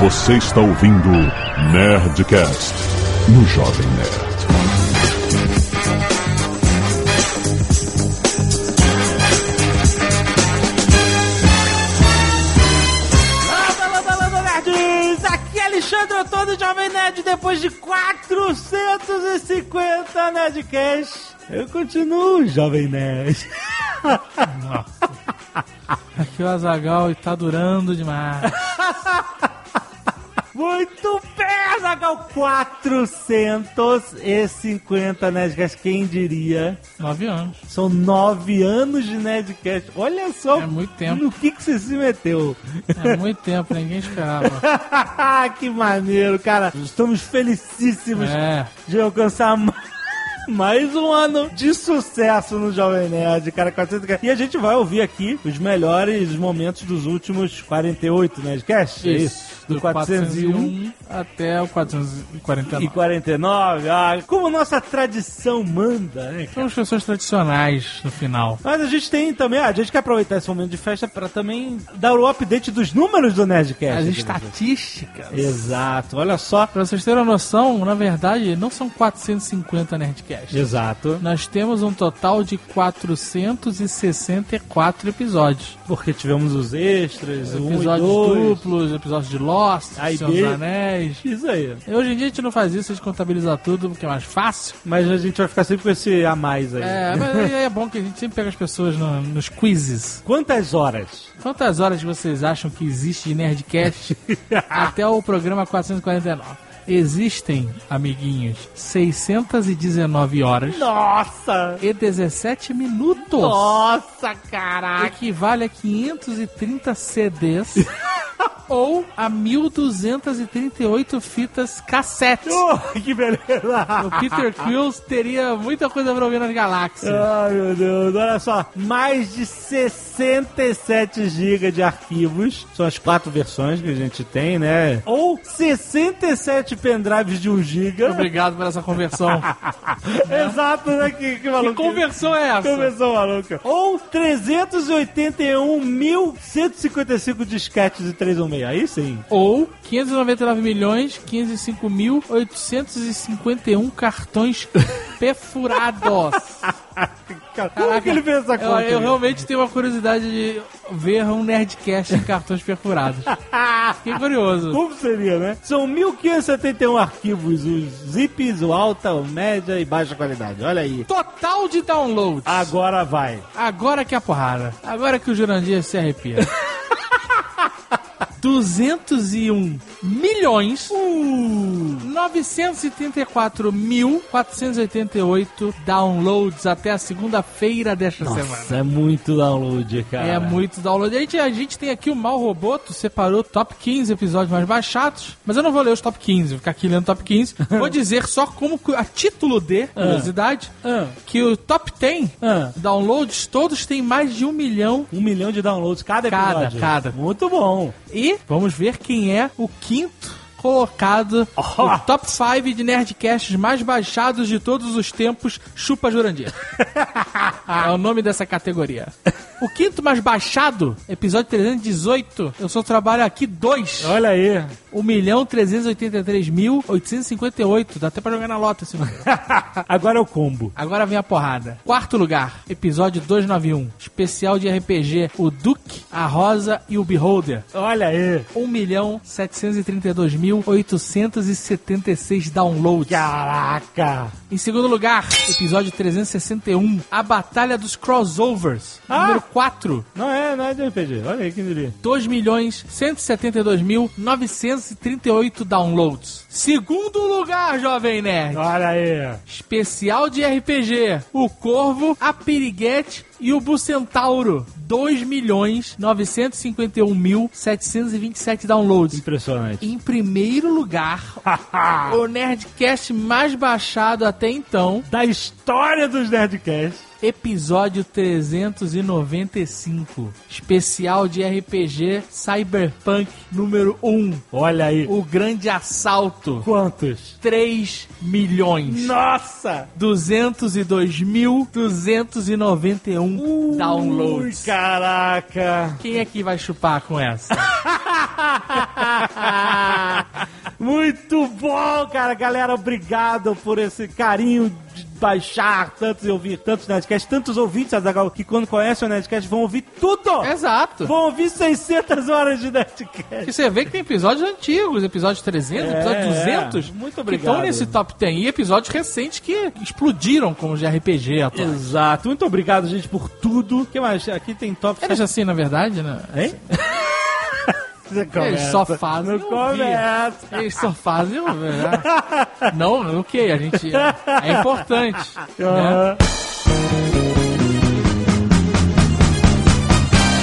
Você está ouvindo Nerdcast no Jovem Nerd. Aqui é Alexandre Antônio Jovem Nerd, depois de 450 Nerdcasts, eu continuo Jovem Nerd. Aqui o Azagal e tá durando demais. Muito bem, Azaghal! 450 Nerdcasts, quem diria? Nove anos. São nove anos de Nerdcast. Olha só É muito tempo. no que, que você se meteu. É muito tempo, ninguém esperava. que maneiro, cara. Estamos felicíssimos É. de alcançar ma- mais um ano de sucesso no Jovem Nerd, cara. 400. E a gente vai ouvir aqui os melhores momentos dos últimos 48 Nerdcasts. É isso? Do 401 até o 449. e 49. Ah, como nossa tradição manda, né, cara? São as pessoas tradicionais no final. Mas a gente tem também, ah, a gente quer aproveitar esse momento de festa pra também dar o update dos números do Nerdcast. As estatísticas. Exato, olha só. Pra vocês terem uma noção, na verdade, não são 450 Nerdcasts. Exato. Nós temos um total de 464 episódios. Porque tivemos os extras, um Episódios dois. duplos, episódios de Lost, A e Senhor dos. Anéis. Isso aí. Hoje em dia a gente não faz isso, a gente contabiliza tudo, porque é mais fácil. Mas a gente vai ficar sempre com esse a mais aí. É, mas aí é bom que a gente sempre pega as pessoas no- nos quizzes. Quantas horas? Quantas horas vocês acham que existe de Nerdcast até o programa 449? Existem, amiguinhos, 619 horas Nossa! e 17 minutos. Nossa, caraca! Equivale a 530 CDs ou a 1238 fitas cassete. Oh, que beleza! O Peter Quills teria muita coisa pra ouvir nas galáxias. Ai, meu Deus, olha só. Mais de 67 GB de arquivos. São as quatro versões que a gente tem, né? Ou 67 pendrives de 1 GB. Obrigado por essa conversão. Exato, né? Que, que Que conversão é essa? Conversão maluca. Ou 381.155 disquetes de 316. Aí sim. Ou 599 milhões 505 mil 851 cartões perfurados. Cara, como que ele fez essa Eu, conta? eu realmente tenho uma curiosidade de ver um Nerdcast em cartões perfurados. Fiquei curioso. Como seria, né? São 1.571 arquivos, os zips, o alta, o média e baixa qualidade. Olha aí. Total de downloads. Agora vai. Agora que é a porrada. Agora que o Jurandir se arrepia. 201 milhões Uh. 974.488 downloads até a segunda-feira desta semana. Nossa, é muito download, cara. É muito download. A gente, a gente tem aqui o Mal Roboto, separou top 15 episódios mais baixados, mas eu não vou ler os top 15, vou ficar aqui lendo top 15. vou dizer só como, a título de curiosidade, Ah. que o top 10 Ah. downloads todos têm mais de um milhão Um milhão de downloads cada Cada, episódio. cada. Muito bom. E vamos ver quem é o quinto colocado Oh. no top 5 de Nerdcasts mais baixados de todos os tempos, Chupa Jurandir. é o nome dessa categoria. O quinto mais baixado, episódio 318, eu só trabalho aqui dois. Olha aí. 1 milhão 383.858. Dá até pra jogar na lota esse número. Agora é o combo. Agora vem a porrada. Quarto lugar, episódio 291. Especial de RPG, o Duke, a Rosa e o Beholder. Olha aí. 1 milhão 732.876 downloads. Caraca. Em segundo lugar, episódio 361, a Batalha dos Crossovers. Ah! Número 4, Não é, não é de RPG. Olha aí, quem diria. 2 milhões 172.938 downloads. Segundo lugar, Jovem Nerd. Olha aí. Especial de RPG, o Corvo, a Piriguete e o Bucentauro. 2 milhões 951.727 downloads. Impressionante. Em primeiro lugar, o Nerdcast mais baixado até então, da história dos Nerdcasts. episódio 395, especial de RPG Cyberpunk número 1, Olha aí. o grande assalto. Quantos? 3 milhões. Nossa! 202.291 downloads. Ui, caraca! Quem é que vai chupar com essa? Muito bom, cara. Galera, obrigado por esse carinho de baixar tantos e ouvir tantos Nerdcasts, tantos ouvintes, que quando conhecem o Nerdcast vão ouvir tudo! Exato. Vão ouvir 600 horas de Nerdcast. E você vê que tem episódios antigos, episódios 300, É, episódios 200. é. Muito Que obrigado. estão nesse top 10. E episódios recentes que explodiram como de RPG atual. Exato. Muito obrigado, gente, por tudo. O que mais? Aqui tem top Eles assim, na verdade, né? Hein? Você Eles começa. só fazem. Não ouvir. começa. Eles só fazem. ouvir, né? Não, ok, a gente. É importante. né? Aham.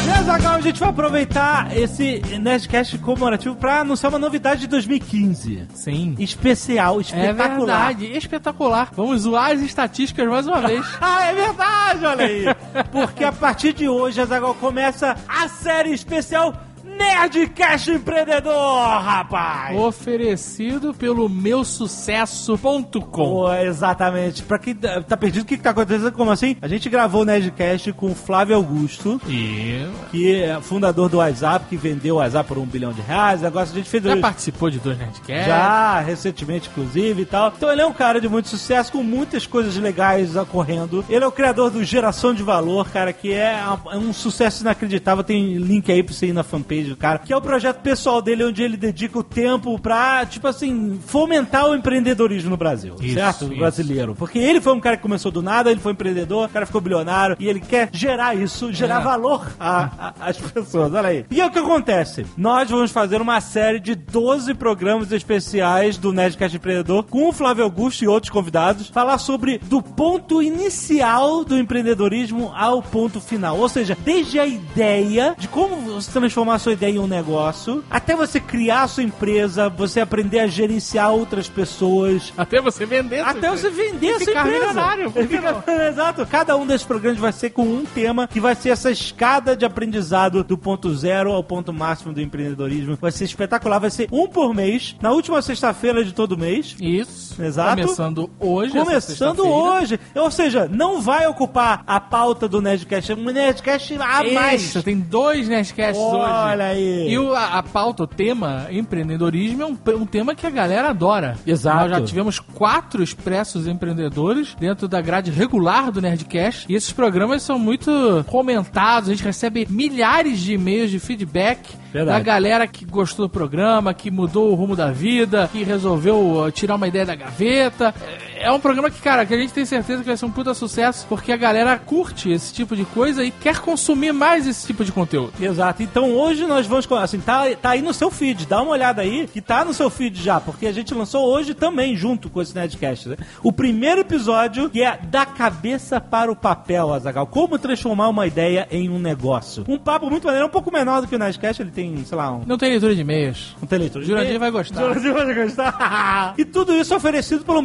Beleza, Zagal, a gente vai aproveitar esse Nerdcast comemorativo pra anunciar uma novidade de 2015. Sim. Especial, É espetacular. verdade, espetacular. Vamos zoar as estatísticas mais uma vez. Ah, é verdade, olha aí. Porque a partir de hoje, a Zagal começa a série especial Nerdcast Empreendedor, rapaz. Oferecido pelo meusucesso.com. Pô, exatamente. Pra quem tá tá perdido, o que, que tá acontecendo? Como assim? A gente gravou o Nerdcast com o Flávio Augusto, E. que é fundador do WhatsApp, que vendeu o WhatsApp por um bilhão de reais. Agora a gente fez Já participou de dois Nerdcasts? Já, recentemente, inclusive e tal. Então ele é um cara de muito sucesso, com muitas coisas legais ocorrendo. Ele é o criador do Geração de Valor, cara, que é é um sucesso inacreditável. Tem link aí pra você ir na fanpage do cara. Que é o projeto pessoal dele, onde ele dedica o tempo pra, tipo assim, fomentar o empreendedorismo no Brasil. Isso, certo? isso. Brasileiro. Porque ele foi um cara que começou do nada, ele foi empreendedor, o cara ficou bilionário e ele quer gerar isso, gerar É. valor às pessoas. Olha aí. E é o que acontece? Nós vamos fazer uma série de 12 programas especiais do Nerdcast Empreendedor com o Flávio Augusto e outros convidados, falar sobre do ponto inicial do empreendedorismo ao ponto final. Ou seja, desde a ideia de como você transformar a sua ideia em um negócio, até você criar a sua empresa, você aprender a gerenciar outras pessoas, Até você vender. até você vender a sua ficar empresa. milionário, Fica- Exato. Cada um desses programas vai ser com um tema que vai ser essa escada de aprendizado do ponto zero ao ponto máximo do empreendedorismo. Vai ser espetacular. Vai ser um por mês, na última sexta-feira de todo mês. Isso. Exato. Começando hoje. Começando hoje. Ou seja, não vai ocupar a pauta do Nerdcast. É um Nerdcast a mais. Isso, tem dois Nerdcasts hoje. Olha aí. E o- a, a pauta, o tema empreendedorismo é um, um tema que a galera adora. Exato. Nós já tivemos quatro expressos empreendedores dentro da grade regular do Nerdcast. E esses programas são muito comentados. A gente recebe milhares de e-mails de feedback Verdade. da galera que gostou do programa, que mudou o rumo da vida, que resolveu uh, tirar uma ideia da gaveta. É é um programa que, cara, que a gente tem certeza que vai ser um puta sucesso, porque a galera curte esse tipo de coisa e quer consumir mais esse tipo de conteúdo. Exato. Então hoje nós vamos. Assim, tá, tá aí no seu feed. Dá uma olhada aí, que tá no seu feed já, porque a gente lançou hoje também, junto com esse Nerdcast. Né? O primeiro episódio, que é Da Cabeça para o Papel, Azagal. Como transformar uma ideia em um negócio. Um papo muito maneiro, um pouco menor do que o Nerdcast. Ele tem, sei lá, um. Não tem leitura de e-mails. Um teleitor. de Jurandir e-mail. vai gostar. Jurandir vai gostar. e tudo isso oferecido pelo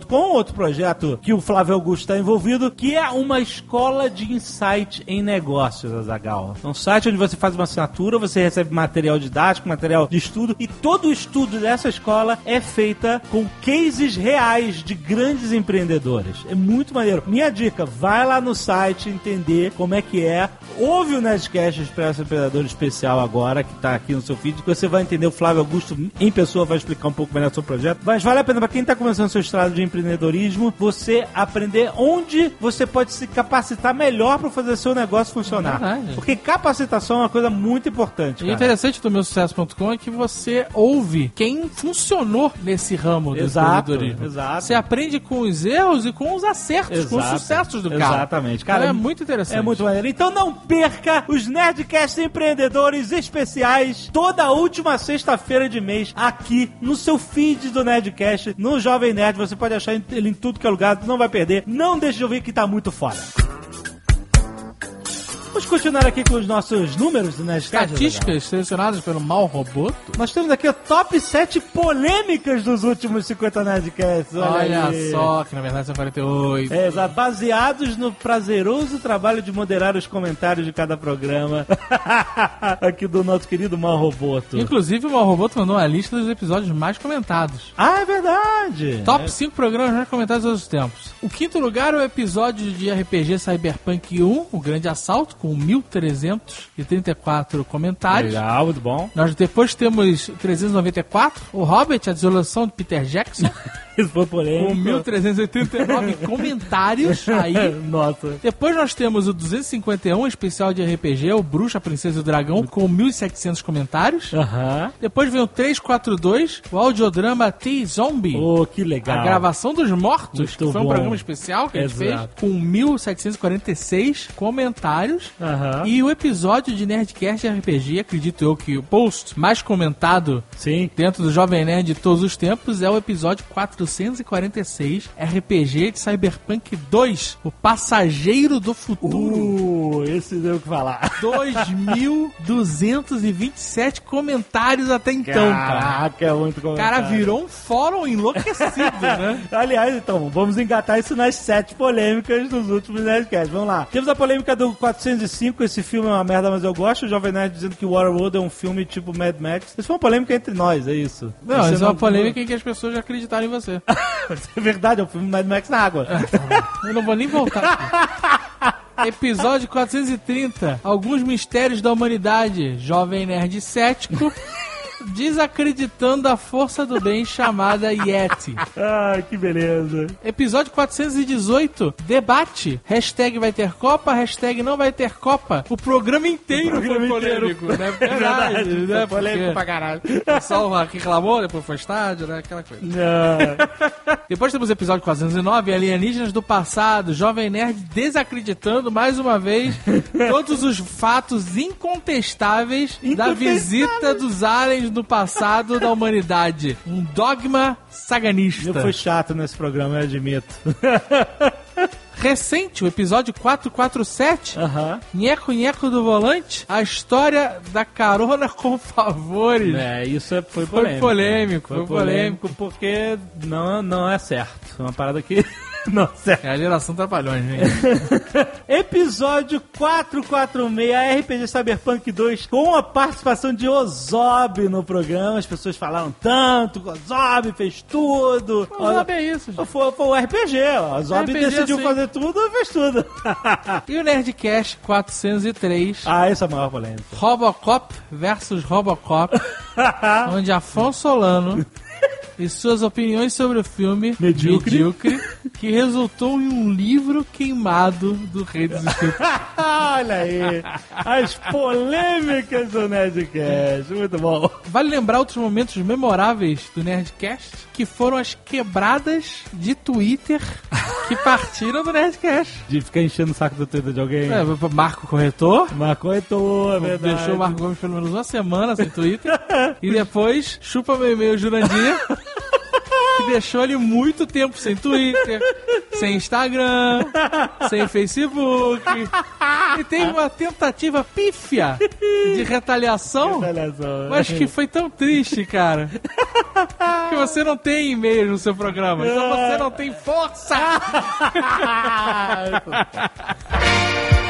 meusucesso.com, outro projeto que o Flávio Augusto está envolvido, que é uma escola de insight em negócios, Azagal. É um site onde você faz uma assinatura, você recebe material didático, material de estudo, e todo o estudo dessa escola é feita com cases reais de grandes empreendedores. É muito maneiro. Minha dica, vai lá no site entender como é que é. Ouve o Nerdcast Expresso Empreendedor Especial agora, que tá aqui no seu feed, que você vai entender. O Flávio Augusto, em pessoa, vai explicar um pouco melhor o projeto. Mas vale a pena para quem tá começando seu estrado de empreendedorismo, você aprender onde você pode se capacitar melhor para fazer seu negócio funcionar. Porque capacitação é uma coisa muito importante. E o interessante do meu sucesso.com é que você ouve quem funcionou nesse ramo do Exato, empreendedorismo. exato. Você aprende com os erros e com os acertos, com os Exato. sucessos do cara. Exatamente. Cara, Então é muito interessante. É muito maneiro. Então não perca os Nerdcast Empreendedores Especiais toda última sexta-feira de mês aqui no seu feed do Nerdcast, no Jovem Nerd. Você pode achar ele em tudo que é lugar, não vai perder. Não deixe de ouvir que tá muito foda. Vamos continuar aqui com os nossos números do Nerdcast. Estatísticas selecionadas pelo Mal Roboto. Nós temos aqui o top 7 polêmicas dos últimos 50 Nerdcasts. Olha, Olha, só, que na verdade são 48. É, exato. Baseados no prazeroso trabalho de moderar os comentários de cada programa. Aqui do nosso querido Mal Roboto. Inclusive, o Mal Roboto mandou uma lista dos episódios mais comentados. Ah, é verdade. Top 5 programas mais comentados de todos os tempos. O quinto lugar é o episódio de RPG Cyberpunk 1, O Grande Assalto, com com 1.334 comentários. Legal, muito bom. Nós depois temos 394, o Hobbit, a desolação de Peter Jackson, Isso foi com polêmico. 1.389 comentários aí. Nossa. Depois nós temos o 251, especial de RPG, o Bruxa, Princesa e o Dragão, com 1.700 comentários. Aham. Depois vem o 342, o audiodrama T-Zombie. Oh, que legal. A gravação dos mortos, Muito que foi um bom. programa especial que a gente Exato. fez, com 1.746 comentários. Aham. E o episódio de Nerdcast RPG, acredito eu que o post mais comentado Sim. dentro do Jovem Nerd de todos os tempos é o episódio 446, RPG de Cyberpunk 2, O Passageiro do Futuro. Uh, esse deu o que falar. 2.227 comentários até então, cara. Caraca, é muito O comentário. cara virou um fórum enlouquecido, né? Aliás, então, vamos engatar isso nas sete polêmicas dos últimos Nerdcasts. Vamos lá. Temos a polêmica do 405, esse filme é uma merda, mas eu gosto. O Jovem Nerd dizendo que Waterworld é um filme tipo Mad Max. Isso foi uma polêmica entre nós, é isso. Não, isso é uma polêmica em que as pessoas já acreditaram em você. É verdade, é um filme Mad Max na água. Eu não vou nem voltar. Episódio 430. Alguns mistérios da humanidade. Jovem nerd cético. Desacreditando a força do bem chamada Yeti. Ai, que beleza. Episódio 418. Debate. Hashtag vai ter Copa, hashtag não vai ter Copa. O programa inteiro O programa foi polêmico, né? Verdade, Verdade, né? polêmico pra caralho. O pessoal reclamou, depois foi estádio, né? Aquela coisa. Não. Depois temos o episódio 409, Alienígenas do Passado, Jovem Nerd desacreditando mais uma vez todos os fatos incontestáveis da Incontestáveis. visita dos aliens no passado da humanidade. Um dogma saganista. Eu fui chato nesse programa, eu admito. Recente, o episódio 447, Aham. Nheco Nheco do Volante, a história da carona com favores. É, isso é- foi Foi polêmico. polêmico, Foi foi polêmico porque não, não é certo. É uma parada que não é a geração Trapalhões, gente. Episódio 446, RPG Cyberpunk 2, com a participação de Ozob no programa. As pessoas falaram tanto, Ozob fez tudo. Sabe é isso, gente. Foi, foi o RPG, ó. Ozob RPG, decidiu fazer tudo e fez tudo. E o Nerdcast 403, ah, essa é a maior polêmica. Robocop versus Robocop, onde Afonso Solano e suas opiniões sobre o filme Medíocre. Medíocre, que resultou em um livro queimado do Rei dos Espíritos. Olha aí, as polêmicas do Nerdcast. Muito bom. Vale lembrar outros momentos memoráveis do Nerdcast, que foram as quebradas de Twitter que partiram do Nerdcast. De ficar enchendo o saco do Twitter de alguém. É, Marco Corretor, Marcou e tô, é verdade. Deixou o Marco Gomes pelo menos uma semana sem Twitter. e depois, chupa meu e-mail Jurandir. Que deixou ele muito tempo sem Twitter, sem Instagram, sem Facebook. E teve uma tentativa pífia de retaliação, Olha só. mas que foi tão triste, cara. Que você não tem e-mail no seu programa, então você não tem força.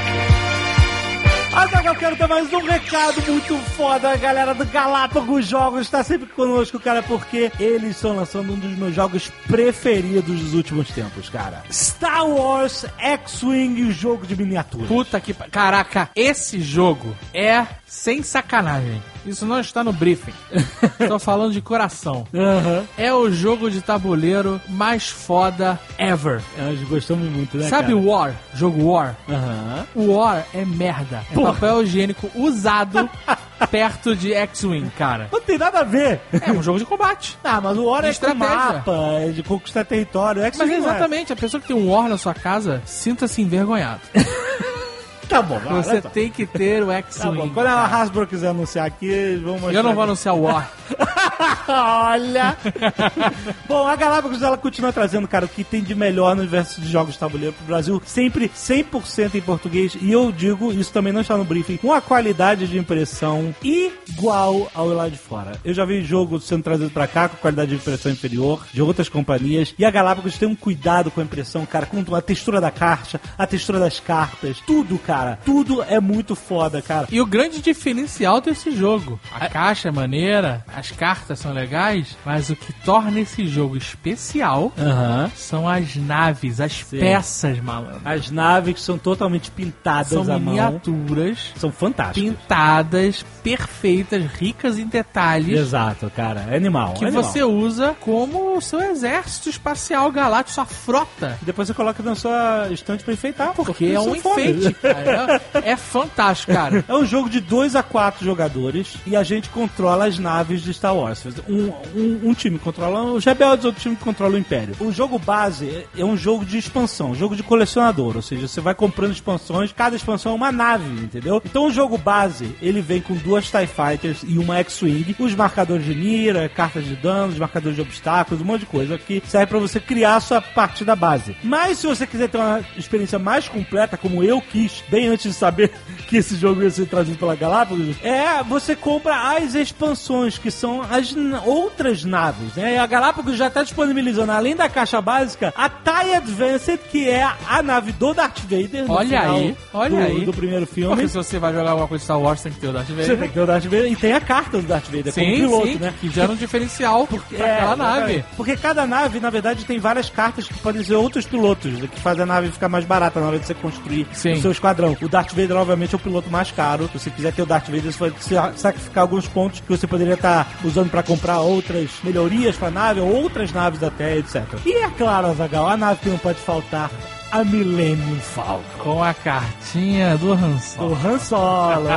Agora eu quero dar mais um recado muito foda. A galera do Galápagos Jogos está sempre conosco, cara, porque eles estão lançando um dos meus jogos preferidos dos últimos tempos, cara. Star Wars X-Wing, jogo de miniatura. Puta que. Caraca, esse jogo é sem sacanagem. Isso não está no briefing. Tô falando de coração. Aham. É o jogo de tabuleiro mais foda ever. Nós gostamos muito, né, Sabe cara? o War? Jogo War? O War é merda. É Porra. papel higiênico usado perto de X-Wing, cara. Não tem nada a ver. É um jogo de combate. Ah, mas o War De é com estratégia. mapa, é de conquistar território. Mas X-Wing não é. exatamente, a pessoa que tem um War na sua casa, sinta-se envergonhado. Tá bom, vai, Você tem que ter o Tá X-Wing. bom, quando a. Hasbro quiser anunciar aqui, vamos mostrar. Eu não vou anunciar o War. Olha! Bom, a Galápagos ela continua trazendo, cara, o que tem de melhor no universo de jogos de tabuleiro pro Brasil, sempre 100% em português. E eu digo, isso também não está no briefing, com a qualidade de impressão igual ao lá de fora. Eu já vi jogo sendo trazido pra cá com qualidade de impressão inferior, de outras companhias. E a Galápagos tem um cuidado com a impressão, cara, com a textura da caixa, a textura das cartas, tudo, cara. Tudo é muito foda, cara. E o grande diferencial desse jogo. A caixa é maneira, as cartas são legais, mas o que torna esse jogo especial são as naves, as peças, malandro. As naves que são totalmente pintadas São à mão. miniaturas, São fantásticas. pintadas, perfeitas, ricas em detalhes. Exato, cara. É animal. Que é animal. você usa como o seu exército espacial galáctico, sua frota. Depois você coloca na sua estante pra enfeitar. Porque é um foda. enfeite, cara. É, é fantástico, cara. É um jogo de 2 a 4 jogadores e a gente controla as naves de Star Wars. Um, um, um time controla os rebeldes, outro time controla o Império. O jogo base é- um jogo de expansão, um jogo de colecionador, ou seja, você vai comprando expansões, cada expansão é uma nave, entendeu? Então o jogo base, ele vem com duas TIE Fighters e uma X-Wing, os marcadores de mira, cartas de danos, marcadores de obstáculos, um monte de coisa que serve pra você criar a sua partida base. Mas se você quiser ter uma experiência mais completa, como eu quis, bem antes de saber que esse jogo ia ser trazido pela Galápagos, é você compra as expansões, que são as outras naves, né? E a Galápagos já está disponibilizando, além da caixa básica, a TIE Advanced, que é a nave do Darth Vader. Olha aí, olha do, aí. Do primeiro filme. Porque se você vai jogar alguma coisa de Star Wars, tem que ter o Darth Você Vader. tem que ter o Darth Vader e tem a carta do Darth Vader como Sim, piloto, sim, né? que gera um diferencial pra aquela nave. Porque cada nave, na verdade, tem várias cartas que podem ser outros pilotos, que fazem a nave ficar mais barata na hora de você construir Sim. o seu esquadrão. O Darth Vader, obviamente, é o piloto mais caro. Se você quiser ter o Darth Vader, você vai sa- sacrificar alguns pontos que você poderia estar usando para comprar outras melhorias para a nave, ou outras naves até, etc. E é claro, Azagal, a nave que não pode faltar, a Millennium Falcon. Com a cartinha do Han Solo. O Han Solo.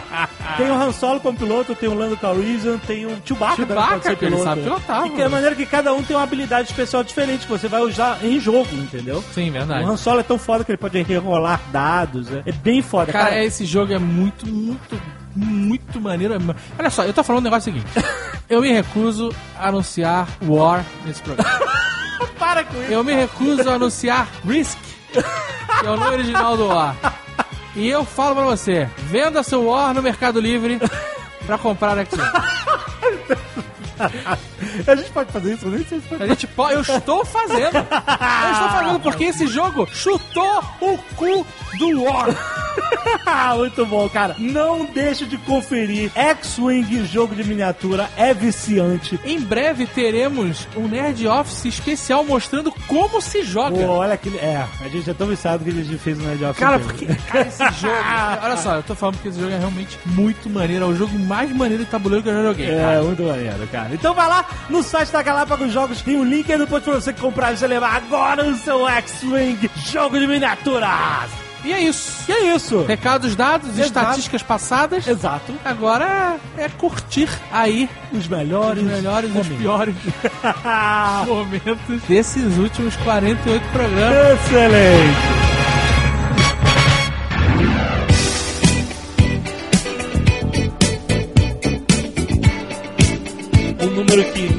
tem o Han Solo como piloto, tem o Lando Calrissian, tem o Chewbacca, Chewbacca, pode ser que ele piloto. sabe pilotar, E que é maneira que cada um tem uma habilidade especial diferente que você vai usar em jogo, entendeu? Sim, O verdade. Han Solo é tão foda que ele pode rerolar dados, é, é bem foda. Cara, esse jogo é muito, muito, muito maneiro. Olha só, eu tô falando um negócio seguinte. Eu me recuso a anunciar War nesse programa. para com isso. Eu me recuso a anunciar Risk, que é o nome original do War. E eu falo pra você, venda seu War no Mercado Livre pra comprar aqui. A gente pode fazer isso, eu nem sei se pode. A gente pode, eu estou fazendo. Eu estou fazendo porque esse jogo chutou o cu do War. Muito bom, cara. Não deixe de conferir. X-Wing, jogo de miniatura, é viciante. Em breve teremos um Nerd Office especial mostrando como se joga. Pô, olha aquele. É, a gente é tão viciado que a gente fez um Nerd Office Cara, inteiro. porque cara, esse jogo. Olha só, eu tô falando porque esse jogo é realmente muito maneiro. É o jogo mais maneiro de tabuleiro que eu já joguei. É, cara. muito maneiro, cara. Então vai lá no site da Galápagos Jogos, tem o link aí no post pra você comprar e você levar agora o seu X-Wing, jogo de miniaturas. E é isso. E é isso. Recados dados, Exato. estatísticas passadas. Exato. Agora é, curtir aí Os melhores. os melhores os piores momentos desses últimos 48 programas. Excelente. Número que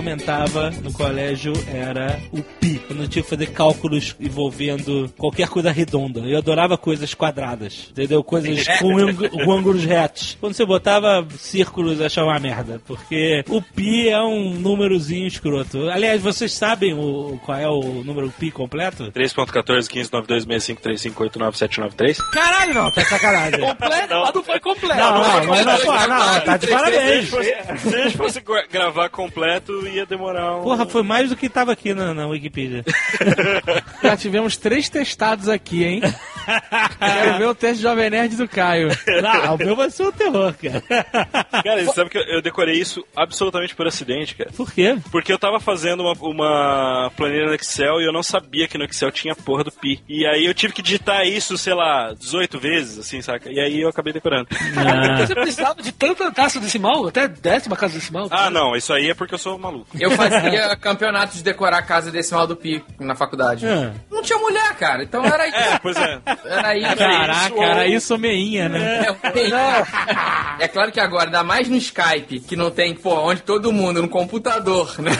atormentava no colégio era o pi. Eu não tinha que fazer cálculos envolvendo qualquer coisa redonda. Eu adorava coisas quadradas, entendeu? Coisas com, com ângulos retos. Quando você botava círculos, eu achava uma merda, porque o pi é um númerozinho escroto. Aliás, vocês sabem o, qual é o número pi completo? 3.14, 15, 92, 65, 35, 89, 793. Caralho, não, tá de sacanagem. Completo? Mas não foi completo. Não, não, não, pô, não, tá de Se a parabéns. gente fosse, se a gente fosse gra- gravar completo, ia demorar um... Porra, foi mais do que tava aqui na, na Wikipedia. Já tivemos três testados aqui, hein? Quero ver o teste de Jovem Nerd do Caio. Não, o meu vai ser um terror, cara. Cara, você sabe que eu, decorei isso absolutamente por acidente, cara. Por quê? Porque eu tava fazendo uma, uma planilha no Excel e eu não sabia que no Excel tinha porra do pi. E aí eu tive que digitar isso, sei lá, 18 vezes, assim, saca? E aí eu acabei decorando. Você precisava de tanta taxa decimal, até décima casa decimal. Ah, não, isso aí é porque eu sou maluco. Eu fazia campeonato de decorar a casa decimal do pi na faculdade. Ah. Não tinha mulher, cara. Então era isso. É, pois é. Era isso. Caraca, era isso meinha, né? É, ok. É claro que agora, ainda mais no Skype, que não tem, pô, onde todo mundo, no computador, né?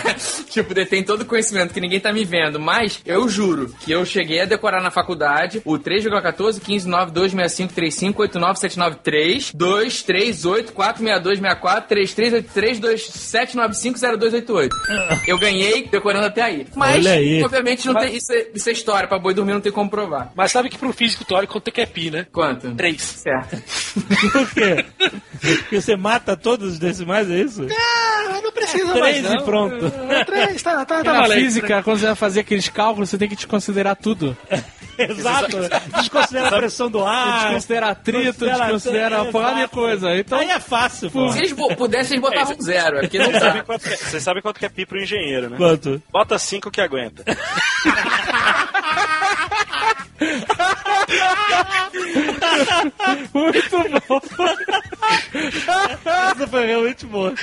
Tipo, detém todo o conhecimento que ninguém tá me vendo. Mas eu juro que eu cheguei a decorar na faculdade o 3,14, 15, 9, 2, 65, 35, 89, 793, 2, 3, 8, 4, 62, 64, 3, 3, 8, 3, 2, 7, 9, 5, 0, 2, 388. Eu ganhei decorando até aí. Mas, aí. obviamente, não tem, isso, é, isso é história. Pra boi dormir não tem como provar. Mas sabe que pro físico teórico quanto que é pi, né? Quanto? Três. Certo. Por quê? Porque você mata todos os decimais, é isso? Ah, não precisa Três mais, não. e pronto. É, Três, tá, tá, tá Na física, quando você vai fazer aqueles cálculos, você tem que desconsiderar tudo. Exato. Desconsidera a pressão do ar. Desconsidera atrito, Considera- desconsidera uma porrada de Exato. coisa. Então, Aí é fácil, pô. Se eles pudessem, eles botavam zero. É porque não que é- vocês sabem quanto que é pi pro engenheiro, né? Quanto? Bota 5 que aguenta. muito bom. Essa foi realmente boa.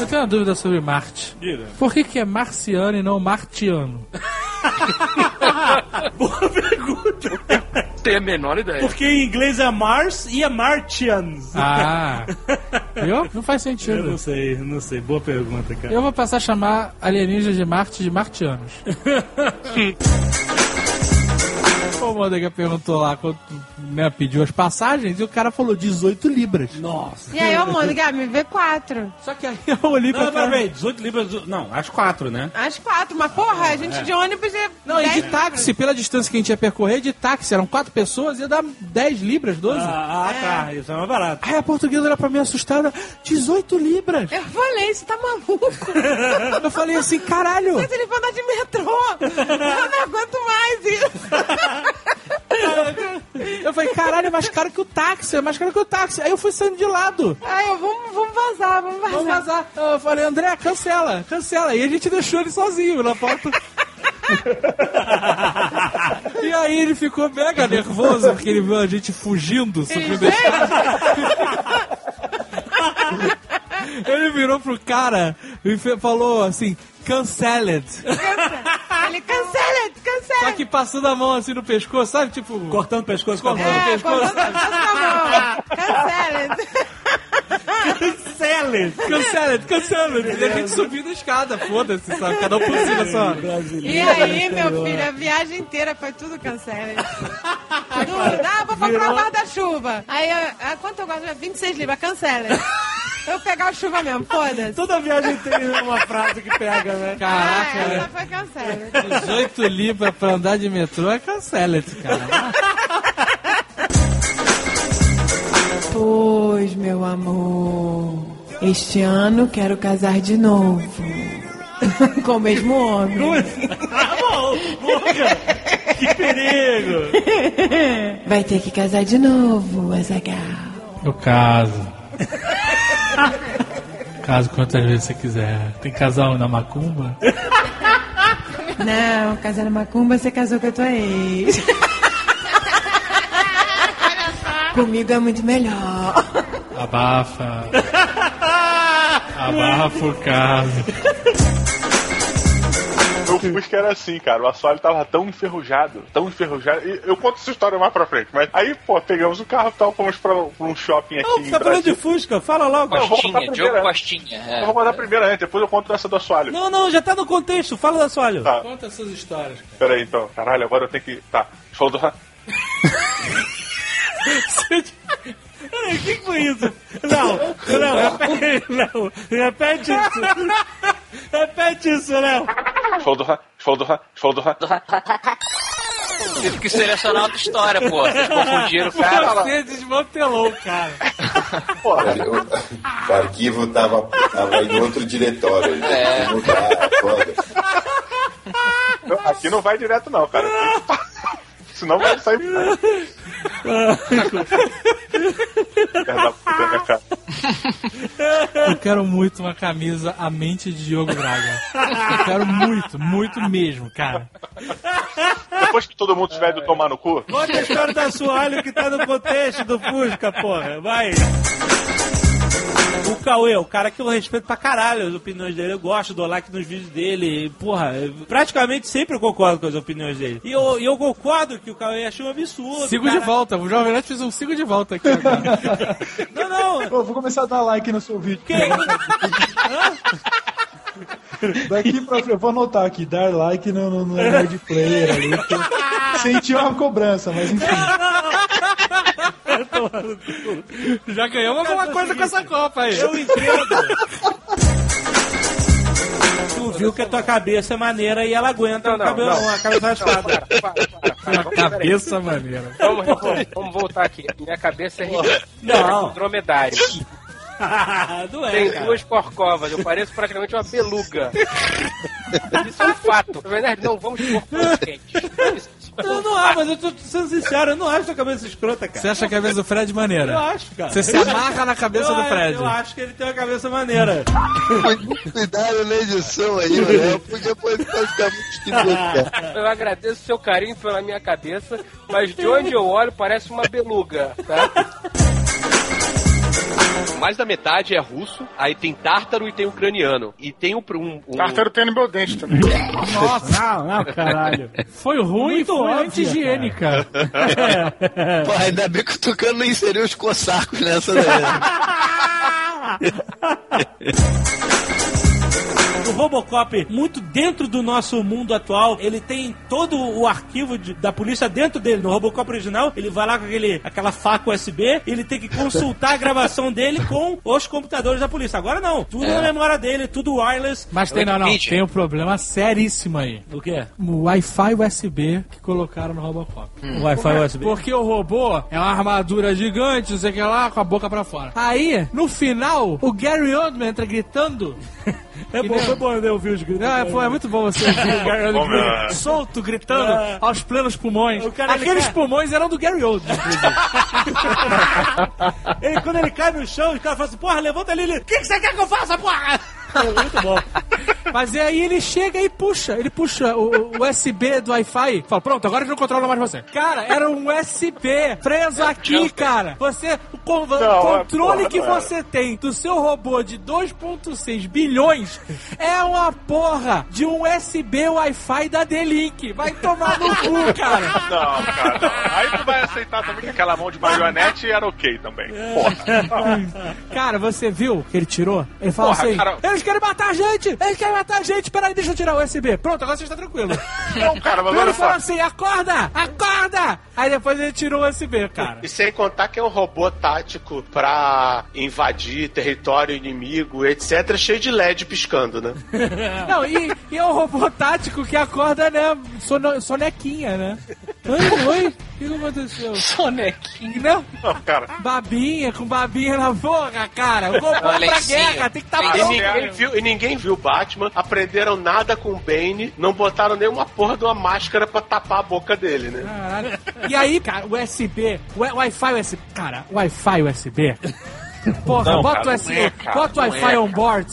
Eu tenho uma dúvida sobre Marte. Diga. Por que, que é marciano e não martiano? Boa pergunta. Tem a menor ideia. Porque em inglês é Mars e é Martians. Ah, viu? Não faz Eu sentido. não sei, não sei. Boa pergunta, cara. Eu vou passar a chamar alienígenas de Marte de martianos. O Mônica perguntou lá quando né, pediu as passagens e o cara falou 18 libras. Nossa. E aí, ô, Mônica, me vê quatro. Só que aí eu olhei pra Não, cara. peraí, 18 libras. Não, às quatro, né? Às quatro, mas porra, a gente de ônibus é. Não, e 10 de táxi, pela distância que a gente ia percorrer, de táxi, eram quatro pessoas, ia dar 10 libras, 12. Ah, ah, tá. Isso é mais barato. Aí a portuguesa olhou pra mim assustada, 18 libras. Eu falei, você tá maluco? Eu falei assim, caralho. Mas ele vai andar de metrô. Eu não aguento mais isso. Eu falei, caralho, é mais caro que o táxi, é mais caro que o táxi. Aí eu fui saindo de lado. Aí eu, vamos, vamos vazar, vamos vazar. Vamos vazar. Eu falei, André, cancela, cancela. E a gente deixou ele sozinho na porta. e aí ele ficou mega nervoso porque ele viu a gente fugindo, escada. Ele virou pro cara e falou assim, canceled. Ele cancela, cancela. Só que passando a mão assim no pescoço, sabe? Tipo, Cortando o pescoço com a mão. Cortando. É, pescoço. cortando o pescoço. Cancela. Canceled, canceled. E a gente subindo a escada, foda-se, sabe? Cada um por cima só. E aí, meu filho, a viagem inteira foi tudo cancela. Tudo. Ah, vou comprar um guarda-chuva. Aí, ah, ah, quanto eu gosto? 26 libras, cancela. Eu pegar o chuva mesmo, foda-se. Toda viagem tem uma frase que pega, né? Ah, Caraca, essa foi cancela. 18 libras pra andar de metrô é canceled, cara. Pois, meu amor, este ano quero casar de novo. Com o mesmo homem. Ah, bom. Que perigo. Vai ter que casar de novo, Azagal. Eu caso. Caso quantas vezes você quiser. Tem casal na macumba? Não, casar na macumba, você casou com a tua ex. Comigo é muito melhor. Abafa. Abafa o caso. O Fusca era assim, cara. O assoalho tava tão enferrujado, tão enferrujado. E eu conto essa história mais pra frente. Mas aí, pô, pegamos o carro e tal, fomos pra, pra um shopping aqui Não, você tá falando de. Fusca, fala logo. Não, vou contar Costinha, primeiro, Diogo né? Costinha. Eu É. vou contar primeiro antes, depois eu conto essa do assoalho. Não, não, já tá no contexto, fala da soalho. Tá, Conta suas histórias, cara. peraí então. Caralho, agora eu tenho que. Tá, falou do. O que foi isso? Não, não, repete, não, repete isso. Repete isso, Léo. Falou do. Falou do. Falou do. Tive que selecionar outra história, pô. Vocês confundiram o cara. Você desmantelou, cara. O, o arquivo tava, tava em outro diretório. Ele É. mudar. Aqui não vai direto, não, cara. Senão vai sair. Filha da puta, né, cara? Eu quero muito uma camisa A Mente de Diogo Braga. Eu quero muito, muito mesmo, cara. Depois que todo mundo tiver ido tomar no cu, Conta a história da soalho que tá no contexto do Fusca, porra. Vai. O Cauê, o cara que eu respeito pra caralho as opiniões dele. Eu gosto, dou like nos vídeos dele. Porra, eu praticamente sempre eu concordo com as opiniões dele. E eu, eu concordo que o Cauê achou um absurdo. Sigo cara. de volta. O Jovem Nerd fez um sigo de volta aqui agora. Não, não. Eu vou começar a dar like no seu vídeo. Quem? Daqui pra frente, eu vou anotar aqui, dar like no, no, no Nerd Player ali. Senti uma cobrança, mas enfim. Já ganhamos alguma coisa com essa Copa aí. Eu entendo. Tu viu que a tua cabeça é maneira e ela aguenta Não, não, o cabelo, não. a cabeça peraí. Cabeça maneira. Vamos, vamos, vamos voltar aqui. Minha cabeça é ridícula. Não. É um dromedário. Não é, Tem cara. duas corcovas. Eu pareço praticamente uma beluga. Isso é um fato. Na verdade, não vamos quentes. Isso, isso é Não, é, mas eu tô sendo sincero, eu não acho tua cabeça escrota, cara. Você acha a cabeça do Fred maneira? Eu acho, cara. Você se amarra na cabeça eu, do Fred. Eu acho que ele tem uma cabeça maneira. Cuidado na edição aí, Léo, porque pode ficar muito esquisito, cara. Eu agradeço seu carinho pela minha cabeça, mas de onde eu olho parece uma beluga, tá? Mais da metade é russo, aí tem tártaro e tem ucraniano. E tem um. um, um... Tártaro tem no meu dente também. Nossa, não, não, caralho. Foi ruim, Muito foi anti-higiênica. Pô, ainda bem que o Tucano não inseriu os cossacos nessa daí. Robocop, muito dentro do nosso mundo atual, ele tem todo o arquivo de- da polícia dentro dele. No Robocop original, ele vai lá com aquele, aquela faca USB e ele tem que consultar a gravação dele com os computadores da polícia. Agora não, tudo É. na memória dele, tudo wireless. Mas tem, não, não, tem um problema seríssimo aí. O quê? O Wi-Fi USB que colocaram no Robocop. O Wi-Fi USB. Porque o robô é uma armadura gigante, não sei o que lá, com a boca pra fora. Aí, no final, o Gary Oldman entra gritando. É bom, foi bom eu ouvir os gritos. Não, é, pô, é muito bom você ouvir o Gary Oldman solto, gritando É. aos plenos pulmões. Cara, ele Aqueles quer- pulmões eram do Gary Oldman, inclusive. Ele, quando ele cai no chão, os caras falam assim, porra, levanta ali, ele, o que, que você quer que eu faça, porra? É muito bom. Mas aí ele chega e puxa, ele puxa o, o USB do Wi-Fi. Fala, pronto, agora ele não controla mais você. Cara, era um USB preso aqui, cara. Você, o con- Não, controle é, que porra, você tem do seu robô de 2.6 bilhões é uma porra de um USB Wi-Fi da D-Link. Vai tomar no cu, cara. Não, cara, não. Aí tu vai aceitar também que aquela mão de marionete era ok também. Porra. Cara, você viu que ele tirou? Ele fala Porra, assim: cara. Eles querem matar a gente! Eles querem matar a gente! Peraí, deixa eu tirar o USB. Pronto, agora você está tranquilo. Não, cara, mas Ele só. assim: acorda! Acorda! Aí depois ele tirou o USB, cara. E sem contar que é um robô tático pra invadir território inimigo, etc., cheio de LED piscando, né? Não, e, e é um robô tático que acorda, né? Sono, sonequinha, né? Oi, oi, o que aconteceu? Sonequinha. Não, Não, cara. babinha, com babinha na boca, cara. O pra guerra, tem que estar E pronto. ninguém, viu, e ninguém viu Batman, aprenderam nada com o Bane, não botaram nenhuma porra de uma máscara pra tapar a boca dele, né? Caralho. E aí, cara, USB, o Wi- Wi-Fi USB, cara, Wi-Fi USB. Porra, Não, bota cara, o USB, é, cara, bota o Wi-Fi é, on board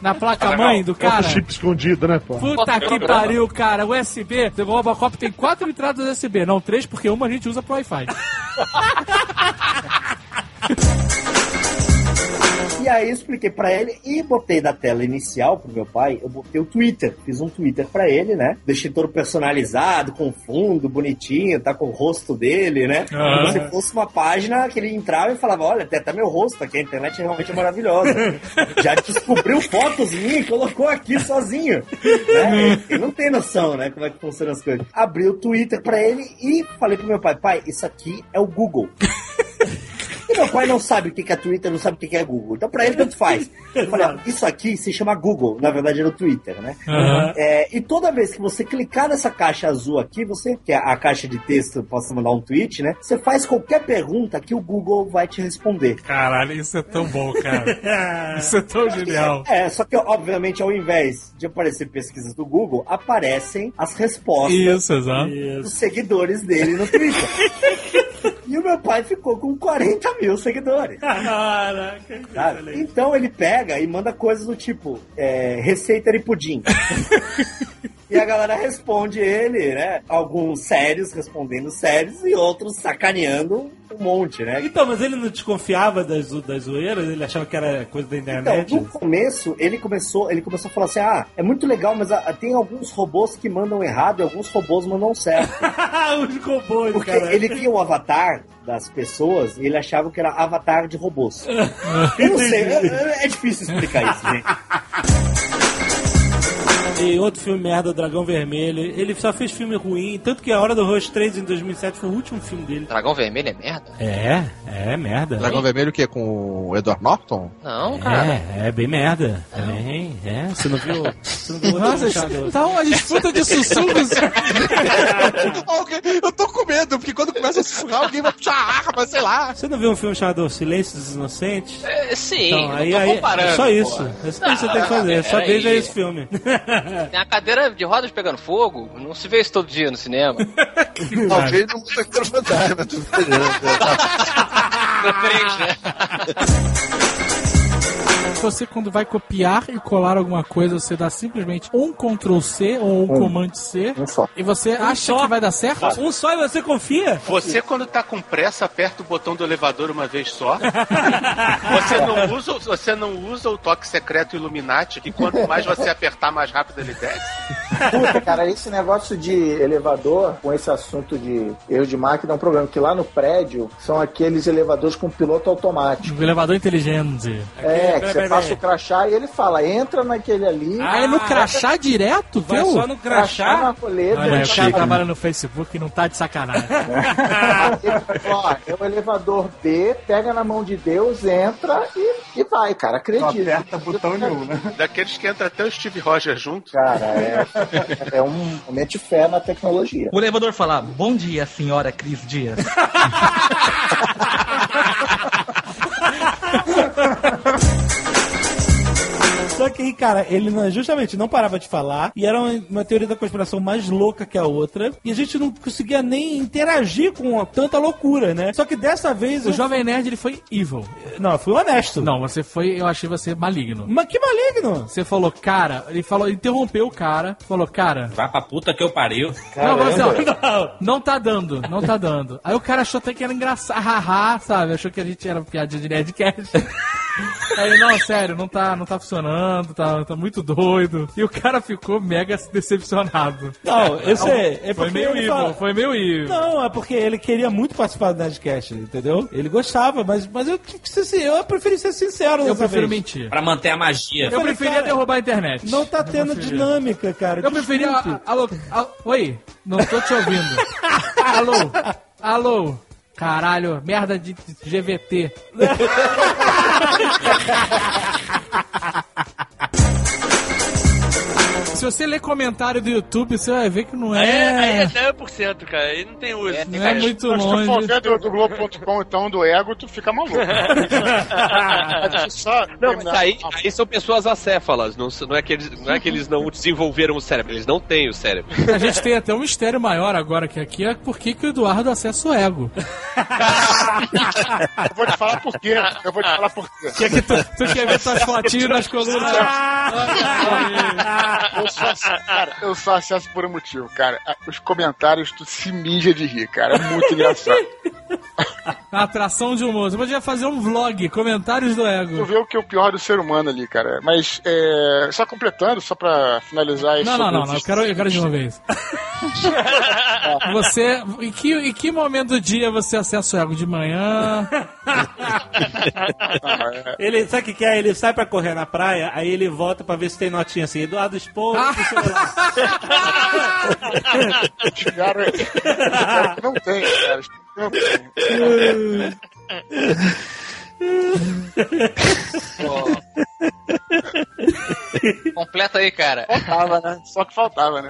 na placa mãe do Bota o cara. chip escondido, né, pô? Puta que pariu, cara. USB, o Robocop tem quatro entradas USB, não três, porque uma a gente usa pro Wi-Fi. E aí eu expliquei pra ele e botei na tela inicial pro meu pai, eu botei o Twitter. Fiz um Twitter pra ele, né? Deixei todo personalizado, com fundo, bonitinho, tá com o rosto dele, né? Ah. Como se fosse uma página que ele entrava e falava, olha, até tá meu rosto aqui, a internet realmente é maravilhosa. Já descobriu fotos minhas e colocou aqui sozinho. Né? Ele não tem noção, né? Como é que funcionam as coisas. Abri o Twitter pra ele e falei pro meu pai, pai, isso aqui é o Google. Meu pai não sabe o que é Twitter, não sabe o que é Google. Então pra ele tanto faz. Eu falei, ó, isso aqui se chama Google, na verdade era o Twitter, né? Aham. É, e toda vez que você clicar nessa caixa azul aqui, você, que é a caixa de texto, posso mandar um tweet, né? Você faz qualquer pergunta que o Google vai te responder. Caralho, isso é tão bom, cara. Isso é tão genial. É, só que obviamente ao invés de aparecer pesquisas do Google, aparecem as respostas Isso, dos seguidores dele no Twitter. E o meu pai ficou com 40 mil seguidores. Caraca, Sabe? Então ele pega e manda coisas do tipo é, receita de pudim. e a galera responde ele, né? Alguns sérios respondendo sérios e outros sacaneando um monte, né? Então, mas ele não desconfiava das, das zoeiras? Ele achava que era coisa da internet? Então, no começo, ele começou, ele começou a falar assim: ah, é muito legal, mas ah, tem alguns robôs que mandam errado e alguns robôs mandam certo. Os robôs, Porque cara. ele tinha o avatar das pessoas e ele achava que era avatar de robôs. Eu não sei, é, é difícil explicar isso, gente. E outro filme merda, Dragão Vermelho. Ele só fez filme ruim, tanto que A Hora do Rush 3 em 2007 foi o último filme dele. Dragão Vermelho é merda? É, é merda. Dragão Vermelho o quê? Com o Edward Norton? Não, cara. É, é bem merda. Também, é. Você não viu? Você não viu Nossa, tá uma disputa de sussurros. Eu tô com medo, porque quando começa a sussurrar, alguém vai puxar a arma, sei lá. Você não viu um filme chamado Silêncio dos Inocentes? É, sim, Então, não aí, tô aí, comparando. só isso. porra. É só isso que você tem que fazer. Só Peraí. veja esse filme. Tem a cadeira de rodas pegando fogo, não se vê isso todo dia no cinema. Talvez não coisa fantasma, esperando. No 3, né? Você, quando vai copiar e colar alguma coisa, você dá simplesmente um Ctrl C ou um Command C. E você acha só. que vai dar certo? Um só e você confia? Você, quando tá com pressa, aperta o botão do elevador uma vez só. você, não usa, você não usa o toque secreto Illuminati, que quanto mais você apertar, mais rápido ele desce. Puta, cara, esse negócio de elevador, com esse assunto de erro de máquina, é um problema. Que lá no prédio são aqueles elevadores com piloto automático. O elevador inteligente. É, que você passa o crachá e ele fala, entra naquele ali. Ah, é no crachá direto, Vai viu? só no crachá? na coleta. Olha, o cara trabalha no Facebook e não tá de sacanagem. Ó, é o elevador B, pega na mão de Deus, entra e, e vai, cara. Acredita. Não aperta botão nenhum, né? Daqueles que entra até o Steve Rogers junto. Cara, é, é um momento de fé na tecnologia. O elevador fala, bom dia, senhora Cris Dias. Só que cara, ele não, justamente não parava de falar e era uma, uma teoria da conspiração mais louca que a outra e a gente não conseguia nem interagir com tanta loucura, né? Só que dessa vez... O eu- Jovem Nerd, ele foi evil. Não, eu fui honesto. Não, você foi, eu achei você maligno. Mas que maligno! Você falou, cara, ele falou, interrompeu o cara, falou, cara, Vai pra puta que eu pariu. Não, mas assim, ó, não tá dando, não tá dando. Aí o cara achou até que era engraçado, haha, sabe? Achou que a gente era piadinha de Nerdcast. Aí, não, sério, não tá, não tá funcionando, tá, tá muito doido. E o cara ficou mega decepcionado. Não, eu sei. É foi porque meio ele evil, fala- foi meio evil. Não, é porque ele queria muito participar do Nerdcast, entendeu? Ele gostava, mas, mas eu, sin- eu preferi ser sincero Eu prefiro vez. mentir. Pra manter a magia. Eu, falei, preferia cara, derrubar a internet. Não tá tendo preferia. dinâmica, cara. Eu preferia. Alô, a- oi, não tô te ouvindo. alô, alô, caralho, merda de GVT. Se você ler comentário do YouTube, você vai ver que não Aí é, aí é. é 0%, cara. Aí não tem uso. Não é muito Mas se tu for longe. ver do, do Globo.com, então, do ego, tu fica maluco. Só Não, mas aí, aí são pessoas acéfalas, não, não, é que eles, não é que eles não desenvolveram o cérebro, eles não têm o cérebro. A gente tem até um mistério maior agora que aqui é por que, que o Eduardo acessa o ego. Eu vou te falar por quê. Eu vou te falar por quê. Que é que tu, tu quer ver tuas fotinhas nas colunas? Eu só, cara, eu só acesso por um motivo, cara. Os comentários, tu se mija de rir, cara. É muito engraçado. A atração de humor. Você podia fazer um vlog, comentários do Tu ego. vê o que é o pior do ser humano ali, cara. Mas, é, só completando, só pra finalizar isso. Não, não, não, não, eu quero, eu quero de uma vez. Você, em que, em que momento do dia você acessa o ego? De manhã? Ele, sabe o que, que é? Ele sai pra correr na praia, aí ele volta pra ver se tem notinha assim. Eduardo Expor no celular. Não tem, cara. Não tem. Completa aí, cara. Faltava, né? Só que faltava, né?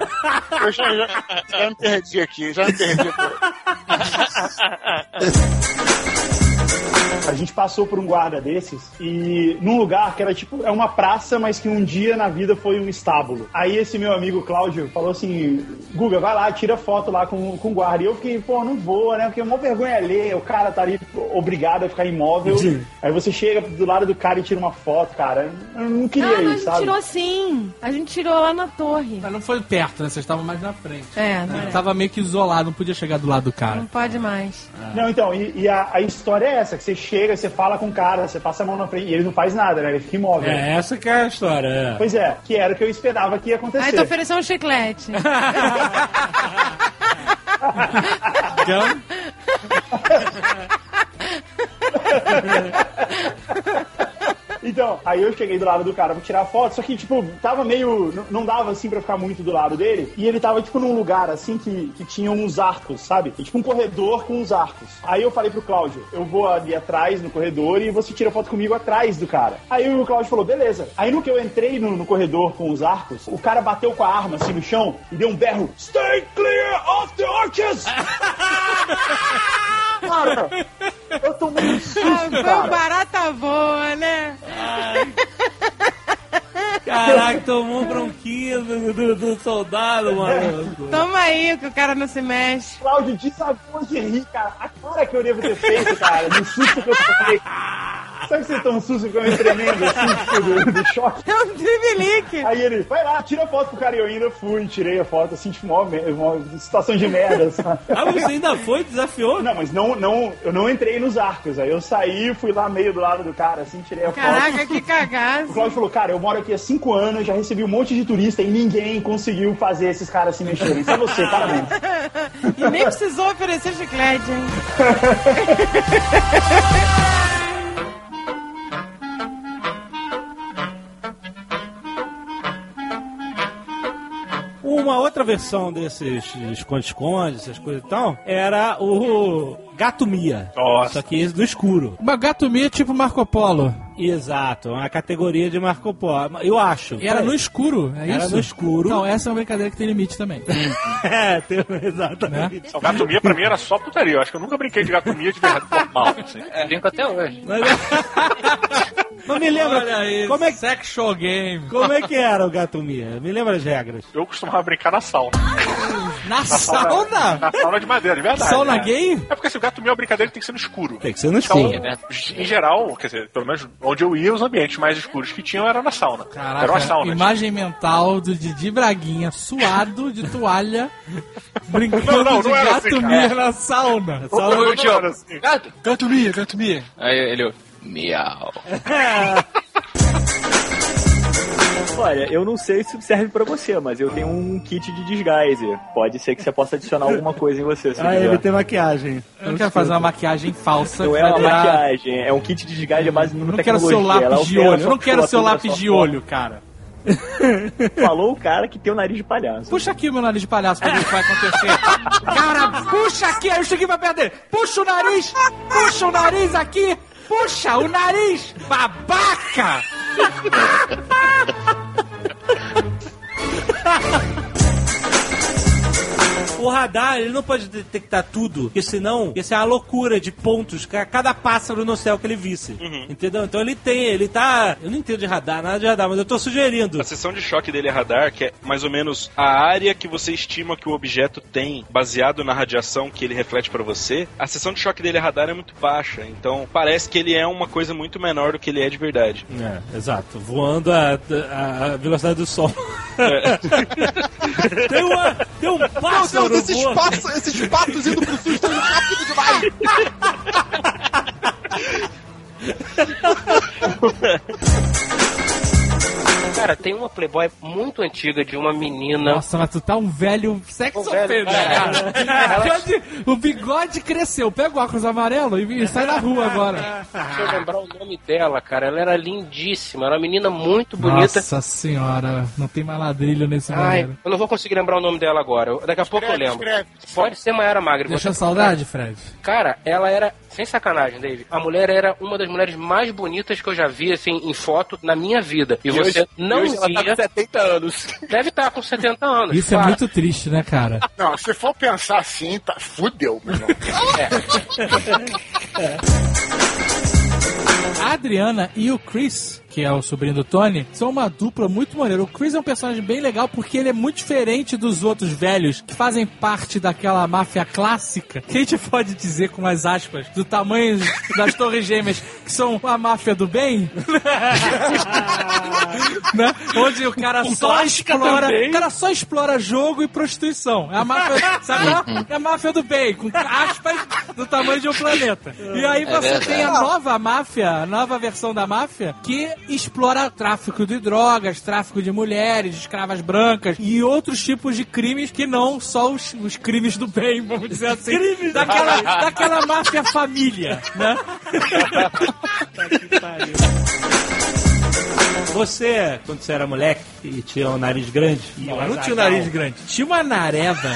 Eu já, já, já me perdi aqui, já me perdi. A gente passou por um guarda desses e num lugar que era tipo, é uma praça, mas que um dia na vida foi um estábulo. Aí esse meu amigo Cláudio falou assim: Guga, vai lá, tira foto lá com, com o guarda. E eu fiquei, pô, não vou, né? Porque é uma vergonha ler, o cara tá ali obrigado a ficar imóvel. Sim. Aí você chega do lado do cara e tira uma foto, cara. Eu não queria Não, ir, a gente sabe? tirou sim. A gente tirou lá na torre. Mas não foi perto, né? Vocês estavam mais na frente. É, não Ele é. tava meio que isolado, não podia chegar do lado do cara. Não pode mais. Não, então, e, e a, a história é essa: que você chega, você fala com o cara, você passa a mão na frente e ele não faz nada, né? Ele fica imóvel. É, essa que é a história. É. Pois é, que era o que eu esperava que ia acontecer. Aí tu ofereceu um chiclete. Então, Então, aí eu cheguei do lado do cara pra tirar foto, só que, tipo, tava meio. Não dava assim pra ficar muito do lado dele. E ele tava, tipo, num lugar assim que, que tinha uns arcos, sabe? E, tipo, um corredor com uns arcos. Aí eu falei pro Cláudio, eu vou ali atrás no corredor e você tira foto comigo atrás do cara. Aí o Cláudio falou, beleza. Aí no que eu entrei no, no corredor com os arcos, o cara bateu com a arma assim no chão e deu um berro: Stay clear of the arches! cara, eu tomei um susto, Ah, foi cara. barata boa, né? Caraca, tomou um bronquinho do, do- do soldado, maluco. Toma aí, que o cara não se mexe. Cláudio desabou de rir, cara. A cara que eu devo ter feito, cara, no susto que eu tomei. Sabe que você toma um susto que eu me tremendo, assim, do, do choque? É um trivelique. Aí ele, vai lá, tira a foto pro cara e eu ainda fui, tirei a foto, assim, tipo, mó, me- mó situação de merda, sabe? Ah, você ainda foi, desafiou? Não, mas não, não, eu não entrei nos arcos. Aí eu saí, fui lá meio do lado do cara, assim, tirei a foto. Caraca, que O cagaço. Cláudio falou, cara, eu moro aqui há cinco anos, já recebi um monte de turista e ninguém conseguiu fazer esses caras se mexerem. Só você, parabéns. E nem precisou oferecer chiclete, hein? Uma outra versão desses esconde-esconde, essas coisas e tal, era o Gato Mia. Nossa. Só que esse no escuro. Uma gato mia tipo Marco Polo. Exato, uma categoria de Marco Polo. Eu acho. E era no escuro, é Era isso? no escuro. Não, essa é uma brincadeira que tem limite também. é, tem, exatamente. O gatomia pra mim era só putaria. Eu acho que eu nunca brinquei de gatomia de verdade normal. Assim. Brinco até hoje. Mas me lembra, Olha aí, como é que- sexual game. como é que era o Gato Mia? Me lembra as regras. Eu costumava brincar na sauna. Na sauna? Na sauna de madeira, de verdade. Sauna é. gay? É porque assim, o gato meu, a brincadeira tem que ser no escuro. Tem que ser no Então, escuro. em geral, quer dizer, pelo menos onde eu ia, os ambientes mais escuros que tinham era na sauna. era uma Caraca, sauna. imagem mental do Didi Braguinha suado de toalha brincando Não, não, de não gato assim, mia na sauna. Não, não era assim. Gato, gato mia, gato mia. Aí ele, miau. Olha, eu não sei se serve pra você, mas eu tenho um kit de disguise. Pode ser que você possa adicionar alguma coisa em você, se Ah, é quiser. ele tem maquiagem. Eu não quero fazer uma maquiagem falsa. Não é uma virar- maquiagem, é um kit de disguise base Eu numa não quero seu lápis de olho. Eu não quero seu lápis de olho, cara. Falou o cara que tem o nariz de palhaço. Puxa aqui o meu nariz de palhaço pra ver o que vai acontecer. Cara, puxa aqui, aí eu cheguei pra perto dele. Puxa o nariz, puxa o nariz aqui, puxa o nariz, babaca! O radar, ele não pode detectar tudo, porque senão ia ser uma loucura de pontos, ca- cada pássaro no céu que ele visse. Entendeu? Então ele tem, ele tá. Eu não entendo de radar, nada de radar, mas eu tô sugerindo. A seção de choque dele é radar, que é mais ou menos a área que você estima que o objeto tem, baseado na radiação que ele reflete pra você. A seção de choque dele é radar é muito baixa, então parece que ele é uma coisa muito menor do que ele é de verdade. É, exato. Voando a, a- a velocidade do som. tem, uma, tem um pássaro Deus, esses, patos, esses patos indo pro sul estão indo rápido demais. Cara, tem uma Playboy muito antiga de uma menina. Nossa, mas tu tá um velho sexo Um velho, cara. O bigode cresceu. Pega o óculos amarelo e, sai na rua agora. Deixa eu lembrar o nome dela, cara. Ela era lindíssima. Era uma menina muito bonita. Nossa senhora, não tem mais ladrilho nesse Ai, eu não vou conseguir lembrar o nome dela agora. Eu- Daqui a pouco eu lembro. Pode ser Mayara Magre. Deixa você- saudade, Fred. Cara, ela era, sem sacanagem, Dave, a mulher era uma das mulheres mais bonitas que eu já vi, assim, em foto na minha vida. E, E você hoje- não e hoje ela via... tá com 70 anos. Deve estar com 70 anos. Isso é claro. muito triste, né, cara? Não, se for pensar assim, tá, fudeu, meu irmão. A Adriana e o Chris, que é o sobrinho do Tony, são uma dupla muito maneira. O Chris é um personagem bem legal porque ele é muito diferente dos outros velhos que fazem parte daquela máfia clássica, que a gente pode dizer com umas aspas, do tamanho das torres gêmeas, que são a máfia do bem. né? Onde o cara só Clássica explora, também. o cara só explora jogo e prostituição. É a máfia, sabe? é? É a máfia do bem, com aspas do tamanho de um planeta. E aí É você verdade. tem a nova máfia, a nova versão da máfia, que explora tráfico de drogas, tráfico de mulheres, escravas brancas e outros tipos de crimes que não só os, os crimes do bem, vamos dizer assim. Crimes do daquela, bem. daquela máfia família, né? Você, quando você era moleque e tinha um nariz grande. e Não, o não tinha um nariz grande. Tinha uma nareba.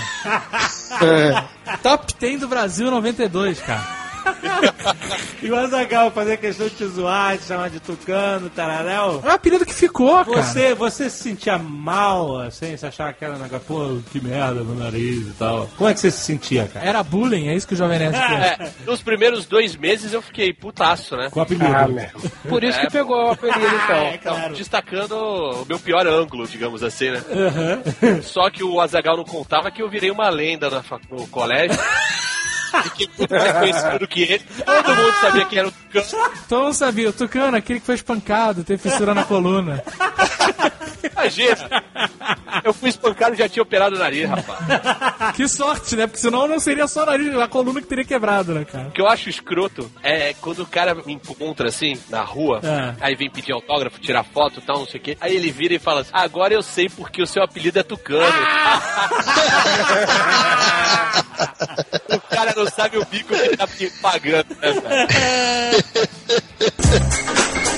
Top 10 do Brasil 92, cara. E o Azagal fazia questão de te zoar, te chamar de tucano, tararéu. É um apelido que ficou, cara. Você, você se sentia mal, assim, você achava que era negócio, pô, que merda meu nariz e tal. Como é que você se sentia, cara? Era bullying, é isso que o Jovem Nerd quer. É, nos primeiros dois meses eu fiquei putaço, né? Com o apelido. Ah, Por isso que pegou o apelido, então. Então, destacando o meu pior ângulo, digamos assim, né? Só que o Azagal não contava que eu virei uma lenda na no colégio. Fiquei muito mais conhecido do que ele. Todo mundo sabia que era o Tucano. Todo mundo sabia, o Tucano, aquele que foi espancado, teve fissura na coluna. Imagina! Eu fui espancado e já tinha operado o nariz, rapaz. Que sorte, né? Porque senão não seria só o nariz, a coluna que teria quebrado, né, cara? O que eu acho escroto é quando o cara me encontra assim, na rua, É. aí vem pedir autógrafo, tirar foto e tal, não sei o quê. Aí ele vira e fala assim: agora eu sei porque o seu apelido é Tucano. o cara não sabe o bico que ele tá pagando, né, velho?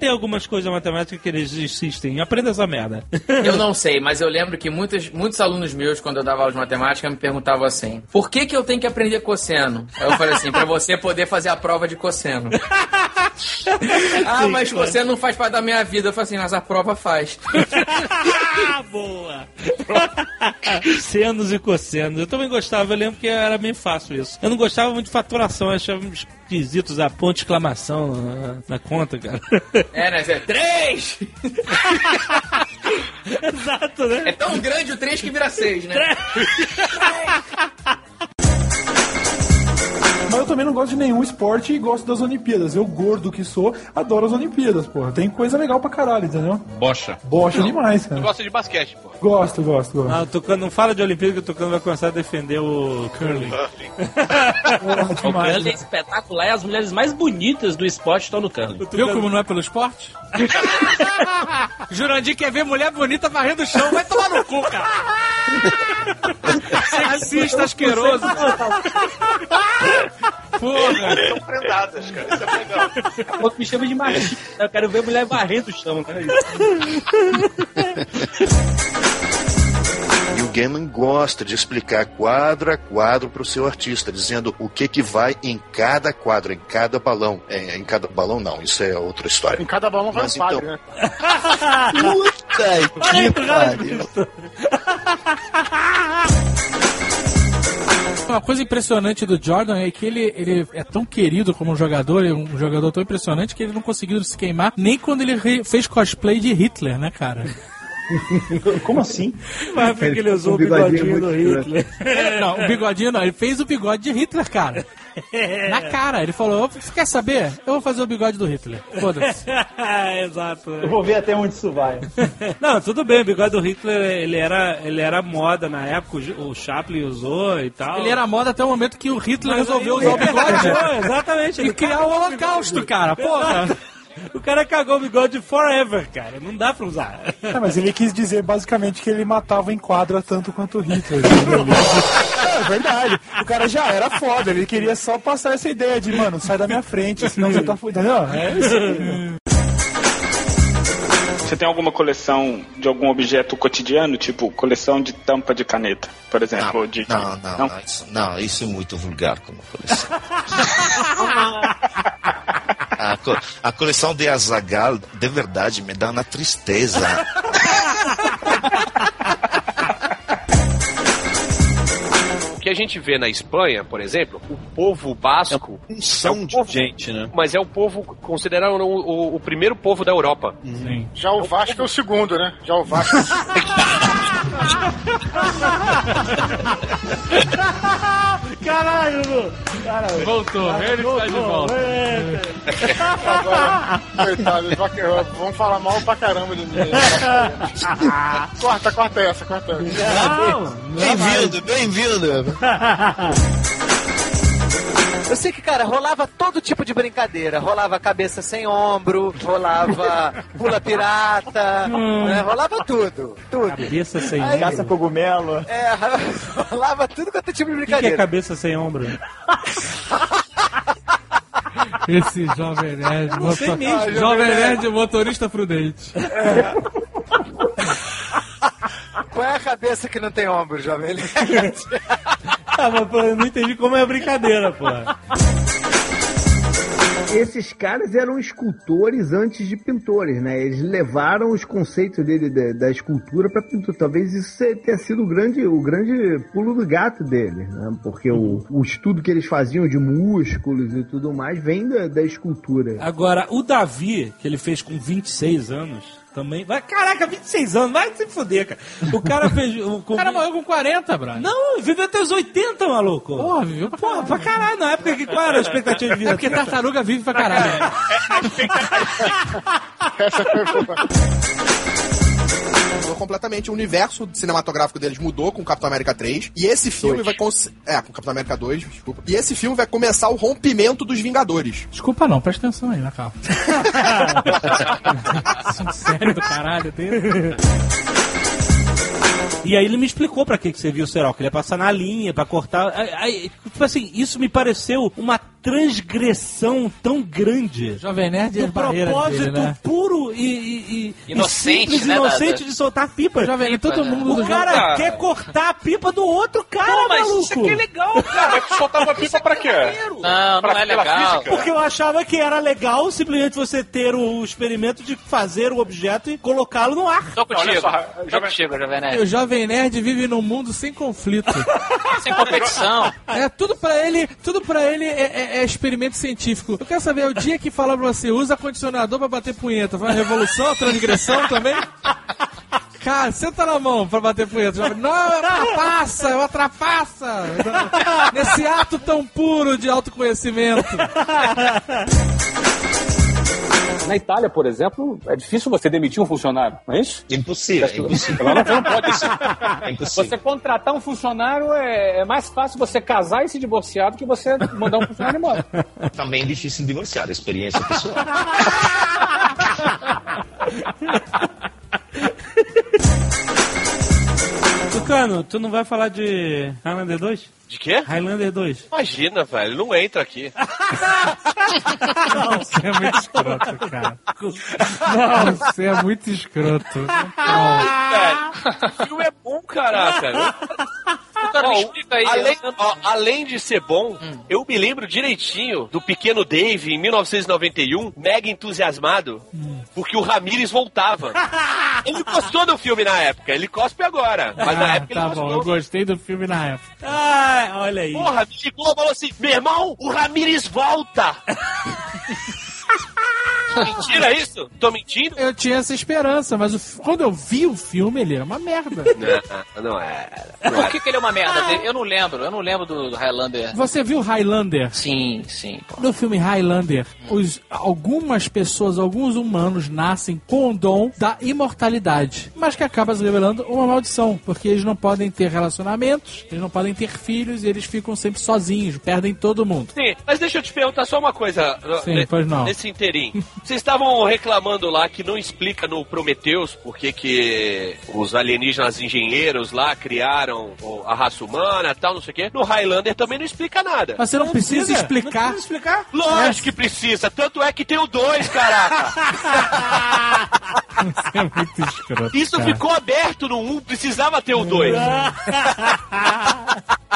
Tem algumas coisas na matemática que eles insistem? Aprenda essa merda. Eu não sei, mas eu lembro que muitos, muitos alunos meus, quando eu dava aula de matemática, me perguntavam assim: por que, que eu tenho que aprender cosseno? Aí eu falei assim: pra você poder fazer a prova de cosseno. ah, mas cosseno não faz parte da minha vida. Eu falei assim: mas a prova faz. Boa! Senos e cossenos. Eu também gostava, eu lembro que era bem fácil isso. Eu não gostava muito de faturação, eu achava esquisito usar ponto de exclamação na, na conta, cara. É, né? Zé? Três! Exato, né? É tão grande o três que vira seis, né? Mas eu também não gosto de nenhum esporte e gosto das Olimpíadas. Eu, gordo que sou, adoro as Olimpíadas, porra. Tem coisa legal pra caralho, entendeu? Bocha. Bocha demais, Tu cara. gosta de basquete, pô. Gosto, gosto, gosto. Ah, o Tucano, não fala de Olimpíada que o Tucano vai começar a defender o curling. O curling é espetacular e as mulheres mais bonitas do esporte estão no curling. Viu como não é pelo esporte? Jurandir quer ver mulher bonita varrendo o chão, vai tomar no cu, cara. Sexista asqueroso. Porra. Estão prendadas, cara. Isso é legal. Me chama de machista. Eu quero ver mulher varrendo o chão, né? E o Gaiman gosta de explicar quadro a quadro para o seu artista, dizendo o que que vai em cada quadro, em cada balão. É, em cada balão não, isso é outra história. Em cada balão vai um Mas padre, então- né? Puta que pariu. Uma coisa impressionante do Jordan é que ele, ele é tão querido como jogador, é um jogador tão impressionante que ele não conseguiu se queimar nem quando ele fez cosplay de Hitler, né, cara? Como assim? Mas porque ele usou o bigodinho do Hitler. Não, o bigodinho não, ele fez o bigode de Hitler, cara. Na cara, ele falou: Você quer saber? Eu vou fazer o bigode do Hitler. Foda-se. Exato. Eu vou ver até onde isso vai. Não, tudo bem, o bigode do Hitler, ele era, ele era moda na época, o Chaplin usou e tal. Ele era moda até o momento que o Hitler Mas resolveu aí- usar o bigode. É, exatamente. E Ele criar o holocausto, cara. Porra. O cara cagou o bigode forever, cara. Não dá pra usar. É, mas ele quis dizer basicamente que ele matava em quadra tanto quanto o Hitler. é verdade. O cara já era foda. Ele queria só passar essa ideia de, mano, sai da minha frente, senão você tá. Entendeu? É isso. aí. Você tem alguma coleção de algum objeto cotidiano, tipo coleção de tampa de caneta, por exemplo? de... Não, não, não, isso, não, isso é muito vulgar como coleção. A, a coleção de Azagal, de verdade, me dá uma tristeza. que a gente vê na Espanha, por exemplo, o povo basco. É São de gente, né? Mas é o povo considerado o, o- o primeiro povo da Europa. Já o Vasco é o segundo, né? Já o Vasco. Caralho, Lu. Caralho. Voltou, ele está de volta. Agora, coitado, vão falar mal pra caramba de mim. corta, corta essa, corta essa. Bem-vindo, bem-vindo. Eu sei que, cara, rolava todo tipo de brincadeira. Rolava cabeça sem ombro, rolava pula pirata, né? rolava tudo. Tudo. Cabeça sem Aí- Caça cogumelo. É, rolava tudo quanto é tipo de O que, que é brincadeira. cabeça sem ombro? Esse jovem nerd. Não sei motor- mesmo. Jovem nerd motorista prudente. Qual é a cabeça que não tem ombro, jovem? Ah, mas, pô, eu não entendi como é a brincadeira, pô. Esses caras eram escultores antes de pintores, né? Eles levaram os conceitos dele da, da escultura para pintura. Talvez isso tenha sido o grande, o grande pulo do gato deles, né? Porque o, o estudo que eles faziam de músculos e tudo mais vem da, da escultura. Agora, o Davi, que ele fez com 26 anos, também. Vai, caraca, 26 anos, vai se fuder, cara. O cara fez. O, com... O cara morreu com 40, brother. Não, viveu até os 80, maluco. Porra, viveu pra Porra, pra caralho. Na época que qual era a expectativa de vida? É porque tartaruga vive pra caralho. Mudou completamente. O universo cinematográfico deles mudou com o Capitão América 3. E esse filme vai. cons- É, com Capitão América 2, desculpa. E esse filme vai começar o rompimento dos Vingadores. Desculpa não, presta atenção aí na. Assunto sério do caralho dele. E aí ele me explicou pra que que servia o cerol, que ele ia passar na linha, pra cortar. Aí, aí, tipo assim, isso me pareceu uma transgressão tão grande. Jovem Nerd é do a barreira propósito dele, né? puro e, e, e Inocente, e simples, né, inocente da- de soltar pipa. Jovem Nerd, todo mundo O do cara jogo. quer cortar a pipa do outro cara, Pô, mas maluco. isso aqui é legal, cara. Mas tu soltava pipa pra quê? Não, não é legal. Porque eu achava que era legal simplesmente você ter o experimento de fazer o objeto e colocá-lo no ar. Tô contigo. Olha só, Tô Jovem- contigo, Jovem O Nerd. Jovem Nerd vive num mundo sem conflito. Sem competição. É, tudo pra ele, tudo pra ele é, é- é experimento científico. Eu quero saber, o dia que falar pra você, usa condicionador pra bater punheta, foi uma revolução, transgressão também? Cara, senta na mão pra bater punheta. Jovem. Não, é uma trapaça, é uma trapaça. Nesse ato tão puro de autoconhecimento. Na Itália, por exemplo, é difícil você demitir um funcionário, não é isso? Impossível, é impossível. Lá você não pode. É impossível. Você contratar um funcionário é, é mais fácil você casar e se divorciar do que você mandar um funcionário embora. Também é difícil divorciar, experiência pessoal. Tucano, tu não vai falar de Highlander 2? De quê? Highlander 2. Imagina, velho, não entra aqui. Não, você é muito escroto, cara. Não, você é muito escroto. Velho, o filme é bom, caraca. Cara, me explica aí. além, eu- além de ser bom, eu me lembro direitinho do pequeno Dave em 1991, mega entusiasmado, porque o Ramires voltava. Ele gostou do filme na época, ele cospe agora. Mas na Ah, época tá ele bom, eu gostei do filme na época. Ah, olha aí. Porra, me ligou e falou assim: meu irmão, o Ramires volta! Mentira isso? Tô mentindo? Eu tinha essa esperança, mas o quando eu vi o filme, ele era uma merda. Não, não era. Por que, que ele é uma merda? Eu não lembro, eu não lembro do Highlander. Você viu Highlander? Sim, sim. pô. No filme Highlander, os, algumas pessoas, alguns humanos nascem com o dom da imortalidade, mas que acaba se revelando uma maldição, porque eles não podem ter relacionamentos, eles não podem ter filhos e eles ficam sempre sozinhos, perdem todo mundo. Sim, mas deixa eu te perguntar só uma coisa. Sim, pois não. Nesse inteirinho. Vocês estavam reclamando lá que não explica no Prometheus por que que os alienígenas engenheiros lá criaram a raça humana e tal, não sei o quê. No Highlander também não explica nada. Mas você não, precisa, explicar. explicar? Lógico que precisa, tanto é que tem o dois, caraca. Você é muito escroto. Isso cara. ficou aberto no 1, precisava ter o dois.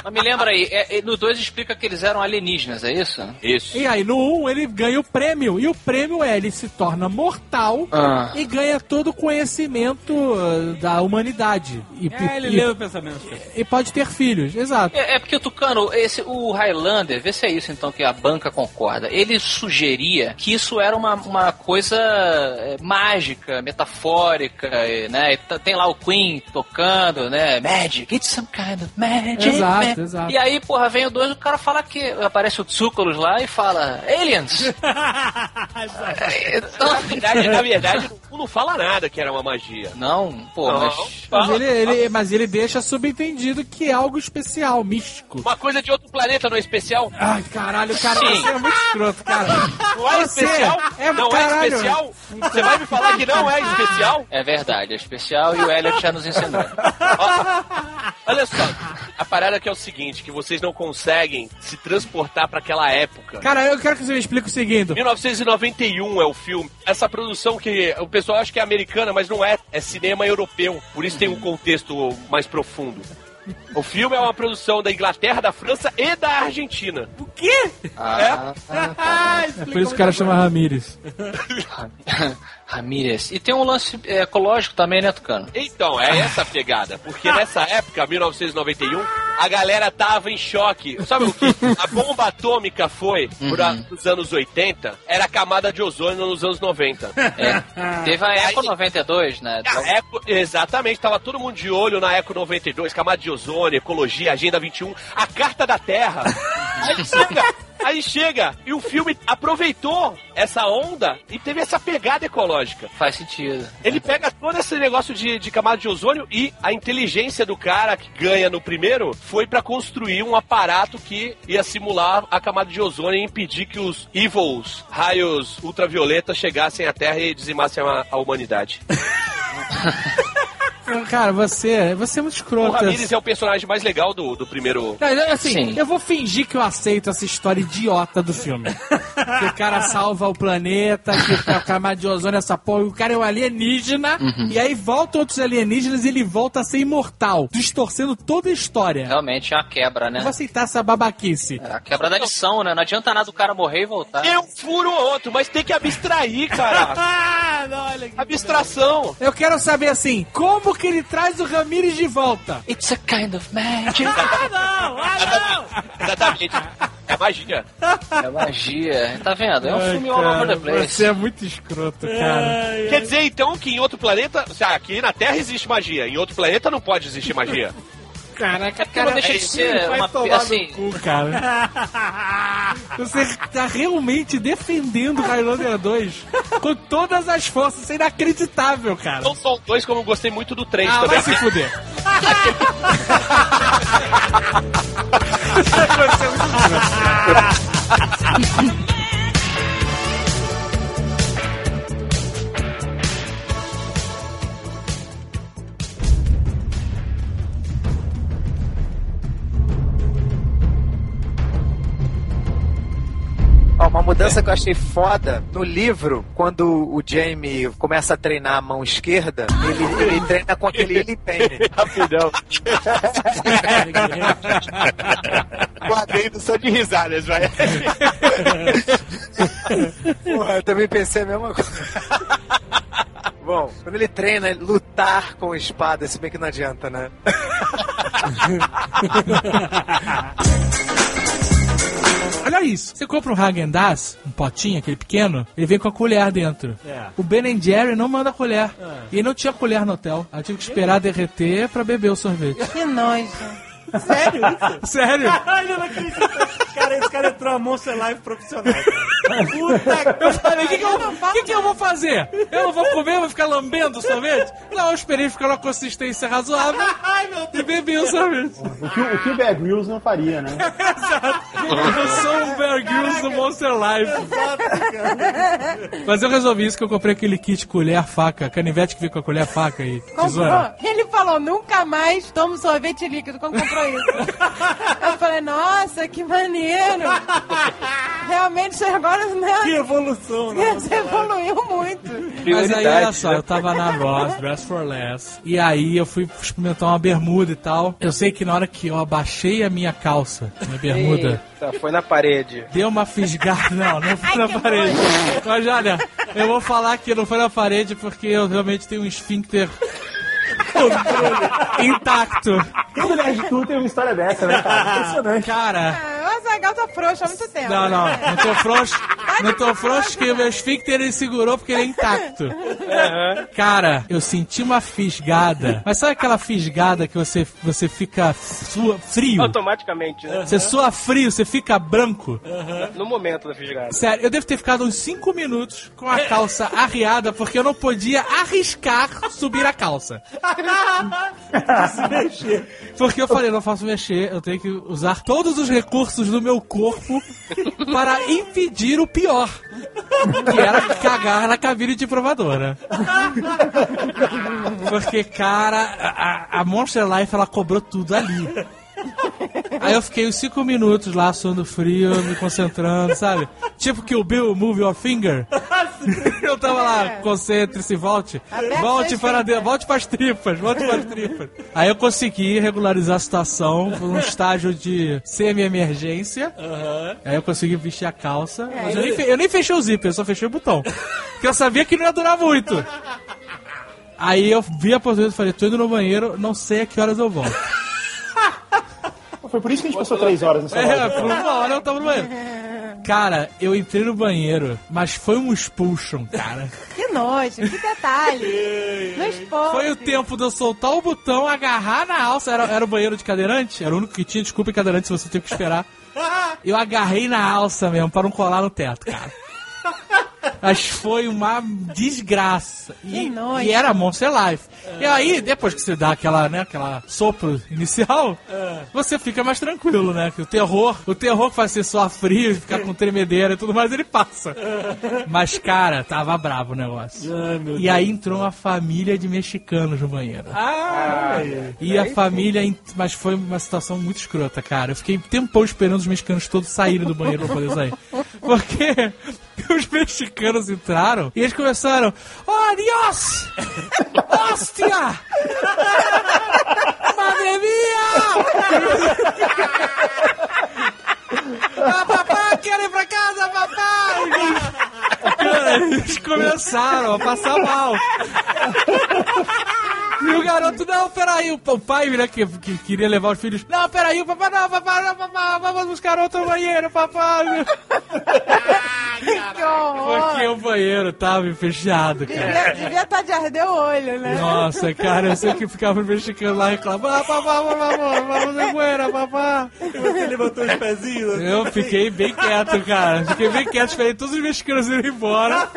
Mas me lembra aí, é- é- no 2 explica que eles eram alienígenas, é isso? Isso. E aí, no 1, ele ganha o prêmio. E o prêmio é, ele se torna mortal Ah. e ganha todo o conhecimento uh, da humanidade. E, É, ele e- leu o pensamento. e pode ter filhos, exato. É, é porque o Tucano, esse, o Highlander, vê se é isso então que a banca concorda. Ele sugeria que isso era uma, uma coisa é, mágica, metafórica, né? E tem lá o Queen tocando, né? Magic, it's some kind of magic. Exato, man. exato. E aí, porra, vem o 2 o cara fala que. Aparece o Tsúculos lá e fala: Aliens! então, Na verdade, na verdade, não, não fala nada que era uma magia. Não, pô, Não, mas. Mas fala. ele, ele- mas ele deixa subentendido que é algo especial, místico. Uma coisa de outro planeta não é especial? Ai, caralho, cara, Sim. você é muito escroto, cara. Não é Você especial? é- não caralho. é especial? Você vai me falar que não é especial? É verdade, é especial e o Elliot já nos ensinou. Olha só, A parada que é o seguinte, que vocês não conseguem se transportar pra aquela época. Cara, eu quero que você me explique o seguinte. 1991 é o filme. Essa produção que o pessoal acha que é americana, mas não é. É cinema europeu. Por isso tem um contexto mais profundo. O filme é uma produção da Inglaterra, da França e da Argentina. O quê? Ah, É por isso que o cara chama Ramírez. Ramírez. E tem um lance é, ecológico também, né, Tucano? Então, é essa a pegada. Porque nessa época, 1991, a galera tava em choque. Sabe o que? A bomba atômica foi por a- nos anos 80, era a camada de ozônio nos anos 90. É. Teve a Eco 92, né? Eco, exatamente, tava todo mundo de olho na Eco 92, camada de ozônio, ecologia, Agenda 21, a Carta da Terra. Aí aí chega, e o filme aproveitou essa onda e teve essa pegada ecológica. Faz sentido. Ele pega todo esse negócio de, de camada de ozônio e a inteligência do cara que ganha no primeiro foi pra construir um aparato que ia simular a camada de ozônio e impedir que os evils, raios ultravioletas, chegassem à Terra e dizimassem a, a humanidade. Cara, você, você é muito O escroto. Ramirez é o personagem mais legal do, do primeiro. Cara, assim, Sim. eu vou fingir que eu aceito essa história idiota do filme. que o cara salva o planeta, que a camada de ozônio, essa porra, o cara é um alienígena, Uhum. e aí voltam outros alienígenas e ele volta a ser imortal, distorcendo toda a história. Realmente é uma quebra, né? Eu vou aceitar essa babaquice. É a quebra da lição, né? Não adianta nada o cara morrer e voltar. É um furo ou outro, mas tem que abstrair, cara. Abstração. Eu quero saber assim, como que ele traz o Ramirez de volta? It's a kind of magic. ah, não! Ah, não! Exatamente. É magia. É magia. Tá vendo? É um Ai, filme all over the cara, place. Você é muito escroto, cara. Quer dizer, então, que em outro planeta. ah, Aqui na Terra existe magia, em outro planeta não pode existir magia. Caraca, Porque não deixa de ser uma tomar assim. no cu, cara. Você tá realmente defendendo Highlander 2 com todas as forças. Isso é inacreditável, cara. Não são dois, como eu gostei muito do 3 Ah, também. vai se fuder. Ó, uma mudança que eu achei foda no livro, quando o Jamie começa a treinar a mão esquerda, ele, ele treina com aquele Illy Penny. Rapidão. Guardei só de risadas, vai. Porra, eu também pensei a mesma coisa. Bom, quando ele treina lutar com espada, se bem que não adianta, né? Isso. Você compra um Hagen Dazs, um potinho, aquele pequeno, ele vem com a colher dentro. É. O Ben Jerry não manda colher. E não tinha colher no hotel. Aí eu tive que esperar derreter pra beber o sorvete. Que nojo. Sério isso? Sério? Caralho, eu não acredito. Cara, esse cara entrou a Monster Live profissional. cara. Puta Eu falei, o que, que, eu, que, que eu vou fazer? Eu não vou comer, vou ficar lambendo o sorvete? Não, eu esperei ficar numa consistência razoável e bebi o sorvete. O que, o que o Bear Grylls não faria, né? Eu sou um Bear Grylls do Monster Life. Mas eu resolvi isso que eu comprei aquele kit colher, faca, canivete que vem com a colher, faca e tesoura. Comprou. Ele falou, nunca mais tomo sorvete líquido quando comprou isso. Eu falei, nossa, que maneiro. Realmente, né? Que evolução, né? Você evoluiu muito. Mas aí, olha só, né? eu tava na Ross, Dress for Less, e aí eu fui experimentar uma bermuda e tal. Eu sei que na hora que eu abaixei a minha calça, minha bermuda, Eita, foi na parede. deu uma fisgada. Não, não foi na parede. Mas olha, eu vou falar que não foi na parede porque eu realmente tenho um esfíncter intacto. Todo Nerd Tour tem uma história dessa, né, cara? Impressionante. Cara, Ah, O Azagal tá frouxo há muito tempo. não, não, né? não tô frouxo. Não tô frouxo que o meu esfíncter ele segurou porque ele é intacto. Cara, eu senti uma fisgada. Mas sabe aquela fisgada que você, você fica sua, frio? Automaticamente, né? Você sua frio, você fica branco. No momento da fisgada. Sério, eu devo ter ficado uns 5 minutos com a calça arriada porque eu não podia arriscar subir a calça. Mexer. Porque eu falei, não posso mexer, eu tenho que usar todos os recursos do meu corpo para impedir o pior. Que era cagar na cabine de provadora. Porque, cara, a, a Monster Life ela cobrou tudo ali. Aí eu fiquei uns 5 minutos lá, suando frio, me concentrando, sabe? Tipo que o Bill Move Your Finger. eu tava lá, concentre-se, volte. Volte para dentro, volte para as tripas, volte para as tripas. Aí eu consegui regularizar a situação, foi um estágio de semi-emergência. Aí eu consegui vestir a calça. Mas eu nem, fe- eu nem fechei o zíper, eu só fechei o botão. Porque eu sabia que não ia durar muito. Aí eu vi a oportunidade e falei, tô indo no banheiro, não sei a que horas eu volto. Foi por isso que a gente passou três horas nessa É, loja. por uma hora eu tava no banheiro. Cara, eu entrei no banheiro, mas foi um expulsion, cara. Que nojo, que detalhe. Não. Foi o tempo de eu soltar o botão, agarrar na alça. Era, era o banheiro de cadeirante? Era o único que tinha. Desculpa, cadeirante, se você teve que esperar. Eu agarrei na alça mesmo, pra não colar no teto, cara. Mas foi uma desgraça. E, e era Monster Life. E aí, depois que você dá aquela, né, aquela sopro inicial, você fica mais tranquilo, né? Que o terror, o terror que faz você suar frio e ficar com tremedeira e tudo mais, ele passa. Mas, cara, tava bravo o negócio. e aí entrou uma família de mexicanos no banheiro. Ah, E a família, mas foi uma situação muito escrota, cara. Eu fiquei um tempão esperando os mexicanos todos saírem do banheiro pra poder sair. Porque os mexicanos entraram e eles começaram: Oh, Dios! Hostia! Madre mía! Ah, papai, quero ir pra casa! Cara, eles começaram a passar mal. E o garoto, não, peraí, o pai, né, que, que queria levar os filhos, não, peraí, o papai, não, papai, não, papai, vamos buscar outro banheiro, papai. Que horror. Porque o banheiro tava fechado, cara. Devia, devia estar de arder o olho, né? Nossa, cara, eu sei que ficava os mexicanos lá reclamando, ah, por favor, vamos de banheiro, papai. Você levantou os pezinhos. Eu fiquei bem quieto, cara. Fiquei bem quieto, esperei todos os mexicanos irem embora.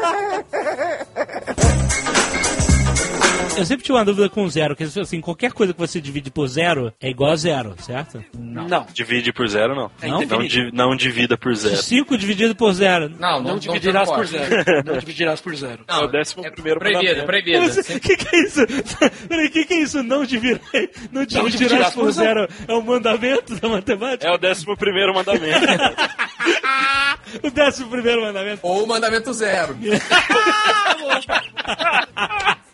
Eu sempre tinha uma dúvida com zero, que assim, qualquer coisa que você divide por zero é igual a zero, certo? Não. Divide por zero, não. É não, indefinito. di- não divida por zero. 5 dividido por zero. Não, não, dividirás por zero. Não dividirás por zero. É o décimo primeiro proibido, mandamento. proibido. O que, que é isso? Peraí, o que, que é isso? Não. Não dividirás dividirás por por zero. É um mandamento da matemática? É o décimo primeiro mandamento. o décimo primeiro mandamento. Ou o mandamento zero.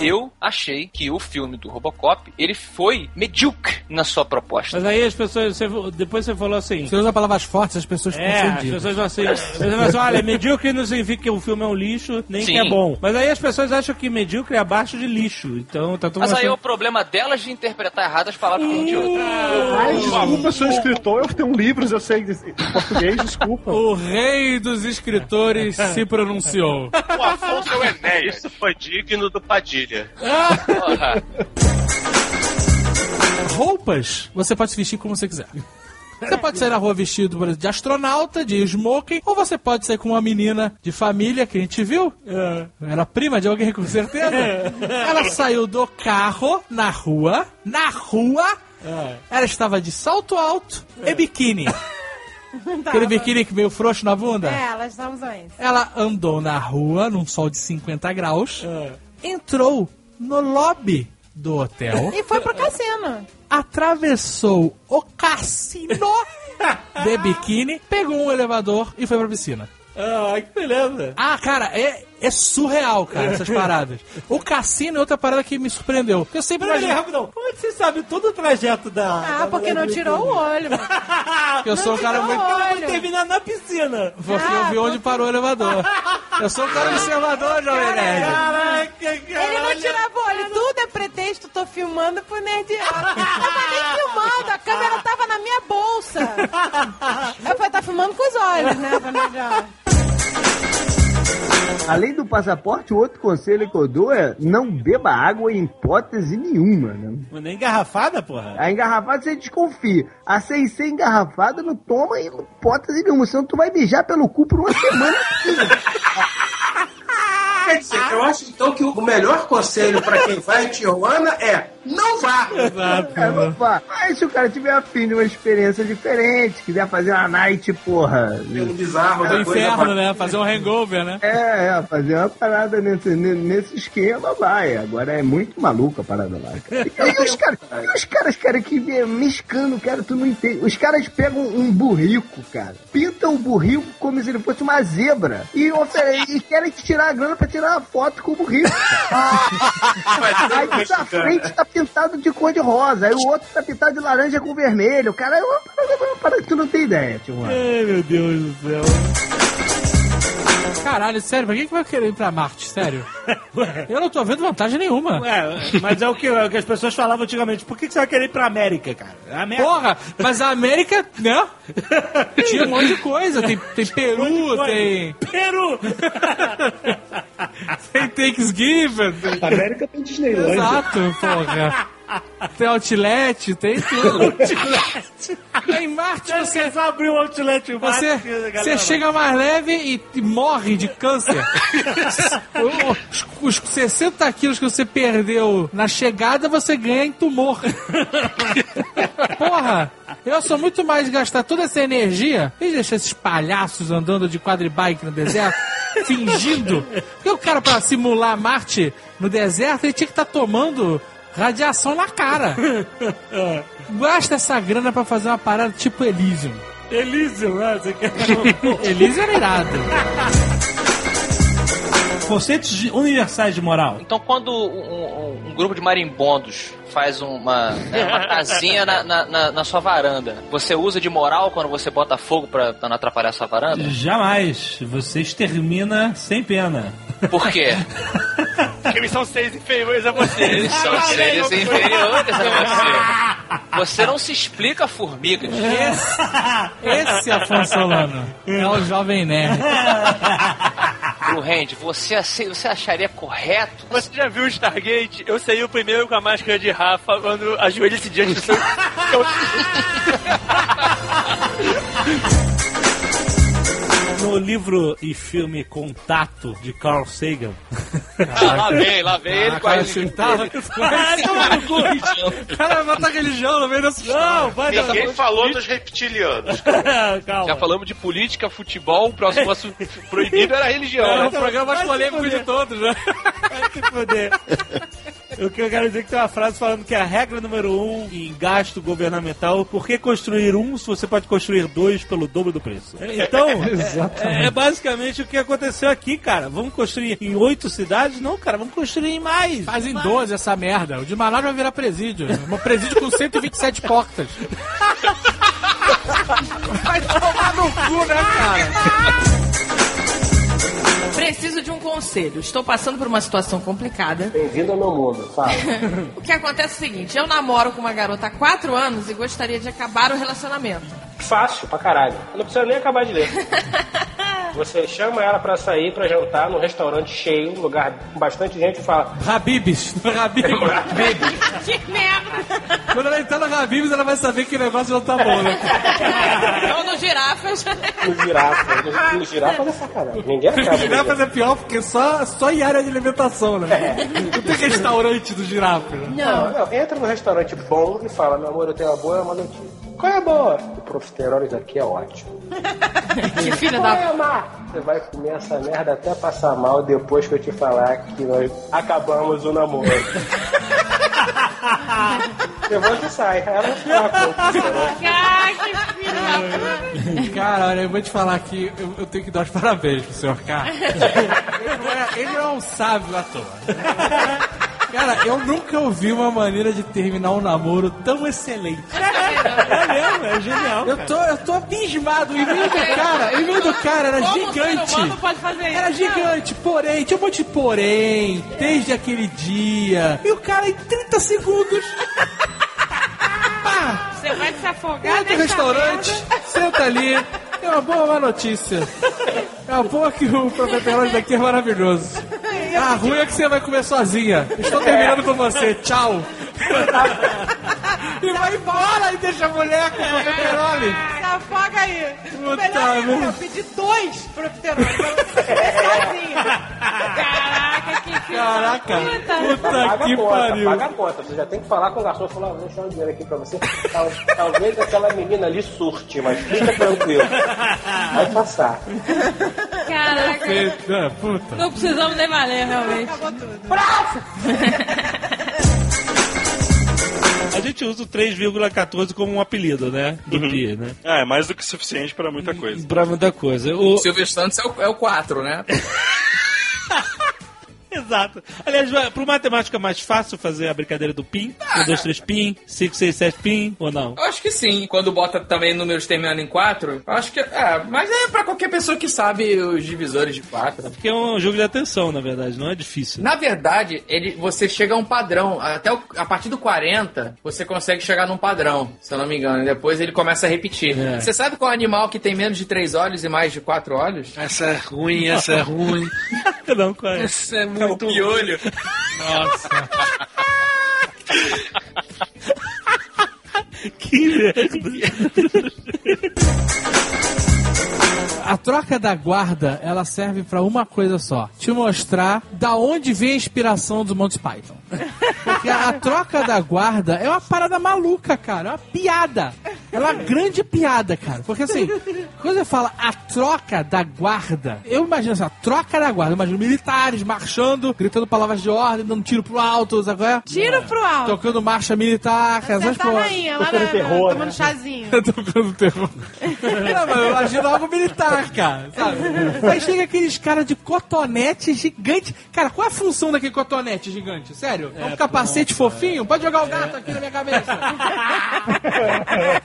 Eu achei que o filme do Robocop, ele foi medíocre na sua proposta. Mas aí as pessoas, você- depois você falou assim. Você usa palavras fortes, as pessoas ficam É, as pessoas vão assim, as pessoas vão assim, olha, medíocre não significa que o filme é um lixo, nem Sim. que é bom. Mas aí as pessoas acham que medíocre é abaixo de lixo. Então tá todo Mas aí é o problema delas de interpretar errado as palavras de um de outro. Ai, desculpa, eu sou escritor, eu tenho livros, eu sei português, desculpa. O rei dos escritores se pronunciou. O Afonso é o Enéas. Isso foi digno do Padilha. Roupas, você pode se vestir como você quiser. Você pode sair na rua vestido por exemplo, de astronauta, de smoking, ou você pode sair com uma menina de família que a gente viu. Era prima de alguém, com certeza. Ela saiu do carro na rua, na rua. Ela estava de salto alto e biquíni. Aquele biquíni que meio frouxo na bunda. É. Ela andou na rua num sol de 50 graus, entrou no lobby do hotel, E foi pro cassino. atravessou o cassino de biquíni, pegou um elevador e foi pra piscina. Ah, que beleza. Ah, cara, é, é surreal, cara, essas paradas. O cassino é outra parada que me surpreendeu. Porque eu sempre Peraí, imaginei. rapidão. Como é que você sabe todo o trajeto da. Ah, da porque não tirou o olho. mano. Eu sou um cara muito. o olho. terminar na piscina. Porque eu vi onde parou o elevador. Eu sou um cara observador, Jovem Nerd. Caraca, Ele não tirava o olho, tudo é pretexto, tô filmando pro nerd. Eu tava nem filmando, a câmera tava na minha bolsa. Eu falei, tá filmando com os olhos, né, pro nerd? Além do passaporte, o outro conselho que eu dou é não beba água em hipótese nenhuma, né? Mas nem engarrafada, porra. A engarrafada você desconfia. A sem ser engarrafada não toma em hipótese nenhuma, senão tu vai beijar pelo cu por uma semana. Quer dizer, eu acho então que o melhor conselho para quem vai em Tijuana é não vá. Exato. É, não vá. Mas se o cara tiver afim de uma experiência diferente, quiser fazer uma night, porra. bizarro, Do inferno, né? Fazer um hangover, né? É, é, fazer uma parada nesse, ne- nesse esquema, vai. Agora é muito maluco a parada lá. cara. E, os caras, e os caras, cara, que vê mexicano, cara, tu não entende. Os caras pegam um burrico, cara, pintam o burrico como se ele fosse uma zebra e, ofere- e querem te tirar a grana pra tirar uma foto com o burrico. cara. Aí da frente tá pintado de cor de rosa, aí o outro tá pintado de laranja com vermelho. Cara, é uma parada, que tu não tem ideia, tio. Ai, meu Deus do céu. Caralho, sério, pra que que vai querer ir pra Marte? Sério? Eu não tô vendo vantagem nenhuma. Ué, mas é o que, é o que as pessoas falavam antigamente. Por que, que você vai querer ir pra América, cara? A América- Porra, mas a América, né? Tinha um monte de coisa. Tem, tem Peru, tem. Peru! tem Thanksgiving. A América tem Disneyland. Exato, porra. Tem outlet, tem tudo. Outlet. Em Marte você. Abriu o outlet em Marte, Você, galera. você chega mais leve e, e morre de câncer. os, os 60 quilos que você perdeu na chegada, você ganha em tumor. Porra! Eu sou muito mais gastar toda essa energia e deixar esses palhaços andando de quadribike no deserto, fingindo. Porque o cara, pra simular Marte no deserto, ele tinha que estar tomando radiação na cara. Gasta essa grana pra fazer uma parada tipo Elysium. Elysium, né? Você quer... Elysium era irado. Conceitos universais de moral. Então, quando um, um- um grupo de marimbondos faz uma, né, uma casinha na, na- na- na sua varanda, você usa de moral quando você bota fogo pra, pra não atrapalhar a sua varanda? Jamais. Você extermina sem pena. Por quê? Porque eles são seres inferiores a você. Eles são seres inferiores a você. Você não se explica a formigas. Esse Afonso Solano é o jovem nerd. Hand, você, você acharia correto? Você já viu o Stargate? Eu saí o primeiro com a máscara de Rafa quando ajoelha-se diante do seu. No livro e filme Contato, de Carl Sagan. Ah, lá vem, lá vem ele com a chutava. O cara vai botar religião no meio dessa Não, vai dar. Ninguém falou dos reptilianos. Calma. Já falamos de política, futebol, o próximo assunto proibido era a religião. É né? o programa mais polêmico de todos, né? Vai se fuder. O que eu quero dizer é que tem uma frase falando que a regra número um em gasto governamental, por que construir um se você pode construir dois pelo dobro do preço? Então, é, é basicamente o que aconteceu aqui, cara. Vamos construir em oito cidades? Não, cara, vamos construir em mais. Faz em Mais. 12 essa merda. O de Manaus vai virar presídio. Um presídio com 127 portas. Vai tomar no cu, né, cara? Preciso de um conselho. Estou passando por uma situação complicada. Bem-vindo ao meu mundo, fala. O que acontece é o seguinte: eu namoro com uma garota há quatro anos e gostaria de acabar o relacionamento. Fácil pra caralho. Não precisa nem acabar de ler. Você chama ela pra sair, pra jantar num restaurante cheio, um lugar com bastante gente e fala. Habibs. Habibs. que merda! Quando ela entrar no Habibs, ela vai saber que o negócio não tá bom, né? Ou no girafas. No girafa. No, no girafa é sacanagem. Ninguém acaba. ler. Girafas é pior porque só, só em área de alimentação, né? Não tem restaurante do girafa. Né? Não, não, entra no restaurante bom e fala, meu amor, eu tenho uma boa uma notícia. Qual é a boa? O profiteroles aqui é ótimo. que filha Qual da. é? Você vai comer essa merda até passar mal depois que eu te falar que nós acabamos o namoro. Levanta e sai. Ela não fala com da. Cara, olha, eu vou te falar que eu, eu tenho que dar os parabéns pro senhor K. Ele não é, ele não é um sábio à toa. Cara, eu nunca ouvi uma maneira de terminar um namoro tão excelente. É mesmo, é genial. Eu tô, eu tô abismado. O e-mail do cara, o e-mail do cara era Como o ser gigante. pode fazer isso? Era gigante, porém, tinha um monte de porém, desde aquele dia. E o cara em 30 segundos. Pá, Você vai se afogar Entra no restaurante, merda. senta ali. É uma boa má notícia. É uma boa que o profiterol daqui é maravilhoso. A ruim é que você vai comer sozinha. Estou terminando com você. Tchau. E vai embora e deixa a mulher com o profiterol. Se afoga aí. Puta Melhor merda. eu pedi dois profiteroles pra você comer sozinho. Caraca, que Caraca, puta paga que a conta, pariu. paga a conta. Você já tem que falar com o garçom e falar, vou deixar um dinheiro aqui pra você. Tal- talvez aquela menina ali surte, mas fica tranquilo. Vai passar. Caraca. É, puta. Não precisamos nem valer, realmente. Acabou tudo. A gente usa o 3,14 como um apelido, né? Do Uhum. Pi, né? Ah, é mais do que suficiente pra muita coisa. Pra muita coisa. O... Silvio Santos é o, é o 4, né? Exato. Aliás, pro matemático é mais fácil fazer a brincadeira do PIN? 1, 2, 3 PIN, 5, 6, 7 PIN, ou não? Eu acho que sim. Quando bota também números terminando em 4, eu acho que. É, mas é pra qualquer pessoa que sabe os divisores de 4. Porque é um jogo de atenção, na verdade, não é difícil. Na verdade, ele, você chega a um padrão. Até o- a partir do 40, você consegue chegar num padrão, se eu não me engano. E depois ele começa a repetir. É. Você sabe qual animal que tem menos de 3 olhos e mais de 4 olhos? Essa é ruim, essa é ruim. não, qual é? Essa é É o piolho. Nossa. que merda. A troca da guarda, ela serve pra uma coisa só. Te mostrar da onde vem a inspiração dos Monty Python. Porque a, troca da guarda é uma parada maluca, cara. É uma piada. É uma grande piada, cara. Porque assim, quando você fala a troca da guarda, eu imagino assim, a troca da guarda. Eu imagino militares marchando, gritando palavras de ordem, dando tiro pro alto, sabe qual é? Tiro pro alto. Tocando marcha militar, essas Tá porra. rainha, lá na, na, tomando chazinho. Tocando terror. Não, mas eu imagino algo militar, cara, sabe? Aí chega aqueles caras de cotonete gigante. Cara, qual é a função daquele cotonete gigante? Sério? É um capacete fofinho? Pode jogar o gato aqui na minha cabeça.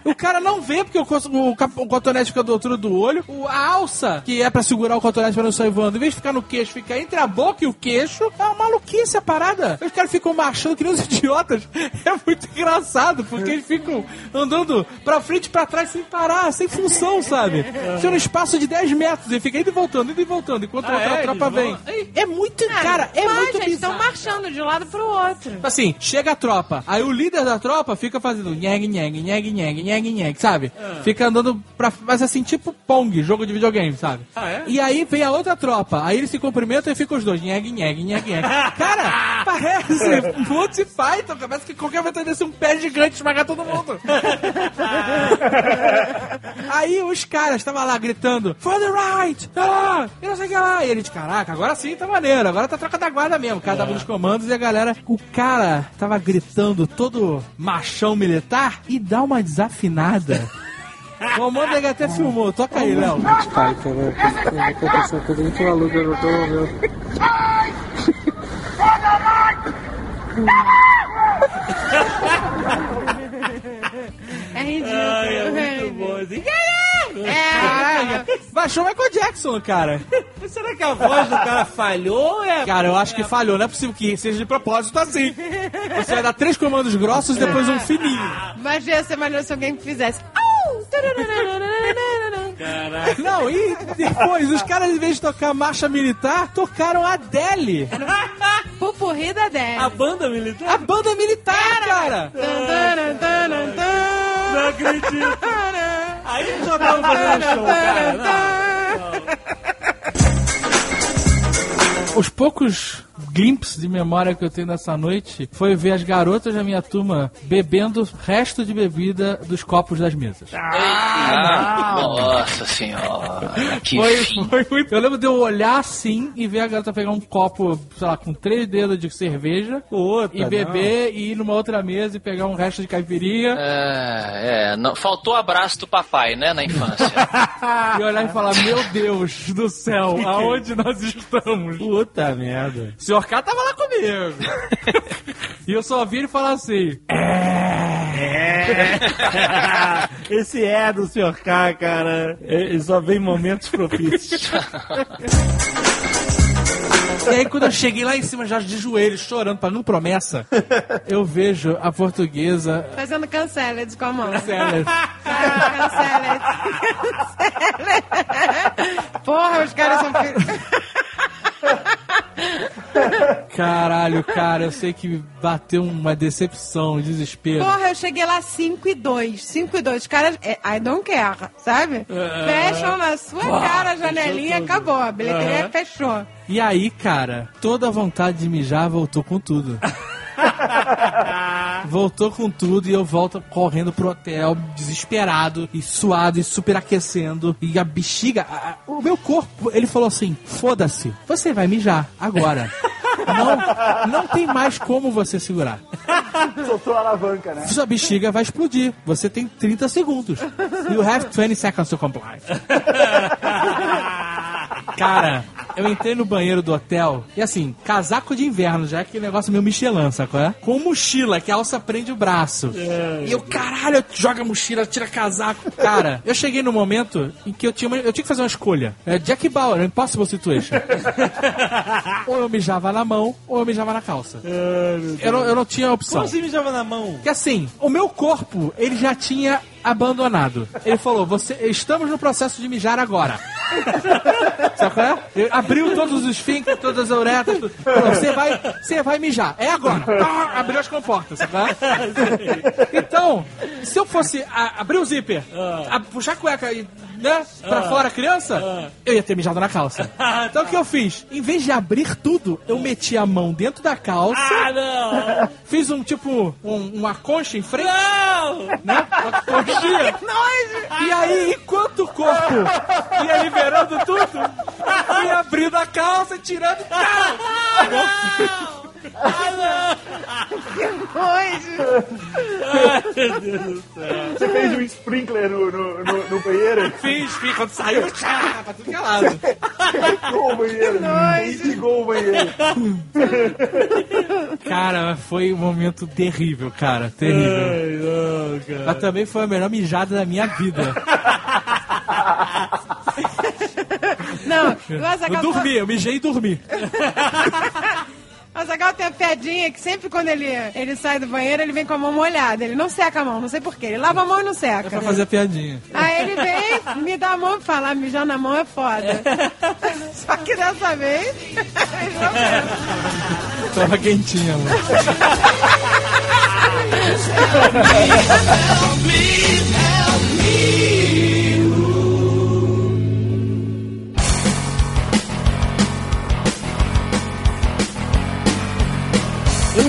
o cara não vê porque o, o o cotonete fica do altura do olho. O- a alça, que é pra segurar o cotonete pra não sair voando, em vez de ficar no queixo, fica entre a boca e o queixo. É uma maluquice a parada. Os caras ficam marchando que nem os idiotas. É muito engraçado, porque eles ficam andando pra frente e pra trás sem parar, sem função, sabe? Isso é um espaço de 10 metros e fica indo e voltando, indo e voltando, enquanto Ah, a outra é? tropa Eles vem. É muito, cara, é mas, muito gente, estão marchando de um lado pro outro. Assim, chega a tropa, aí o líder da tropa fica fazendo nheg, nheg, nheg, nheg, nheg, nheg, sabe? Ah. Fica andando pra. Mas assim, tipo Pong, jogo de videogame, sabe? Ah, é? E aí vem a outra tropa, aí eles se cumprimentam e ficam os dois, nheg, nheg, nheg, nheg. Cara, parece Monty Python, parece que qualquer vai descer um pé gigante esmagar todo mundo. aí os caras estavam lá gritando, for the right, ah, e não sei o que lá. E eles, caraca, agora sim tá maneiro, agora tá troca da guarda mesmo. O cara dava nos comandos e a galera, o cara tava gritando todo machão militar e dá uma desafinada. O comando ele até filmou, toca aí, Léo. Python, né? Aconteceu coisa muito maluca, eu tô. É ridículo. Ai, é muito bom. Assim. Caralho, baixou o Michael Jackson, cara. Será que a voz do cara falhou? ou É... Cara, eu acho que falhou, não é possível que seja de propósito assim. Você vai dar três comandos grossos e depois um fininho. Mas ia ser maneiro se alguém fizesse. Caraca. Não, e depois, os caras, em vez de tocar marcha militar, tocaram a Adele. Pupurri da Dé. A banda militar? A banda militar, cara. Não acredito. Aí eles já estavam fazendo show, cara. Não. Os poucos glimpses de memória que eu tenho nessa noite foi ver as garotas da minha turma bebendo resto de bebida dos copos das mesas. Ah, nossa senhora. Que Foi, foi muito. Eu lembro de eu olhar assim e ver a garota pegar um copo, sei lá, com três dedos de cerveja Puta, e beber e ir numa outra mesa e pegar um resto de caipirinha É, é, não, faltou o abraço do papai, né, na infância. e olhar e falar: Meu Deus do céu, aonde nós estamos? Puta merda. Senhor K tava lá comigo. e eu só ouvi ele falar assim: É. Esse é do Sr. K, cara. Ele só vem em momentos propícios. E aí, quando eu cheguei lá em cima, já de joelhos, chorando, pagando promessa, eu vejo a portuguesa. Fazendo canceled com a mão. Canceled. Canceled. Canceled. Porra, os caras são filhos. Caralho, cara, eu sei que bateu uma decepção, um desespero. Porra, eu cheguei lá 5 e 2. 5 e 2. Os caras, é, I don't care, sabe? É. Fecham na sua Pá, cara a janelinha, acabou. A bilheteria Aham. fechou. E aí, cara, toda a vontade de mijar voltou com tudo. Voltou com tudo e eu volto correndo pro hotel, desesperado e suado e superaquecendo. E a bexiga, a- a- o meu corpo, ele falou assim: foda-se, você vai mijar agora. Não, não tem mais como você segurar. Soltou a alavanca, né? Sua bexiga vai explodir. Você tem 30 segundos. You have 20 seconds to comply. Cara, eu entrei no banheiro do hotel e assim, casaco de inverno, já é aquele negócio meio Michelin, sacou? É? Com mochila, que a alça prende o braço. E eu, caralho, joga mochila, tira casaco. Cara, eu cheguei no momento em que eu tinha, uma- eu tinha que fazer uma escolha. É Jack Bauer, Impossible Situation. ou eu mijava na mão, ou eu mijava na calça. Eu não, eu não tinha opção. Como assim mijava na mão? Que assim, o meu corpo, ele já tinha abandonado. Ele falou, você, estamos no processo de mijar agora. Sabe qual é? Ele abriu todos os esfíncteres, todas as uretas, tudo. Falou, você vai, você vai mijar. É agora. Ah, abriu as comportas, sabe qual é? Então, se eu fosse a- abrir o zíper, a- puxar a cueca e, né, pra Ah. fora a criança, eu ia ter mijado na calça. Então o que eu fiz? Em vez de abrir tudo, eu meti a mão dentro da calça. Ah, não! Fiz um tipo, um, uma concha em frente. Não! Né? Uma conchinha. E aí, enquanto o corpo ia liberando tudo, fui abrindo a calça, tirando. Que nojo! Ai, meu Deus do céu. Você fez um sprinkler no, no, no, no banheiro? Fiz, fiz. Quando saiu, tchá, pra tudo que é lado. Ligou o banheiro. Desligou o banheiro. Cara, foi um momento terrível, cara. Terrível. Ai, não, cara. Mas também foi a melhor mijada da minha vida. Não, o Eu Azaghal dormi, eu mijei e dormi. Tem a piadinha que sempre quando ele, ele sai do banheiro, ele vem com a mão molhada. Ele não seca a mão, não sei porquê. Ele lava a mão e não seca. É pra fazer a piadinha. Aí ele vem, me dá a mão e fala, "Ah, mijar na mão é foda. Só que dessa vez... Tava quentinha, mano. Não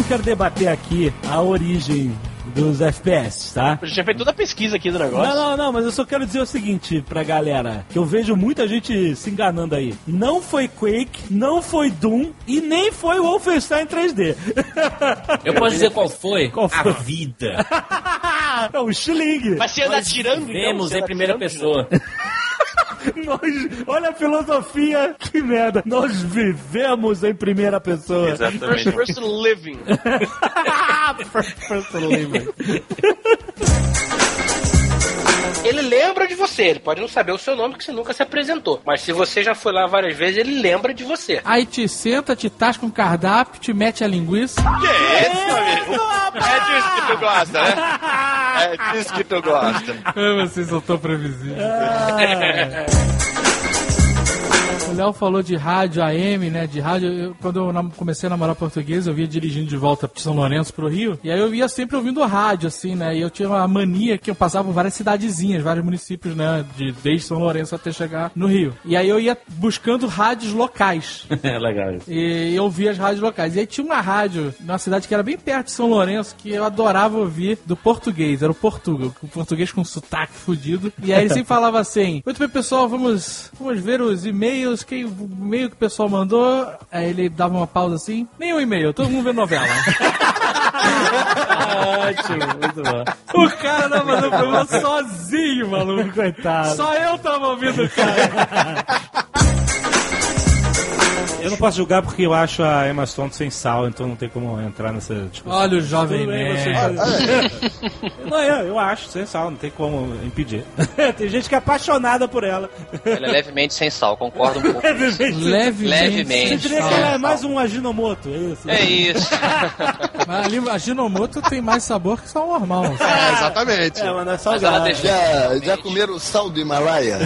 quero debater aqui a origem dos FPS, tá? A gente já fez toda a pesquisa aqui do negócio. Não, não, não, mas eu só quero dizer o seguinte pra galera, que eu vejo muita gente se enganando aí. Não foi Quake, não foi Doom e nem foi Wolfenstein 3D. Eu posso dizer qual foi? Qual foi? A vida. É o Schling. Mas você anda tirando, Vemos você em primeira pessoa. Nós, olha a filosofia, que merda. Nós vivemos em primeira pessoa. First person living. First person living. Ele lembra de você, ele pode não saber o seu nome, que você nunca se apresentou. Mas se você já foi lá várias vezes, ele lembra de você. Aí te senta, te tasca um cardápio, te mete a linguiça. Que é isso, amigo? É disso que tu gosta, né? É disso que tu gosta. Ah, vocês são tão previsíveis. O Léo falou de rádio AM, né? De rádio. Eu- quando eu comecei a namorar português, eu via dirigindo de volta de São Lourenço pro Rio. E aí eu ia sempre ouvindo rádio, assim, né? E eu tinha uma mania que eu passava por várias cidadezinhas, vários municípios, né? De, desde São Lourenço até chegar no Rio. E aí eu ia buscando rádios locais. É legal. E eu ouvia as rádios locais. E aí tinha uma rádio numa cidade que era bem perto de São Lourenço que eu adorava ouvir do português. Era o Portugal, o português com sotaque fudido. E aí ele sempre falava assim: Muito bem, pessoal, vamos, vamos ver os e-mails. Quem, o e-mail que o pessoal mandou. Aí ele dava uma pausa assim: Nenhum e-mail, todo mundo vê novela. Ótimo, muito bom. o cara tava fazendo o programa sozinho, maluco. Coitado. Só eu tava ouvindo o cara. Eu não posso julgar porque eu acho a Emma Stone sem sal, então não tem como entrar nessa discussão. Olha o jovem Tudo bem, você nerd. faz- Não, eu, eu acho sem sal, não tem como impedir. tem gente que é apaixonada por ela. Ela é levemente sem sal, concordo um pouco. Levemente. Levemente. Você diria que ela é mais um aginomoto, é isso? É isso. Mas ali a Ginomoto tem mais sabor que sal normal. É, exatamente. É, mas não é ela salgado. deixa- Já, já comeram sal do Himalaia?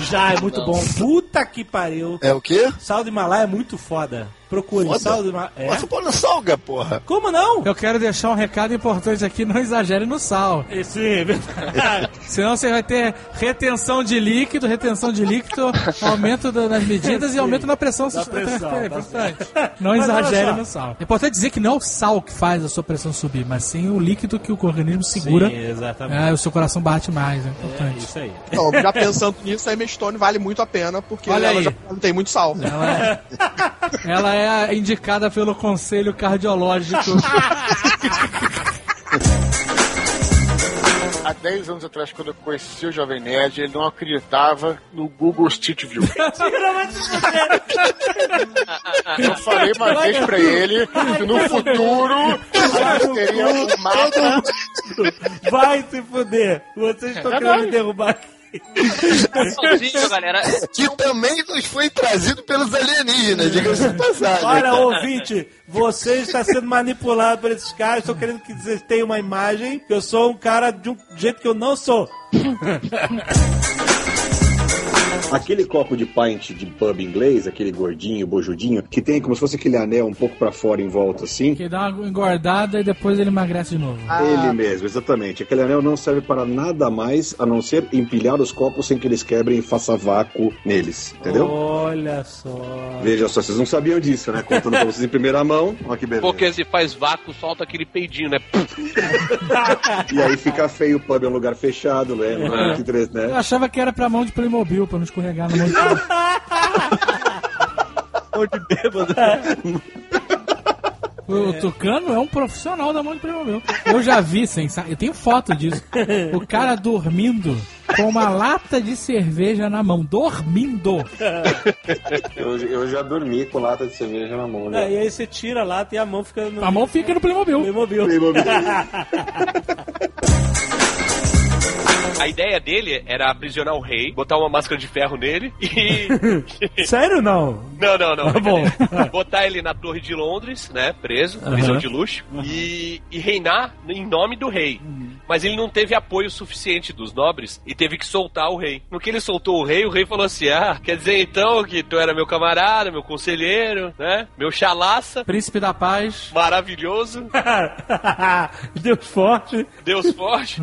Já, é muito bom. Puta que pariu. É o quê? Sal do Himalaia é muito foda. Procure Foda. sal do mar. É? Mas pô, não salga, porra. Como não? Eu quero deixar um recado importante aqui, não exagere no sal. Sim, é verdade. Senão você vai ter retenção de líquido, retenção de líquido, aumento da- das medidas e aumento na pressão. Da pressão, É tá importante. Não Mas olha exagere no sal. É importante dizer que não é o sal que faz a sua pressão subir, mas sim o líquido que o organismo segura. Sim, exatamente. É, o seu coração bate mais, é importante. isso aí. Então, já pensando nisso, a Emma Stone vale muito a pena, porque Olha ela aí. já não tem muito sal. Ela é indicada pelo Conselho Cardiológico. Há 10 anos atrás, quando eu conheci o Jovem Nerd, ele não acreditava no Google Street View. Eu falei uma vez pra ele que no futuro gente teria um mapa. Vai se fuder. Vocês estão É querendo me derrubar aqui. Sozinho, galera. Que também nos foi trazido pelos alienígenas, diga-se de passagem. Olha, cara. ouvinte, você está sendo manipulado por esses caras. Estou querendo que vocês tenham uma imagem que eu sou um cara de um jeito que eu não sou. Aquele copo de pint de pub inglês, aquele gordinho, bojudinho, que tem como se fosse aquele anel um pouco pra fora em volta assim. que dá uma engordada e depois ele emagrece de novo. Ele mesmo, exatamente. Aquele anel não serve para nada mais a não ser empilhar os copos sem que eles quebrem e faça vácuo neles, entendeu? Olha só. Veja só, vocês não sabiam disso, né? Contando pra vocês em primeira mão. Olha que beleza. Porque se faz vácuo, solta aquele peidinho, né? E aí fica feio, o pub é um lugar fechado, né? É interessante, Eu né? achava que era pra mão de Playmobil, pra não escorregar na mão de bêbado. O, o Tucano é um profissional da mão de Playmobil. Eu já vi, sem sa- eu tenho foto disso. O cara dormindo com uma lata de cerveja na mão. Dormindo. Eu, eu já dormi com lata de cerveja na mão, É, né? e aí você tira a lata e a mão fica no. A mão fica no Playmobil. Playmobil. A ideia dele era aprisionar o rei, botar uma máscara de ferro nele e. Sério não? Não, não, não. Tá bom. Botar ele na Torre de Londres, né? Preso, prisão de luxo, e, e reinar em nome do rei. Mas ele não teve apoio suficiente dos nobres e teve que soltar o rei. No que ele soltou o rei, o rei falou assim: Ah, quer dizer então que tu era meu camarada, meu conselheiro, né? Meu chalaça. Príncipe da paz. Maravilhoso. Deus forte. Deus forte.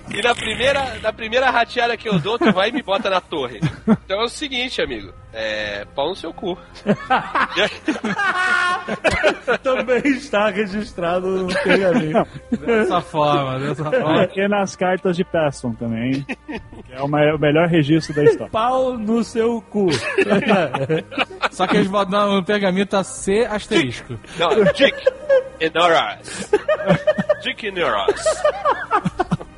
E, na primeira, na primeira rateada que eu dou, tu vai e me bota na torre. Então é o seguinte, amigo. É. pau no seu cu. Também está registrado no pergaminho. Dessa forma, dessa forma. E nas cartas de Pesson também, que é o mai- o melhor registro da história. Pau no seu cu. Só que eles botam no pergaminho tá C asterisco. Não, Dick Inoras. Dick Inoras.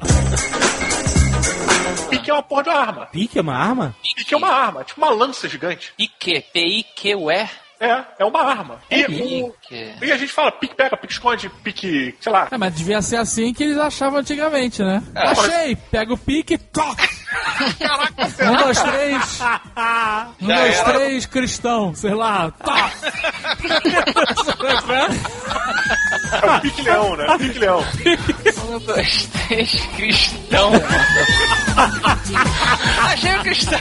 Pique é uma porra de uma arma. Pique é uma arma? Pique é uma arma, tipo uma lança gigante. Pique, P-I-Q-U-E? É, é uma arma. E, o- Pique. e a gente fala pique pega, pique esconde, pique, sei lá. É, mas devia ser assim que eles achavam antigamente, né? É, Achei! Pega o pique, toca! Um, dois, três. Um, Já dois, era. três, cristão, sei lá. Tá. É o pique leão, né? Pique leão. Um, dois, três, cristão. Achei o cristão.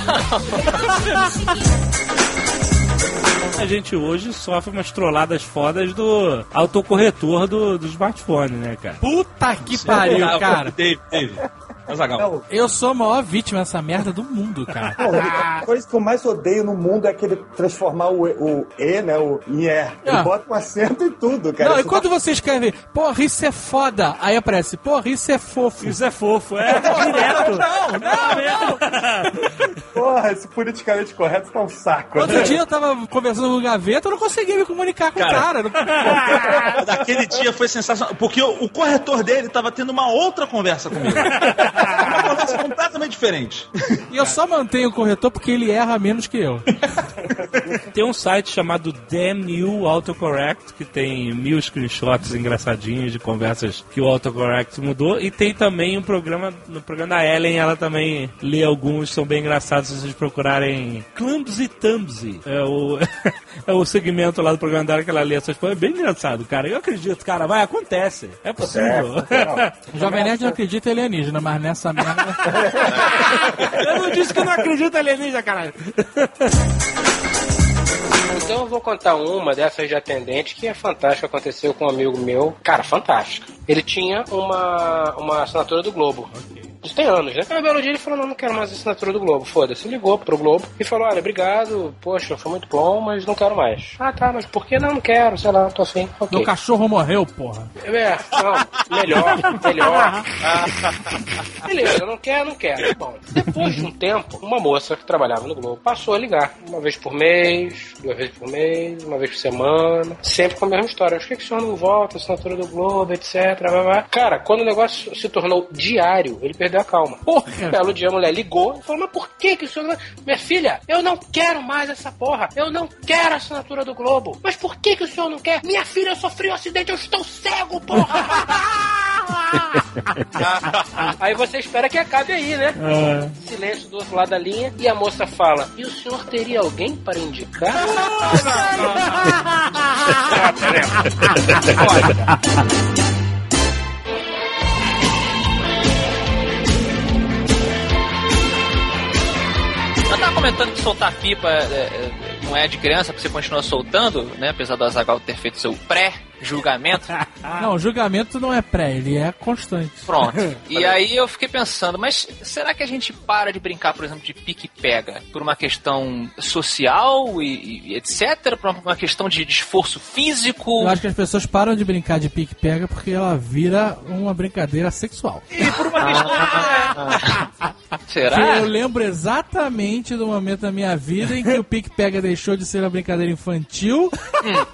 A gente hoje sofre umas trolladas fodas do autocorretor do, do smartphone, né, cara? Puta que pariu, cara. Dave, Dave. Eu sou a maior vítima dessa merda do mundo, cara. A coisa que eu mais odeio no mundo é aquele transformar o, E- o E, né, o em E. Ele Ah. bota um acento em tudo, cara. Não, e Isso quando você escreve, porra, isso é foda, aí aparece, porra, isso é fofo. Isso é fofo, é direto. Não, não, Porra, esse politicamente correto tá um saco. Outro né? dia eu tava conversando com o Gaveta, eu não conseguia me comunicar com o cara. Não- Daquele dia foi sensacional, porque o, o corretor dele tava tendo uma outra conversa comigo. Uma conversa completamente diferente. E eu só mantenho o corretor porque ele erra menos que eu. Tem um site chamado Damn You Autocorrect, que tem mil screenshots engraçadinhos de conversas que o autocorrect mudou. E tem também um programa, no programa da Ellen, ela também lê alguns, são bem engraçados se vocês procurarem Clumsy Thumbsy. É o, é o segmento lá do programa dela que ela lê essas coisas. É bem engraçado, cara. Eu acredito, cara, vai, acontece. É possível. O Jovem Nerd não acredita em alienígena, mas nessa merda. Eu não disse que eu não acredito em alienígena, caralho. Então eu vou contar uma dessas de atendente que é fantástica, aconteceu com um amigo meu. Cara, fantástica. Ele tinha uma, uma assinatura do Globo. Isso tem anos, né? Aí um belo dia ele falou, não, não quero mais a assinatura do Globo, foda-se. Ligou pro Globo e falou, olha, obrigado, poxa, foi muito bom, mas não quero mais. Ah, tá, mas por que não? Não quero, sei lá, tô afim. Ok. Meu cachorro morreu, porra. É, não, melhor, melhor. Beleza, não quer, não quer. Bom, depois de um tempo, uma moça que trabalhava no Globo passou a ligar. Uma vez por mês, duas vezes por mês, uma vez por semana. Sempre com a mesma história. Por que, que o senhor não volta? Assinatura do Globo, etc. blá, blá. Cara, quando o negócio se tornou diário, ele perdeu a calma. Porra! Um belo dia a mulher ligou e falou: Mas por que, que o senhor. não- Minha filha, eu não quero mais essa porra. Eu não quero a assinatura do Globo. Mas por que, que o senhor não quer? Minha filha, eu sofri um acidente, eu estou cego, porra! aí você espera que acabe aí, né? É. Silêncio do outro lado da linha e a moça fala: E o senhor teria alguém para indicar? comentando que soltar pipa é, é, não é de criança, porque você continua soltando, né? Apesar do Azagal ter feito seu pré-julgamento. Não, julgamento não é pré, ele é constante. Pronto. E aí eu fiquei pensando, mas será que a gente para de brincar, por exemplo, de pique-pega por uma questão social e, e etc? Por uma questão de, de esforço físico? Eu acho que as pessoas param de brincar de pique-pega porque ela vira uma brincadeira sexual. E por uma questão. Será? Que eu lembro exatamente do momento da minha vida em que o pique-pega deixou de ser uma brincadeira infantil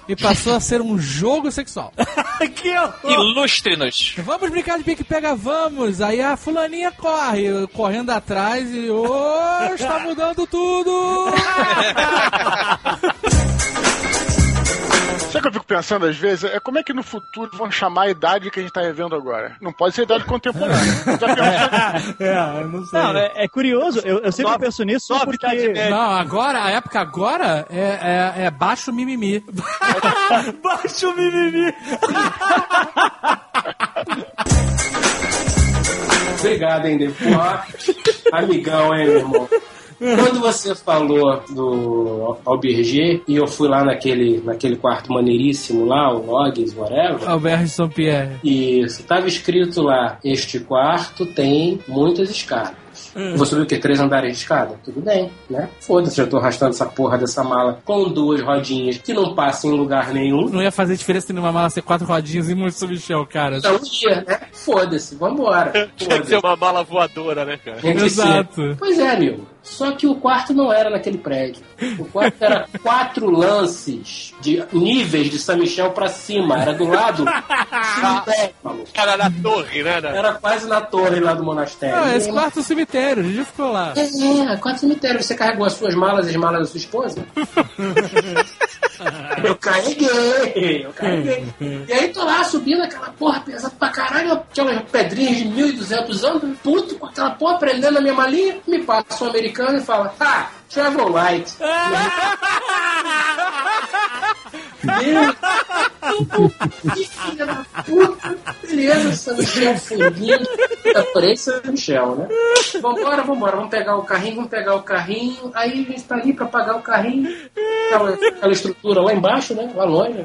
e passou a ser um jogo sexual. que horror! Ilustre-nos. Vamos brincar de pique-pega, vamos! Aí a fulaninha corre, correndo atrás e. Ô, está mudando tudo! Sabe o que eu fico pensando às vezes? É como é que no futuro vão chamar a idade que a gente tá vivendo agora? Não pode ser a idade contemporânea. É, eu não sei. Não, é, é curioso, eu, eu sempre penso nisso só porque. Não, agora, a época agora é, é, é baixo mimimi. baixo mimimi. Obrigado, hein, depois. Amigão, hein, meu irmão. Quando você falou do Alberger e eu fui lá naquele, naquele quarto maneiríssimo lá, o Logs, whatever. Alberto de São Pierre. Isso, estava escrito lá: Este quarto tem muitas escadas. Hum. Vou subir o quê? Três andares de escada? Tudo bem, né? Foda-se, já tô arrastando essa porra dessa mala com duas rodinhas que não passam em lugar nenhum. Não ia fazer diferença nenhuma mala ser quatro rodinhas e muito subchão, cara. Então ia, né? Foda-se, vambora. Tinha que ser uma mala voadora, né, cara? Tinha ser. Pois é, amigo. Só que o quarto não era naquele prédio. O quarto era quatro lances de níveis de São Michel pra cima. Era do lado cemitério, maluco. Era na torre, né? né? Era quase na torre lá do monastério. Ah, esse quarto é um cemitério, a gente ficou lá. É, quarto cemitério. Você carregou as suas malas e as malas da sua esposa? eu carreguei, eu carreguei. E aí tô lá subindo aquela porra pesada pra caralho, aquelas pedrinhas de 1.200 anos, puto com aquela porra prendendo na minha malinha, me passa um americano e fala, ah, travel light. Meu, que filha da puta. Beleza, São Michel lindo. Adorei São Michel, né? Vambora, vambora, vamos pegar o carrinho, vamos pegar o carrinho. Aí a gente tá ali pra pagar o carrinho. Aquela, aquela estrutura lá embaixo, né? Lá longe.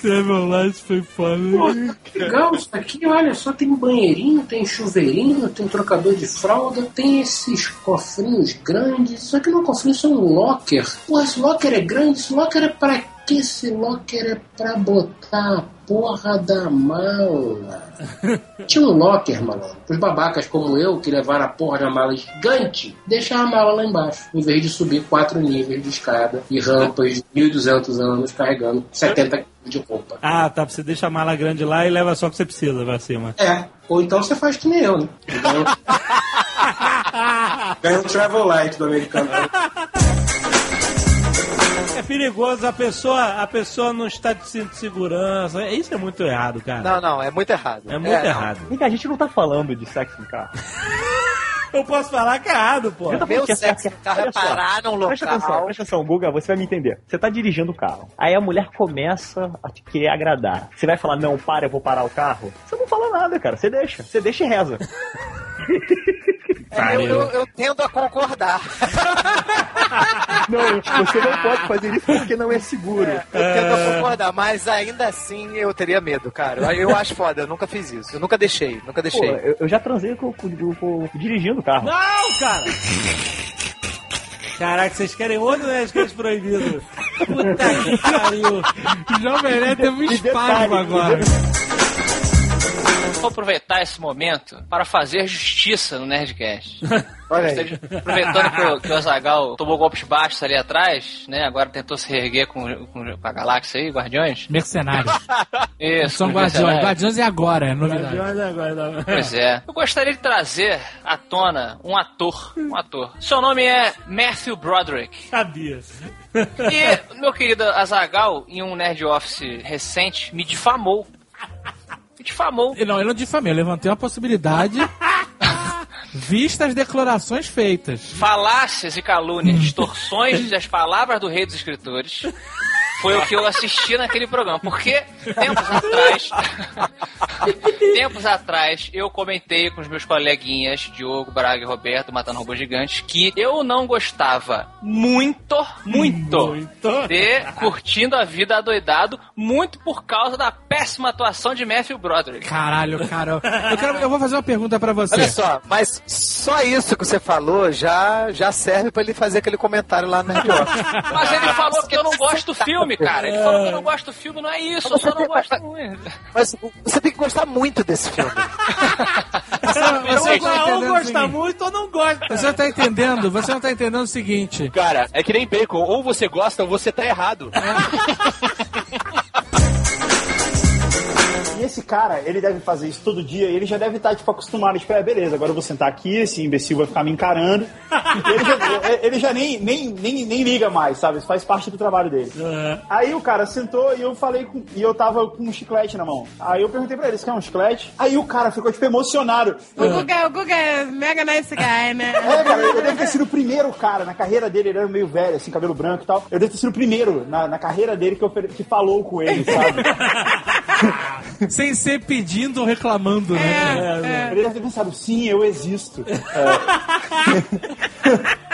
Seven Lights foi foda. Pô, que legal isso aqui, olha só, tem banheirinho, tem chuveirinho, tem trocador de fralda, tem esses cofrinhos grandes. Isso aqui não é um cofrinho, isso é um locker. Pô, esse locker é grande, esse locker é pra que esse locker é pra botar a porra da mala? Tinha um locker, malandro. Os babacas como eu, que levaram a porra da mala gigante, deixaram a mala lá embaixo, em vez de subir quatro níveis de escada e rampas de 1.200 anos carregando 70 quilos de roupa. Ah, tá. Você deixa a mala grande lá e leva só o que você precisa pra cima. É, ou então você faz que nem eu, né? Ganha um travel light do americano. É perigoso, a pessoa, a pessoa não está de cinto de segurança. Isso é muito errado, cara. Não, não, é muito errado. É muito errado. Vem cá, a gente não tá falando de sexo no carro. Eu posso falar que é errado, pô. Eu tô falando Meu que é sexo no carro é parar num local. Presta atenção, presta atenção, Guga, você vai me entender. Você tá dirigindo o carro. Aí a mulher começa a te querer agradar. Você vai falar, não, para, eu vou parar o carro. Você não fala nada, cara. Você deixa. Você deixa e reza. É, eu, eu- eu tendo a concordar. Não, você não pode fazer isso porque não é seguro. Eu tento concordar, mas ainda assim eu teria medo, cara. Eu acho foda, eu nunca fiz isso. Eu nunca deixei, nunca Pô, deixei. eu, eu já transei com, com- com- dirigindo o carro. Não, cara! Caraca, vocês querem outro Nerdcast proibido? Puta que pariu. O Jovem Nerd teve um espasmo agora. Vou aproveitar esse momento para fazer justiça no Nerdcast. Olha de- Aproveitando que o, que o Azagal tomou golpes baixos ali atrás, né? Agora tentou se reerguer com, com, com a galáxia aí, Guardiões. Mercenários. Isso, São guardiões. Guardiões é agora, é novidade. Guardiões agora, não. Pois é. Eu gostaria de trazer à tona um ator. Um ator. Seu nome é Matthew Broderick. Sabia. E meu querido Azagal, em um Nerd Office recente, me difamou. Difamou. Não, eu não difamei, eu levantei uma possibilidade. Vista as declarações feitas. Falácias e calúnias, distorções das palavras do rei dos escritores. Foi o que eu assisti naquele programa. Porque tempos atrás. tempos atrás, eu comentei com os meus coleguinhas, Diogo, Braga e Roberto, Matando Robô Gigante, que eu não gostava muito, muito, de Curtindo a Vida Adoidado, muito por causa da péssima atuação de Matthew Broderick. Caralho, cara. Eu, quero- eu vou fazer uma pergunta pra você. Olha só, mas só isso que você falou já, já serve pra ele fazer aquele comentário lá no Office. Mas ele falou que eu não gosto do filme, cara. Ele falou que eu não gosto do filme, não é isso. Eu só não gosto muito. Mas você tem que gostar muito desse filme. Você Ou, tá ou gosta muito ou não gosta. Você não tá entendendo? Você não tá entendendo o seguinte. Cara, é que nem bacon. Ou você gosta ou você tá errado. E esse cara, ele deve fazer isso todo dia, e ele já deve estar, tipo, acostumado, tipo, é, beleza, agora eu vou sentar aqui, esse imbecil vai ficar me encarando. Ele já, ele já nem, nem, nem, nem liga mais, sabe? Isso faz parte do trabalho dele. Aí o cara sentou e eu falei com, e eu tava com um chiclete na mão. Aí eu perguntei pra ele, você quer um chiclete? Aí o cara ficou, tipo, emocionado. O Guga, o Guga é mega nice guy, né? É, cara, eu devo ter sido o primeiro cara na carreira dele, ele era meio velho, assim, cabelo branco e tal. Eu devo ter sido o primeiro na, na carreira dele que, ofere- que falou com ele, sabe? Sem ser pedindo ou reclamando, né? Ele deve ter pensado, sim, eu existo. É.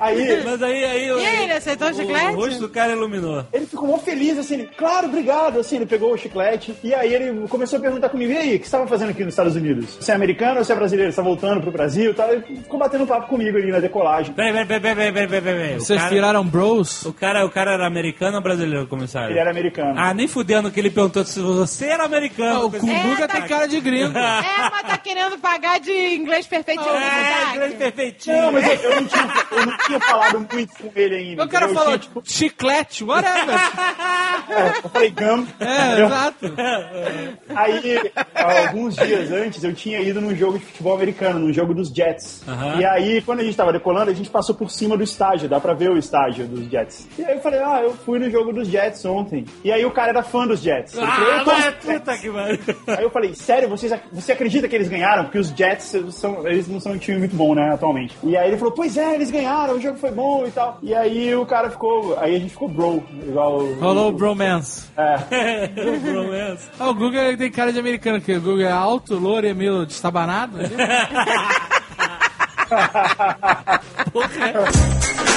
aí, Mas aí, aí, o- E aí, ele aceitou o chiclete? O rosto do cara iluminou. ele ficou mó feliz, assim, ele, claro, obrigado, assim, ele pegou o chiclete, e aí ele começou a perguntar comigo, e aí, o que você estava fazendo aqui nos Estados Unidos? Você é americano ou você é brasileiro? Você tá voltando pro Brasil tal? Ele ficou batendo papo comigo ali na decolagem. Peraí, peraí, peraí, peraí, peraí, peraí, Vocês cara- viraram bros? O cara, o cara era americano ou brasileiro, comissário? Ele era americano. Ah, nem fudendo que ele perguntou se você era americano. o Guga tem cara de gringo. É, mas tá querendo pagar de inglês perfeitinho. É, inglês perfeitinho. Não, mas eu, eu não tinha, eu não tinha falado muito com ele ainda. O cara falou tipo, chiclete, whatever. é, eu falei gum. É, exato. Aí, alguns dias antes, eu tinha ido num jogo de futebol americano, num jogo dos Jets. E aí, quando a gente tava decolando, a gente passou por cima do estádio, dá pra ver o estádio dos Jets. E aí eu falei, ah, eu fui no jogo dos Jets ontem. E aí o cara era fã dos Jets. Falou, Ah, mas Jets. puta que pariu. Aí eu falei, sério, vocês, você acredita que eles ganharam? Porque os Jets são, eles não são um time muito bom, né, atualmente. E aí ele falou, pois é, eles ganharam, o jogo foi bom e tal. E aí o cara ficou, aí a gente ficou bro, igual... Rolou o bromance. É. Bromance. Ah, o Guga tem cara de americano, porque o Guga é alto, louro e meio destabanado. né?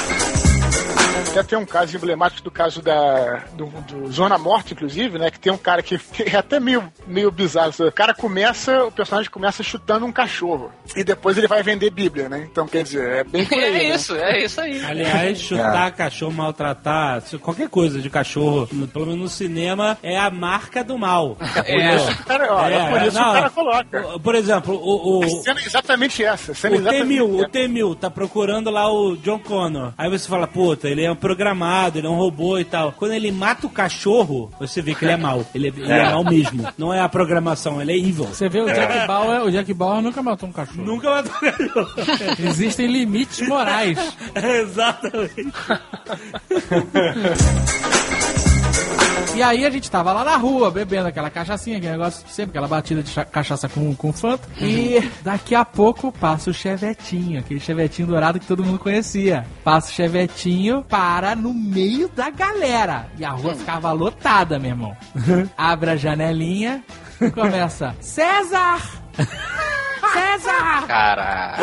Até tem um caso emblemático do caso da, do, do Zona Morte, inclusive, né? Que tem um cara que é até meio, meio bizarro. O cara começa, o personagem começa chutando um cachorro. E depois ele vai vender Bíblia, né? Então, quer dizer, é bem por aí. É né? isso, é isso aí. Aliás, chutar cachorro, maltratar, qualquer coisa de cachorro, pelo menos no cinema, é a marca do mal. É. O cara, ó, é, por isso não, o cara coloca. Por exemplo, o, o, A cena é exatamente essa. a cena é o exatamente T-1000, o essa. T-1000 tá procurando lá o John Connor. Aí você fala, puta, ele é um programado, ele é um robô e tal. Quando ele mata o cachorro, você vê que ele é mal. Ele é, ele é mal mesmo. Não é a programação, ele é evil. Você vê o Jack Bauer, o Jack Bauer nunca matou um cachorro. Nunca matou um cachorro. Existem limites morais. Exatamente. E aí a gente tava lá na rua, bebendo aquela cachaçinha, aquele negócio, sempre aquela batida de cha- cachaça com, com Fanta. E daqui a pouco passa o chevetinho, aquele chevetinho dourado que todo mundo conhecia. Passa o chevetinho, para no meio da galera. E a rua ficava lotada, meu irmão. Abre a janelinha, começa, César! César! Cara.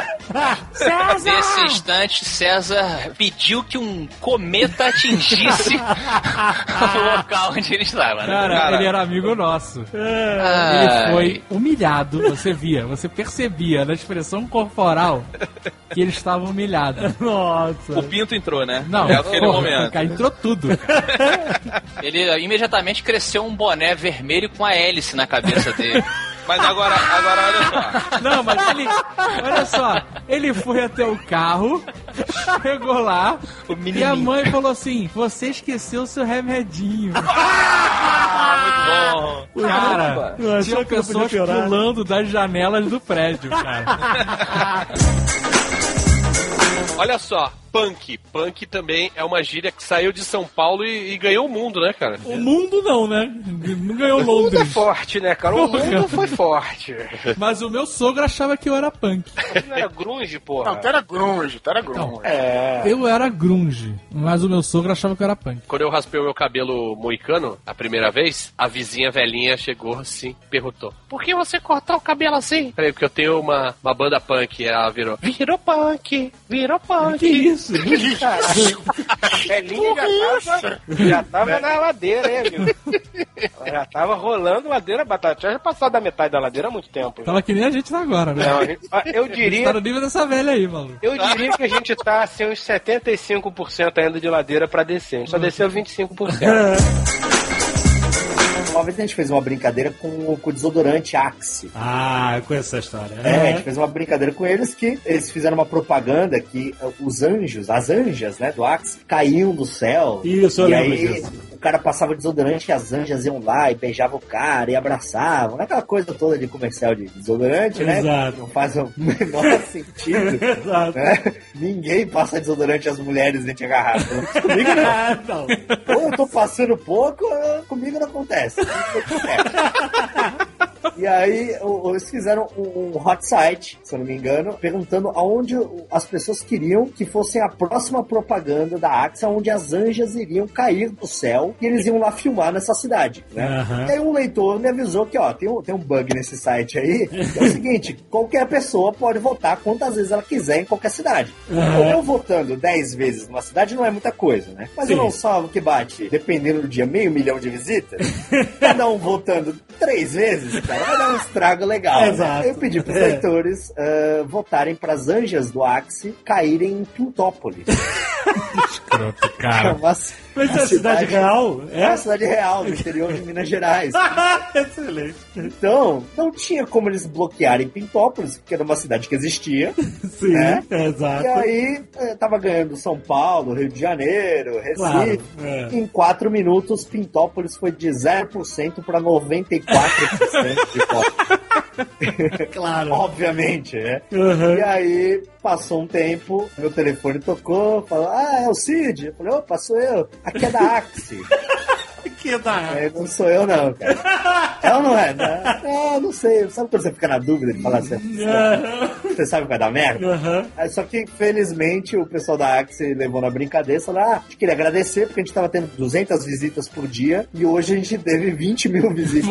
Nesse instante, César pediu que um cometa atingisse o local onde ele estava. né? Cara, ele era amigo nosso. Ai. Ele foi humilhado, você via, você percebia na expressão corporal que ele estava humilhado. Nossa. O pinto entrou, né? Não, é aquele porra, momento. Cara, entrou tudo. cara. Ele imediatamente cresceu um boné vermelho com a hélice na cabeça dele. Mas agora, agora olha só. Não, mas ele. Olha só, ele foi até o carro, chegou lá, e a mãe falou assim: Você esqueceu o seu remedinho. Ah, muito bom. Cara, tinha pessoas pulando das janelas do prédio, cara. Olha só, punk. Punk também é uma gíria que saiu de São Paulo e, e ganhou o mundo, né, cara? O mundo não, né? Não ganhou O mundo é Londres. forte, né, cara? O Porra. mundo foi forte. Mas o meu sogro achava que eu era punk. Não era grunge, porra. Não, tu era grunge, tu era grunge. É. Eu era grunge, mas o meu sogro achava que eu era punk. Quando eu raspei o meu cabelo moicano, a primeira vez, a vizinha velhinha chegou assim, perguntou: Por que você cortou o cabelo assim? Falei, porque eu tenho uma, uma banda punk. E ela virou: Virou punk, virou punk. Que isso? Velhinha já tava, já tava na ladeira, hein, amigo? Ela já tava rolando ladeira batata. Já passou da metade da ladeira há muito tempo. Tava que nem a gente tá agora, né? Não, a gente- ah, eu diria, Tá no nível dessa velha aí, mano. eu diria que a gente tá assim, uns 75% ainda de ladeira pra descer. A gente só desceu 25%. Uma vez a gente fez uma brincadeira com, o- com o desodorante Axe. Ah, eu conheço essa história. É, a gente fez uma brincadeira com eles que eles fizeram uma propaganda que os anjos, as anjas, né, do Axe, caíam do céu. Isso, eu lembro aí disso. O cara passava desodorante e as anjas iam lá e beijavam o cara e abraçavam. Não é Aquela coisa toda de comercial de desodorante, né? Exato. Não faz o menor sentido. Exato. né? Ninguém passa desodorante às mulheres dente agarrado. Comigo não. Ah, não. Ou eu tô passando pouco, ou comigo não acontece. Comigo não acontece. E aí, eles fizeram um, hot site, se eu não me engano, perguntando aonde as pessoas queriam que fosse a próxima propaganda da Axa, onde as anjas iriam cair do céu e eles iam lá filmar nessa cidade, né? Aham. E aí um leitor me avisou que, ó, tem um, tem um bug nesse site aí, que é o seguinte, qualquer pessoa pode votar quantas vezes ela quiser em qualquer cidade. Aham. Eu votando 10 vezes numa cidade não é muita coisa, né? Mas eu Sim. não salvo que bate, dependendo do dia, meio milhão de visitas. Cada um votando três vezes, cara, vai dar um estrago legal. né? Exato. Eu pedi pros leitores ah, votarem pras anjas do Axe caírem em Pintópolis. Escroto, cara. Mas, Mas é a cidade real? É a cidade real, no interior de Minas Gerais. Excelente. Então, não tinha como eles bloquearem Pintópolis, porque era uma cidade que existia. Sim, né? exato. E aí, eh, tava ganhando São Paulo, Rio de Janeiro, Recife. Claro, é. Em quatro minutos, Pintópolis foi de 0% para 94% de voto. Claro. Obviamente, né? Uhum. E aí, passou um tempo, meu telefone tocou, falou, ah, é o Cid. Eu falei, opa, sou eu. Aqui é da Axie. Que da... É, não sou eu, não, cara. É ou não é? Não, não, não sei. Sabe quando você fica na dúvida de falar assim? Você sabe que vai dar merda? Uhum. Aí, Só que, felizmente, o pessoal da Axie levou na brincadeira e falou: ah, a gente queria agradecer porque a gente tava tendo 200 visitas por dia e hoje a gente teve 20 mil visitas.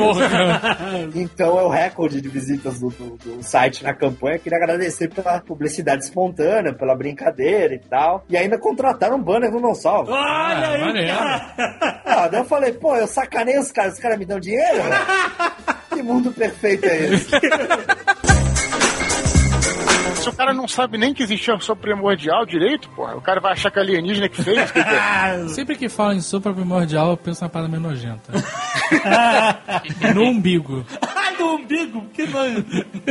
Então é o recorde de visitas do, do- do site na campanha. Queria agradecer pela publicidade espontânea, pela brincadeira e tal. E ainda contrataram um banner no Não Salvo. Olha aí, maneiro. cara. Ah, daí eu falei, pô, eu sacanei os caras, os caras me dão dinheiro? que mundo perfeito é esse? O cara não sabe nem que existia o sopro primordial direito, porra, o cara vai achar que é alienígena que fez. que que? Sempre que falam em sopa primordial, eu penso na parada meio nojenta. no umbigo. Ai, do umbigo, que nojo.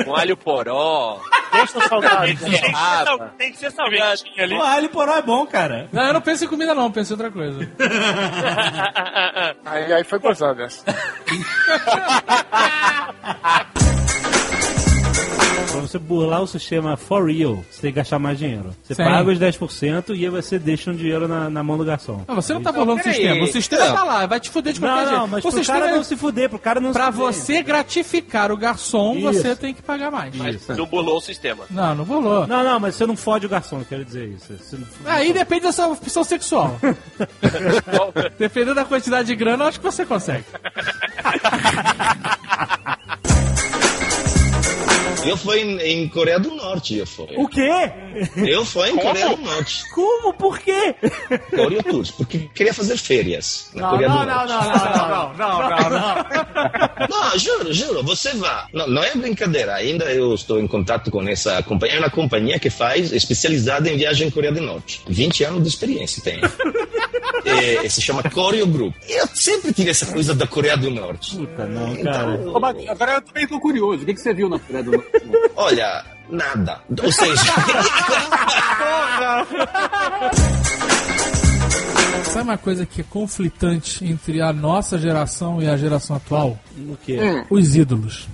Um alho poró. Deixa saudade. Tem que ser sal- Tem que ser salgadinho ali. O alho poró é bom, cara. Não, eu não penso em comida não, penso em outra coisa. Aí, aí foi gozado essa. Pra você burlar o sistema for real, você tem que gastar mais dinheiro. Você Sim. paga os 10% e aí você deixa um dinheiro na, na mão do garçom. Ah, você não tá bolando o sistema. O sistema Não. tá lá, vai te fuder de qualquer Não, jeito. não, mas o pro sistema cara é- não se fuder, pro cara não Pra se fuder. você gratificar o garçom, Isso. você tem que pagar mais. Mas não burlou o sistema. Não, não bolou. Não, não, mas você não fode o garçom, eu quero dizer isso. Você não- Aí depende da sua opção sexual. Dependendo da quantidade de grana, eu acho que você consegue. Eu fui em, em Coreia do Norte, eu fui. O quê? Eu fui em Como? Coreia do Norte. Como? Por quê? Coreia Tours, porque queria fazer férias na Não, Coreia não, do não, Norte. não, não, não, não, não, não. Não, juro, juro, você vá. Não, não é brincadeira, ainda eu estou em contato com essa companhia. É uma companhia que faz, especializada em viagem em Coreia do Norte. 20 anos de experiência tem. É, se chama Coreo Group. Eu sempre tive essa coisa da Coreia do Norte. Puta, não, Então, Ô, Babi, Agora eu também tô curioso. O que, que você viu na Coreia do Norte? Olha, nada. Ou seja, Sabe uma coisa que é conflitante entre a nossa geração e a geração atual? O quê? Hum. Os ídolos.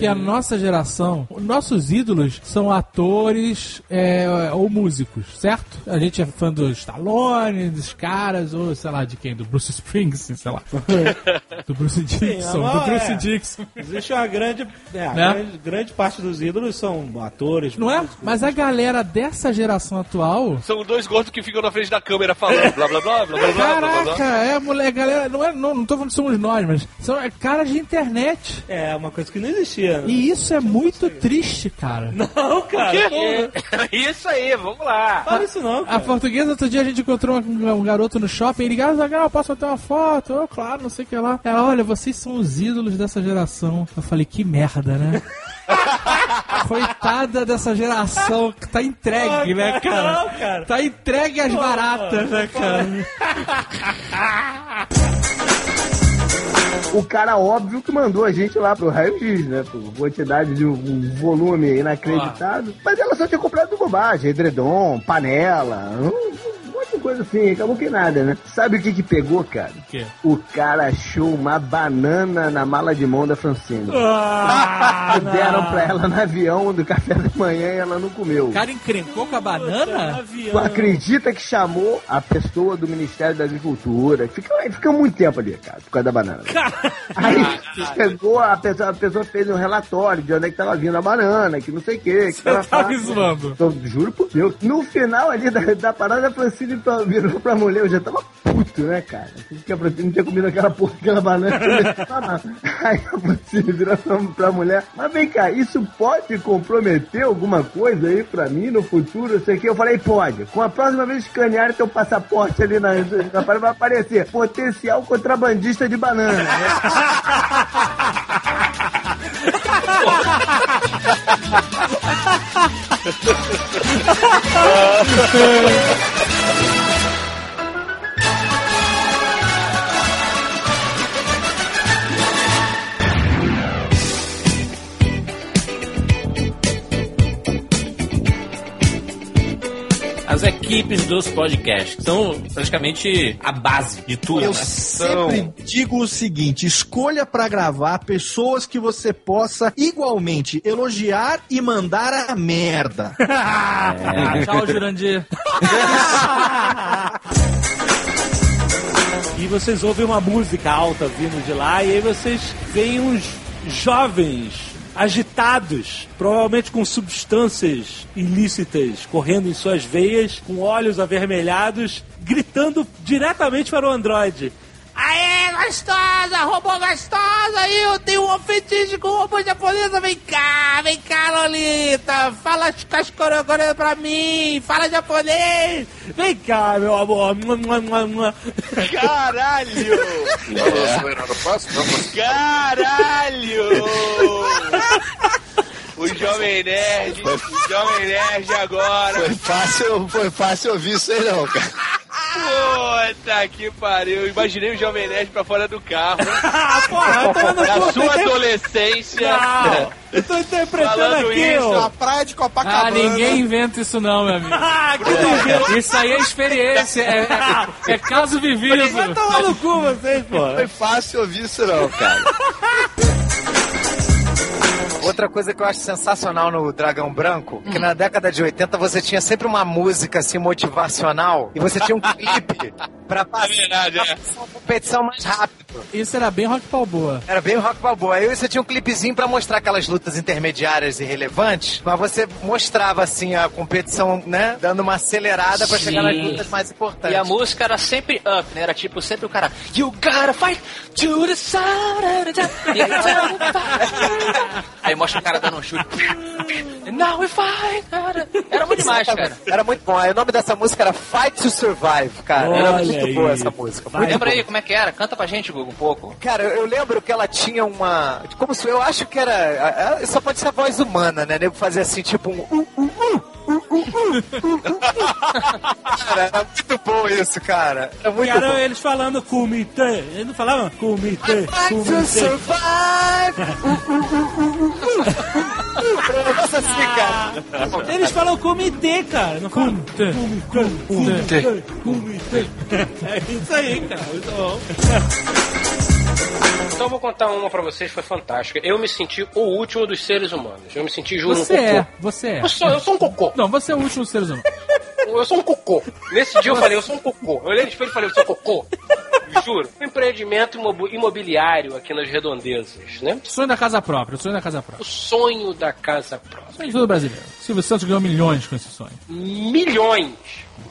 Que a nossa geração, nossos ídolos são atores é, ou músicos, certo? A gente é fã do Stallone, dos caras, ou sei lá de quem? Do Bruce Springsteen, sei lá. Do Bruce Dixon, Sim, do Bruce é. Dixon. Existe uma grande, é, a Né? grande, grande parte dos ídolos são atores. Não é? Mas a galera dessa geração atual. São dois gordos que ficam na frente da câmera falando blá blá blá blá blá blá blá blá blá. Caraca, é, mulher, galera, não, é, não, não tô falando que somos nós, mas são é, caras de internet. É, uma coisa que não existia. né? E isso é muito triste, cara. Não, cara. É, Isso aí, vamos lá. Fala isso não, A portuguesa, outro dia a gente encontrou um, um garoto no shopping e ligava, Zagal, posso bater uma foto? Eu, claro, não sei o que lá. Ela, olha, vocês são os ídolos dessa geração. Eu falei, que merda, né? Coitada dessa geração que tá entregue, Ah, né, cara? não, cara. Tá entregue às baratas, né, cara? O cara óbvio que mandou a gente lá pro raio-x, né? Por quantidade de um, um volume inacreditável. Mas ela só tinha comprado bobagem, edredom, panela, um, coisa assim, acabou que nada, né? Sabe o que que pegou, cara? O quê? O cara achou uma banana na mala de mão da Francine. Ah, Deram pra ela no avião do café da manhã e ela não comeu. O cara encrencou com a banana? Tu acredita que chamou a pessoa do Ministério da Agricultura? Fica, fica muito tempo ali, cara, por causa da banana. Aí chegou, a pessoa, a pessoa fez um relatório de onde é que tava vindo a banana, que não sei o que. que ela tá me zoando. Então, juro por Deus. No final ali da, da parada, a Francine virou pra mulher, eu já tava puto, né, cara? Não tinha comido aquela porra, aquela banana. Aí Francine virou pra, mulher, mas vem cá, isso pode comprometer alguma coisa aí pra mim no futuro? Sei que. Eu falei, pode. Com a próxima vez escanear teu passaporte ali na, na parada, vai aparecer potencial contrabandista de banana. né? Ha ha ha ha ha! As equipes dos podcasts são praticamente a base de tudo. Eu né? sempre digo o seguinte: escolha pra gravar pessoas que você possa igualmente elogiar e mandar a merda. É. Tchau, Jurandir. E vocês ouvem uma música alta vindo de lá, e aí vocês veem uns jovens agitados, provavelmente com substâncias ilícitas correndo em suas veias, com olhos avermelhados, gritando diretamente para o Android. Aê, gostosa, robô gostosa, eu tenho um fetiche com robô japonesa, vem cá, vem cá, Lolita, fala as cascorogorê pra mim, fala japonês, vem cá, meu amor. Caralho! Caralho! O Jovem Nerd, o Jovem Nerd agora. Foi fácil, foi fácil ouvir isso aí não, cara. Puta que pariu. Eu Imaginei o Jovem Nerd pra fora do carro. porra, tá no Na sua adolescência. Não, eu tô interpretando Falando aqui, isso, ó. Na praia de Copacabana. Ah, ninguém inventa isso não, meu amigo. Ah, que doideira. Isso aí é experiência, é, é- é caso vivido. Vai tomar no cu vocês, pô. Foi fácil ouvir isso não, cara. Outra coisa que eu acho sensacional no Dragão Branco, que na década de 80 você tinha sempre uma música assim motivacional e você tinha um clipe pra passar verdade, é. uma competição mais rápido. Isso era bem rock balboa. Era bem rock balboa. Aí você tinha um clipezinho pra mostrar aquelas lutas intermediárias e relevantes, mas você mostrava assim a competição, né, dando uma acelerada pra chegar nas lutas mais importantes. E a música era sempre up, né? Era tipo sempre o cara, You gotta fight to the side of the... Aí, aí mostra o cara dando um chute. Now we fight, cara. Era muito demais, cara. Era muito bom. Aí o nome dessa música era Fight to Survive, cara. era Olha muito aí. boa essa música. Muito Lembra boa. aí como é que era? Canta pra gente, Google, um pouco. Cara, eu eu lembro que ela tinha uma. Como se eu acho que era. Só pode ser a voz humana, né? Nego fazer assim, tipo um. uh, uh, uh, uh, uh, uh, uh, uh. Cara, era muito bom isso, cara. Era muito Cara, bom. eles falando comitê. Eles não falavam comitê, to comitê. survive! Negócio assim, cara. Eles falam comitê, cara. Não falam comitê. Comitê. Comitê. É isso aí, cara. Muito bom. Então eu vou contar uma pra vocês, foi fantástica. Eu me senti o último dos seres humanos. Eu me senti juro Você um cocô. é, você é. Eu sou, eu sou um cocô. Não, você é o último ser humano. Eu sou um cocô. Nesse dia eu falei, eu sou um cocô. Eu olhei no espelho e falei, eu sou cocô. Juro. Um empreendimento imobiliário aqui nas redondezas, né? Sonho da casa própria, o sonho da casa O própria. sonho da casa própria. Sonho de todo brasileiro. Silvio Santos ganhou milhões com esse sonho. Milhões.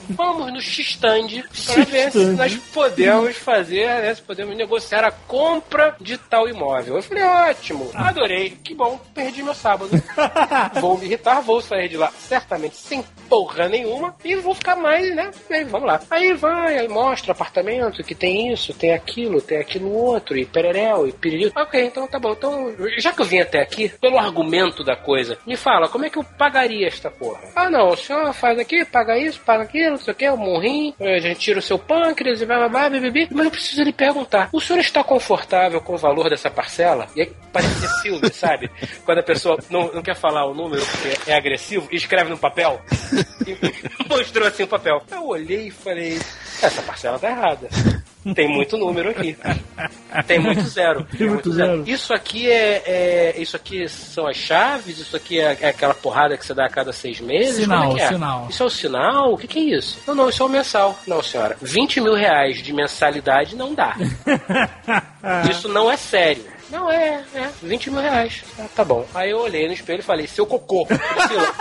Vamos no X-Stand pra ver se nós podemos fazer, né, se podemos negociar a compra de tal imóvel. Eu falei, ótimo, adorei, que bom, perdi meu sábado. vou me irritar, vou sair de lá certamente sem porra nenhuma e vou ficar mais, né? Aí, vamos lá. Aí vai, aí mostra apartamento que tem isso, tem aquilo, tem aquilo outro, e pereréu, e piriri. Ok, então tá bom. Então, já que eu vim até aqui, pelo argumento da coisa, me fala, como é que eu pagaria esta porra? Ah, não, o senhor faz aqui, paga isso, paga aquilo, não sei o que, o morrinho, a gente tira o seu pâncreas e blá blá blá, bibibi. Mas eu preciso lhe perguntar, o senhor está confortável com o valor dessa parcela? E aí parece ciúme, sabe? Quando a pessoa não, não quer falar o número porque é agressivo e escreve no papel. E mostrou assim o papel. Eu olhei e falei, essa parcela tá errada. Tem muito número aqui. Tem muito zero. Tem muito zero. Isso aqui é, é- Isso aqui são as chaves? Isso aqui é, é aquela porrada que você dá a cada seis meses? Sinal, Como é que é? sinal. Isso é o sinal? O que, que é isso? Não, não, isso é o mensal. Não, senhora. 20 mil reais de mensalidade não dá. Isso não é sério. Não, é, é, 20 mil reais. Ah, tá bom. Aí eu olhei no espelho e falei, seu cocô. Priscila.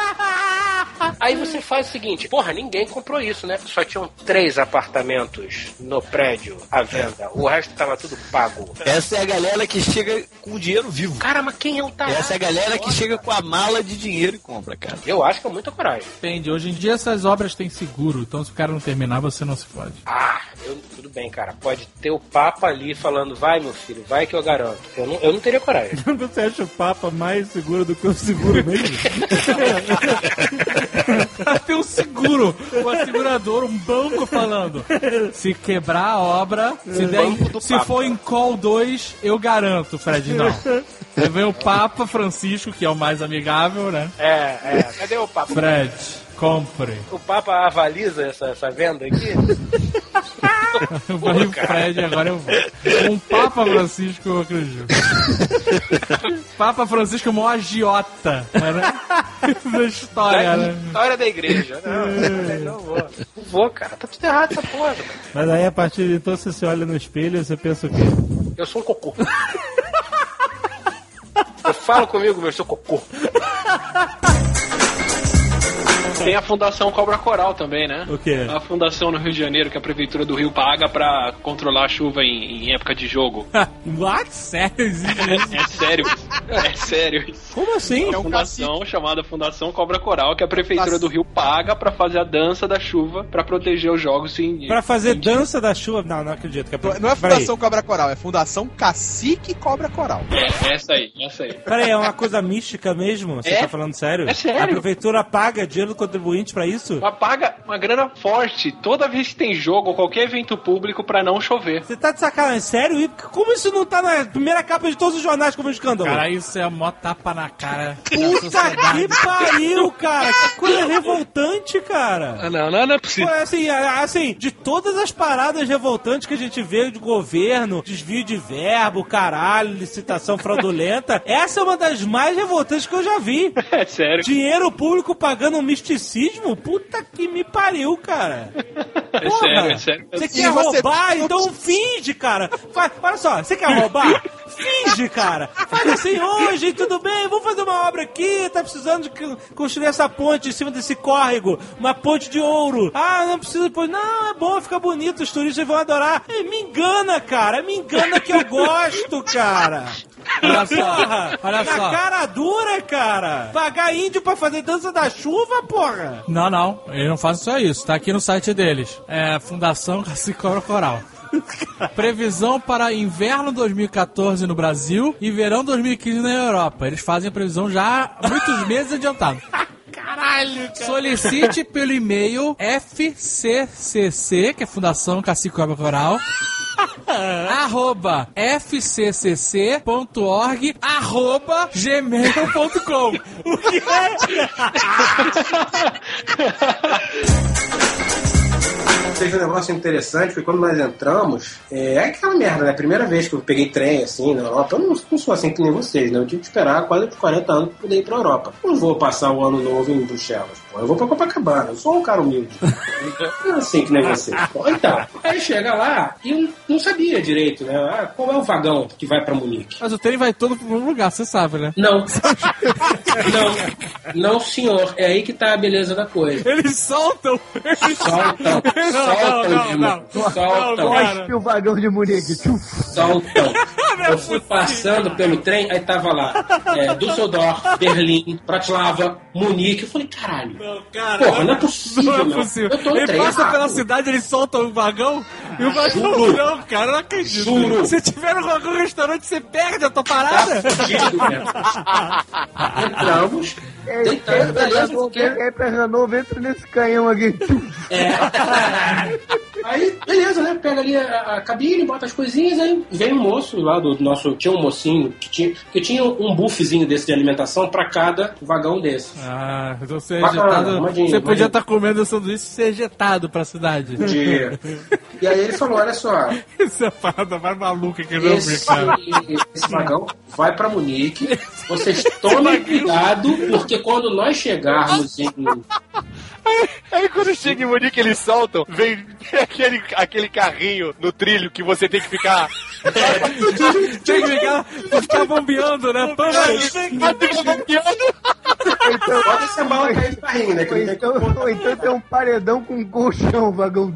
Aí você faz o seguinte, porra, ninguém comprou isso, né? Só tinham três apartamentos no prédio à venda. O resto tava tudo pago. Essa é a galera que chega com o dinheiro vivo. Cara, mas quem é o tarado? Essa é a galera que chega com a mala de dinheiro e compra, cara. Eu acho que é muita coragem. Depende, hoje em dia essas obras têm seguro, então se o cara não terminar, você não se pode. Ah, eu- tudo bem, cara. Pode ter o Papa ali falando, vai meu filho, vai que eu garanto. Eu não, eu não teria coragem. Você acha o Papa mais seguro do que o seguro mesmo? Tem um seguro, um asegurador, um banco falando. Se quebrar a obra, se, der Banco do se for em call 2, eu garanto, Fred, não. Aí vem o Papa Francisco, que é o mais amigável, né? É, é. Cadê o Papa? Fred, compre. O Papa avaliza essa, essa venda aqui? Eu falei Fred, agora eu vou. O Papa Francisco, eu acredito. Papa Francisco é o maior agiota, né? da história, né? História da igreja. Não, não vou. Não vou, cara. Tá tudo errado essa porra. cara. Mas aí a partir de então você se olha no espelho e você pensa o quê? Eu sou um cocô. Eu falo comigo, meu, eu sou cocô. Tem a Fundação Cobra Coral também, né? O quê? A fundação no Rio de Janeiro que a prefeitura do Rio paga pra controlar a chuva em, em época de jogo. What? Sério? Existe É, é sério. É sério. Como assim? É uma fundação chamada Fundação Cobra Coral que a prefeitura do Rio paga pra fazer a dança da chuva pra proteger os jogos em Pra fazer dança da chuva? Não, não acredito. Que é. Não é. Fundação Cobra Coral, é Fundação Cacique Cobra Coral. É, essa aí, essa aí. Peraí, é uma coisa mística mesmo? Você É? tá falando sério? É sério. A prefeitura paga dinheiro do contribuinte pra isso? Mas paga uma grana forte toda vez que tem jogo ou qualquer evento público pra não chover. Você tá de sacanagem? Sério? E como isso não tá na primeira capa de todos os jornais como um escândalo? Cara, isso é mó tapa na cara. Puta que pariu, cara! Que coisa revoltante, cara! Ah, não, não, não é Pô, possível. é assim, é, assim, de todas as paradas revoltantes que a gente vê de governo, desvio de verbo, caralho, licitação fraudulenta, essa é uma das mais revoltantes que eu já vi. É sério. Dinheiro público pagando um misticismo? Puta que me pariu, cara. É sério, é sério. Você quer você- roubar? Então finge, cara. Fa- olha só, você quer roubar? Finge, cara. Faz assim, hoje, tudo bem, vamos fazer uma obra aqui, tá precisando de construir essa ponte em cima desse córrego, uma ponte de ouro. Ah, não precisa depois. Não, é bom, fica bonito, os turistas vão adorar. Me engana, cara, me engana que eu gosto, cara. Olha só, Porra! olha Na só. cara dura, cara! Pagar índio pra fazer dança da chuva, porra! Não, não, eles não fazem só isso. Tá aqui no site deles. É Fundação Cacicora Coral. Previsão para inverno 2014 no Brasil e verão 2015 na Europa. Eles fazem a previsão já há muitos meses adiantado. Caralho, cara! Solicite pelo e-mail FCCC, que é Fundação Cacique Cobra Coral, arroba fccc.org, arroba gmail.com. O que Teve um negócio interessante, foi quando nós entramos, é, é aquela merda, né? Primeira vez que eu peguei trem, assim, na Europa, eu não, não sou assim que nem vocês, né? Eu tive que esperar quase 40 anos pra poder ir pra Europa. Eu não vou passar o ano novo em Bruxelas, pô. Eu vou pra Copacabana, eu sou um cara humilde. Não é assim que nem vocês. Pô, então, aí chega lá e eu não sabia direito, né? Ah, qual é o vagão que vai pra Munique? Mas o trem vai todo pro mesmo lugar, você sabe, né? Não. não, não, senhor. É aí que tá a beleza da coisa. Eles soltam! Eles soltam! Soltam, irmão. Soltam. Mostre o vagão de Munique. Tchuf. Eu fui passando pelo trem, aí tava lá é, Düsseldorf, Berlim, Bratislava, Munique. Eu falei, caralho. cara, Porra, não é possível, Não é possível. Eu tô Ele trem passa pela cidade, ele solta o vagão e o Juro. não, cara, eu não acredito. Juro. Se tiver no algum restaurante, você perde a tua parada. fudido, mesmo. Entramos, beleza. Quem pra Hannover, entra nesse canhão aqui. Aí, beleza, né? Pega ali a, a cabine, bota as coisinhas, aí vem um moço lá do nosso. Tinha um mocinho que tinha, que tinha um buffzinho desse de alimentação pra cada vagão desse. Ah, então você é Bacana, ejetado. imagina, você podia estar comendo o sanduíche e ser ejetado pra cidade. Podia. E aí ele falou: olha só, Isso é a parada mais maluca que eu já ouvi, esse, cara. esse vagão vai pra Munique. Vocês tomem cuidado, porque quando nós chegarmos em. Aí quando chega em Munique, eles soltam, vem aquele, aquele carrinho no trilho que você tem que ficar. Tem que ficar, ficar bombeando, né? Pode ser mal cair de carrinho, né? Que Ou não tem então, ou então tem um paredão com um colchão, vagão.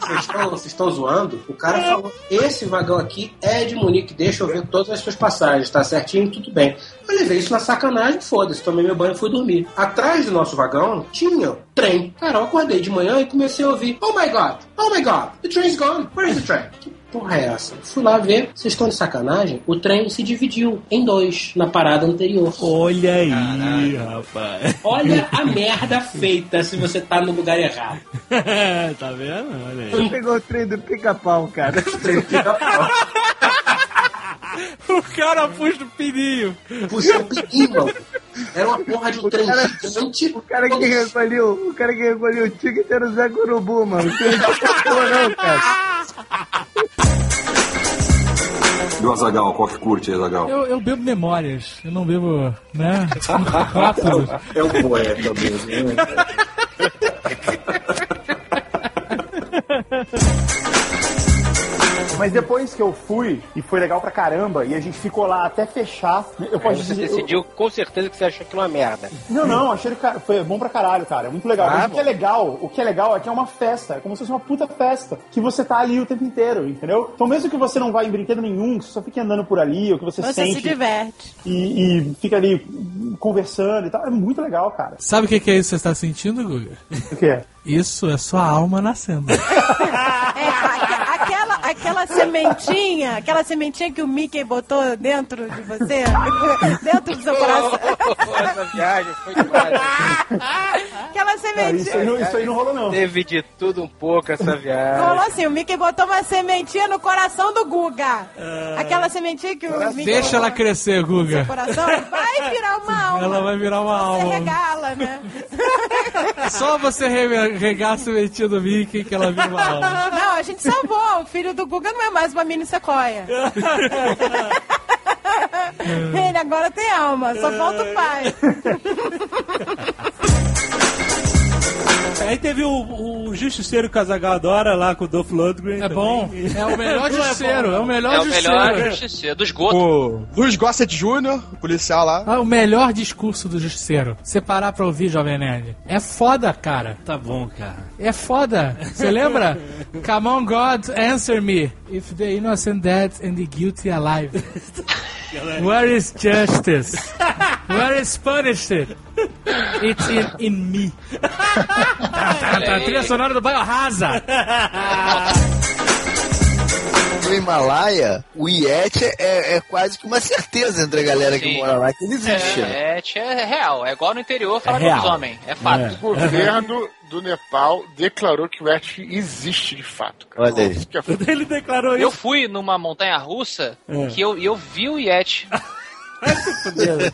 Vocês estão, vocês estão zoando? O cara falou: esse vagão aqui é de Munique, deixa eu ver todas as suas passagens, tá certinho, tudo bem. Eu levei isso na sacanagem, foda-se, tomei meu banho e fui dormir. Atrás do nosso vagão tinha trem. Cara, eu acordei de manhã e comecei a ouvir: Oh my god, oh my god, the train's gone, where's the train? Porra é essa? Fui lá ver, vocês estão de sacanagem? O trem se dividiu em dois na parada anterior. Olha aí, rapaz. Olha a merda feita se você tá no lugar errado. tá vendo? Olha aí. Você pegou o trem do pica-pau, cara. Trem do pica-pau. O cara puxa o pininho. Puxa o pininho, mano. Era uma porra de um trem cara- gigante. O cara que recolheu, o cara que recolheu o ticket era o Zé Curubu, mano. Não cara. E o Azagal, qual que curte, Azagal? Eu, eu bebo memórias, eu não bebo, né? Rótulos. É um poeta mesmo. né? Mas depois que eu fui, e foi legal pra caramba, e a gente ficou lá até fechar, eu Aí posso você dizer... decidiu com certeza que você achou aquilo uma merda. Não, não, achei que foi bom pra caralho, cara. É muito legal. Ah, Mas o que é legal, o que é legal é que é uma festa. É como se fosse uma puta festa. Que você tá ali o tempo inteiro, entendeu? Então mesmo que você não vá em brinquedo nenhum, que você só fique andando por ali, ou que você, Você sente se diverte. e, e fica ali conversando e tal, é muito legal, cara. Sabe o que, que é isso que você está sentindo, Guga? O que é? Isso é sua alma nascendo. É, aquela, sementinha, aquela sementinha que o Mickey botou dentro de você, dentro do seu coração. Essa viagem foi demais. Aquela isso, aí sementinha. não, isso aí não rolou, não. Teve de tudo um pouco essa viagem. Rolou assim, o Mickey botou uma sementinha no coração do Guga. Aquela sementinha que o Mickey Deixa ela crescer, Guga. coração vai virar uma alma. Ela vai virar uma Você alma. regala, né? Só você re- regar a sementinha do Mickey que ela vira uma alma. Não, a gente salvou. O filho do Guga não é mais uma mini sequoia. Ele agora tem alma, só falta o pai. Aí teve o, o Justiceiro Casagal Adora lá com o Dolph Lundgren. É bom. É o melhor justiceiro. É o melhor É o melhor justiceiro. justiceiro. Do esgoto. O Luiz Gossett Jr., o policial lá. Ah, o melhor discurso do justiceiro. Você parar pra ouvir, Jovem Nerd. É foda, cara. Tá bom, cara. É foda. Você lembra? Come on, God, answer me. If the innocent dead and the guilty alive. Where is justice? Where is punishment? It's in, in me. tá, tá, tá. Trilha sonora do Biohazard. No Himalaia, o Yeti é, é quase que uma certeza entre a galera que Sim. mora lá que ele existe. né? É, é, é real. É igual no interior falar É é real. lobisomem. É fato. É. O governo do Nepal declarou que o ET existe de fato. Cara. Olha aí. Que é ele declarou Eu isso. fui numa montanha russa É. que eu, e eu vi o Yeti.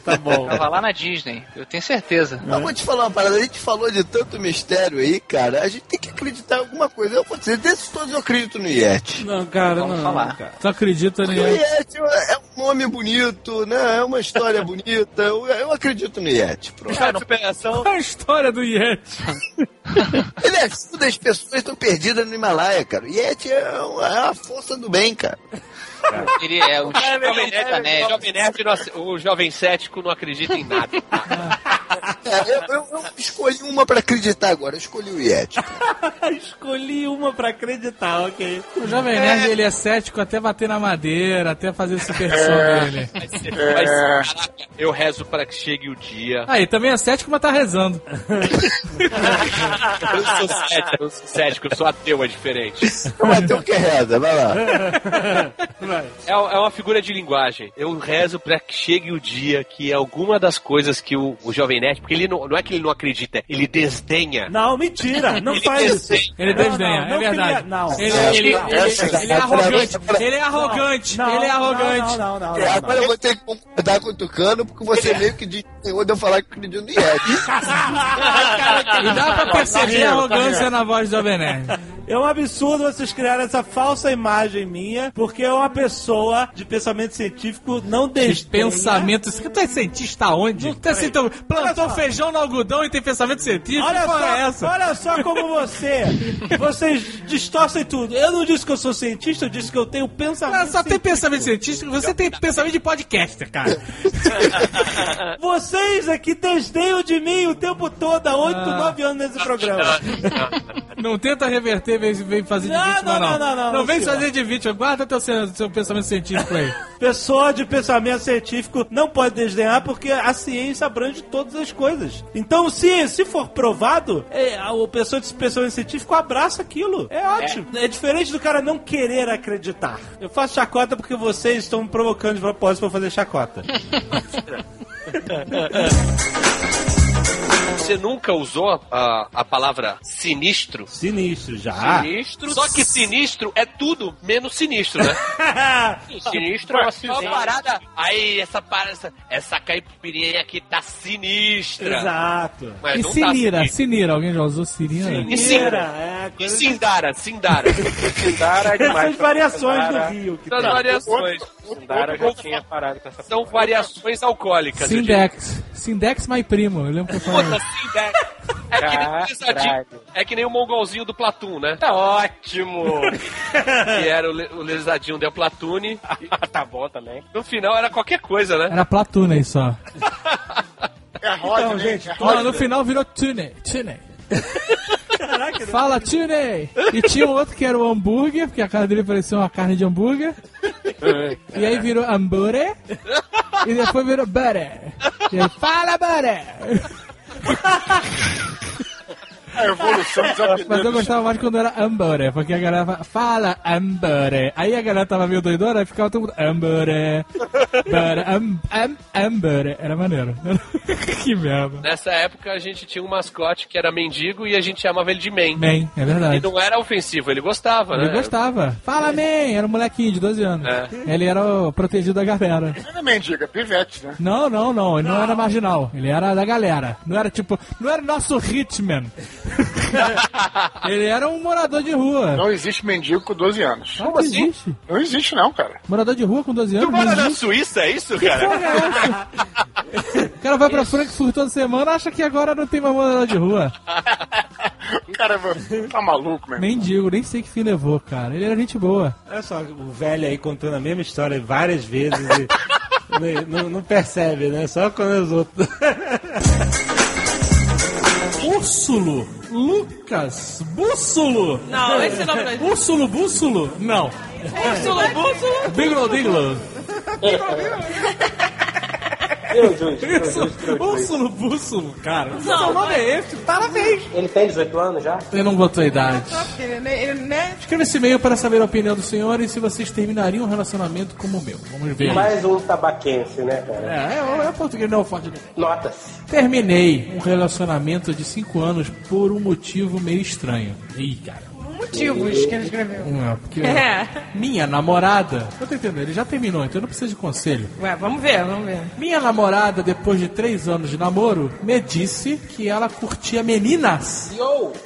Tá bom. Tava lá na Disney. Eu tenho certeza. Não, vou te falar uma parada, a gente falou de tanto mistério aí, cara, a gente tem que acreditar em alguma coisa. Eu vou dizer, desses todos eu acredito no Yeti. Não, cara, Vamos não. falar. Cara. Tu acredita Porque o nisso? Yeti é um nome bonito, né? É uma história bonita. Eu, eu acredito no Yeti. Pronto. Cara, superação. Qual a história do Yeti? Ele ajuda as pessoas que estão perdidas no Himalaia, cara. O Yeti é, uma- é a força do bem, cara. Ele é o Jovem Nerd O jovem nerd, o jovem cético não acredita em nada. É, eu, eu- eu escolhi uma pra acreditar agora. Eu escolhi o Yeti. Escolhi uma pra acreditar, ok. O Jovem Nerd, ele é cético até bater na madeira, até fazer superstição dele. Mas, você- mas, caraca, eu rezo para que chegue o dia. Aí, também é cético, mas tá rezando. Eu não sou cético, eu sou cético, eu sou ateu, é diferente. O que reza, vai lá. É, é uma figura de linguagem. Eu rezo para que chegue o dia que alguma das coisas que o, o Jovem Nerd, porque ele não, não é que ele não acredita, ele desdenha. Não, mentira. Não Ele faz isso. Ele Não, desdenha, não, não é verdade. queria- não. Ele, Não, ele- não, ele- é arrogante. Ele é arrogante. Não, Ele é arrogante. Não, não, não. não, É, não, agora eu vou ter que concordar com o Tucano, porque você meio que disse de eu falar que acredito no Yeti. E dá pra perceber a arrogância na voz do Jovem Nerd. É um absurdo vocês criarem essa falsa imagem minha, porque é uma pessoa de pensamento científico não De desdenha... pensamento. Você tá cientista onde? Não, Tá assim, então, plantou feijão no algodão e tem pensamento científico? Olha só, é essa? olha só como você, vocês distorcem tudo. Eu não disse que eu sou cientista, eu disse que eu tenho pensamento Ah, só tem pensamento científico, você tem pensamento de podcaster, cara. Vocês aqui desdenham de mim o tempo todo, há 8, Ah. 9 anos nesse programa. Não tenta reverter, vem, vem fazer de Não, vítima, não, não. não, não, não, Não vem senhor. fazer de vítima, guarda teu, seu pensamento científico aí. Pessoa de pensamento científico não pode desdenhar porque a ciência abrange todas as coisas. Então, se, se for provado, é, a a pessoa de pensamento científico abraça aquilo. É ótimo. É. diferente do cara não querer acreditar. Eu faço chacota porque vocês estão me provocando de propósito pra fazer chacota. Você nunca usou a, a palavra sinistro? Sinistro, já. Sinistro. Só que sinistro é tudo menos sinistro, né? Sinistro é uma É uma parada. Aí, essa parada, essa, essa caipirinha aqui tá sinistra. Exato. Mas E não tá Sinira, sinistro. Sinira, alguém já usou Sinira? E Sindara. é, E Sindara, Sindara. Sindara é demais. Essas variações Sindara- do Rio. Que São tem. variações. Sindara já tinha parado com essa São variações alcoólicas. Sindex. Sindex, my primo. Eu lembro que eu falei. Puta, Sindex. É que nem o lesadinho. É que nem o mongolzinho do Platum, né? Tá ótimo. Que era o, le- o lesadinho del Platune. tá bom também. No final era qualquer coisa, né? Era Platuna aí só. É Rodney, Então, gente, é Rodney. no final virou Tune. Tune. Caraca, Fala Tune! E tinha um outro que era o hambúrguer, porque a cara dele parecia uma carne de hambúrguer. E aí virou hambúrguer. E depois virou butter. Fala butter! A evolução dos apelidos. Mas eu gostava mais quando era hambúrguer, porque a galera fa- fala hambúrguer. Aí a galera tava meio doidona, aí ficava todo mundo ham- hambúrguer. Era maneiro. que merda. Nessa época a gente tinha um mascote que era mendigo e a gente chamava ele de Man. Man, é verdade. E não era ofensivo, ele gostava, né? Ele gostava. Fala, man! Era um molequinho de 12 anos. É. Ele era o protegido da galera. Não é mendiga, pivete, né? Não, não, não. Ele não, era marginal. Ele era da galera. Não era tipo. Não era nosso hitman. ele era um morador de rua. Não existe mendigo com 12 anos. Como assim? Existe. Não existe não, cara. Morador de rua com 12 anos. Tu mora não na. Suíça, é isso, cara? O cara vai pra Frankfurt toda semana acha que agora não tem mais morador de rua. O cara tá maluco, meu. Nem digo, nem sei que fim levou, cara. Ele era gente boa. Olha só, o velho aí contando a mesma história várias vezes e não, não- não percebe, né? Só quando os outros. Úrsulo, Lucas, Bússulo. Não, esse nome não existe. Úrsulo, Bússulo? Não. Bússulo, bússulo. Biglo, Diglo. Isso, Úrsulo, Bússulo, cara. Não, Seu nome mas- é esse? Parabéns. Ele tem 18 anos já? Ele não botou a idade. Né? Escreva esse e-mail para saber a opinião do senhor e se vocês terminariam um relacionamento como o meu. Vamos ver. Mais um tabaquense, né, cara? É, é, é português, não é o forte de Nota-se. Terminei um relacionamento de 5 anos por um motivo meio estranho. Ih, cara. Motivos que ele escreveu. Não, porque É. minha namorada. Eu tô entendendo, ele já terminou, então eu não preciso de conselho. Ué, vamos ver, vamos ver. Minha namorada, depois de três anos de namoro, me disse que ela curtia meninas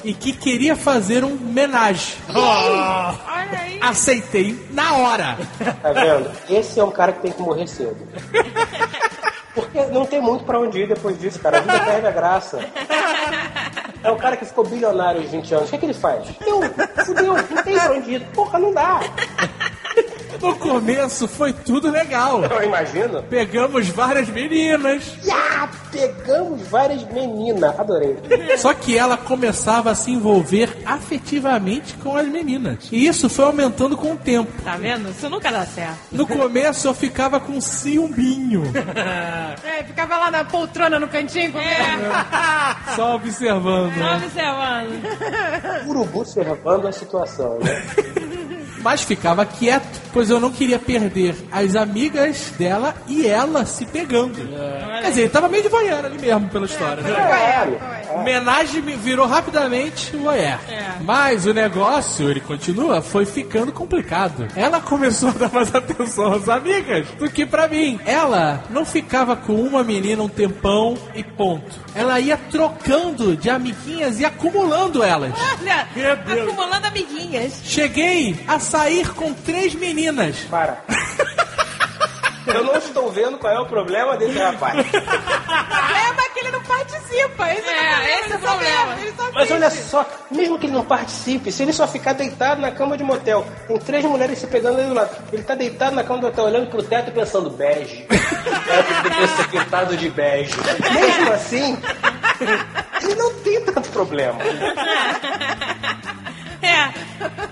e que queria fazer um homenagem. Olha aí. Aceitei na hora. Tá vendo? Esse é um cara que tem que morrer cedo. Porque não tem muito pra onde ir depois disso, cara. A vida perde a graça. É um cara que ficou bilionário aos 20 anos. O que, é que ele faz? Fudeu, fudeu, não tem pra onde ir. Porra, não dá. No começo foi tudo legal. Eu imagino. Pegamos várias meninas. Ya, pegamos várias meninas. Adorei. Só que ela começava a se envolver afetivamente com as meninas. E isso foi aumentando com o tempo. Tá vendo? Isso nunca dá certo. No começo eu ficava com ciúminho. É, ficava lá na poltrona no cantinho com é. Só observando. Só observando. Urubu observando a situação, né? Mas ficava quieto, pois eu não queria perder as amigas dela e ela se pegando. Quer dizer, ele tava meio de voyeur ali mesmo pela história. né? É, Homenagem me virou rapidamente o voyeur. Mas o negócio, ele continua, foi ficando complicado. Ela começou a dar mais atenção às amigas do que pra mim. Ela não ficava com uma menina um tempão e ponto. Ela ia trocando de amiguinhas e acumulando elas. Olha, acumulando amiguinhas. Cheguei a sair com três meninas. Para. Eu não estou vendo qual é o problema desse rapaz. O problema é que ele não participa. Esse é, esse é o problema. Ele só Mas olha só, mesmo que ele não participe, se ele só ficar deitado na cama de motel, tem três mulheres se pegando ali do lado, ele tá deitado na cama do hotel, olhando pro teto e pensando, bege. O teto deveria ser pintado de bege. Mesmo assim, ele não tem tanto problema.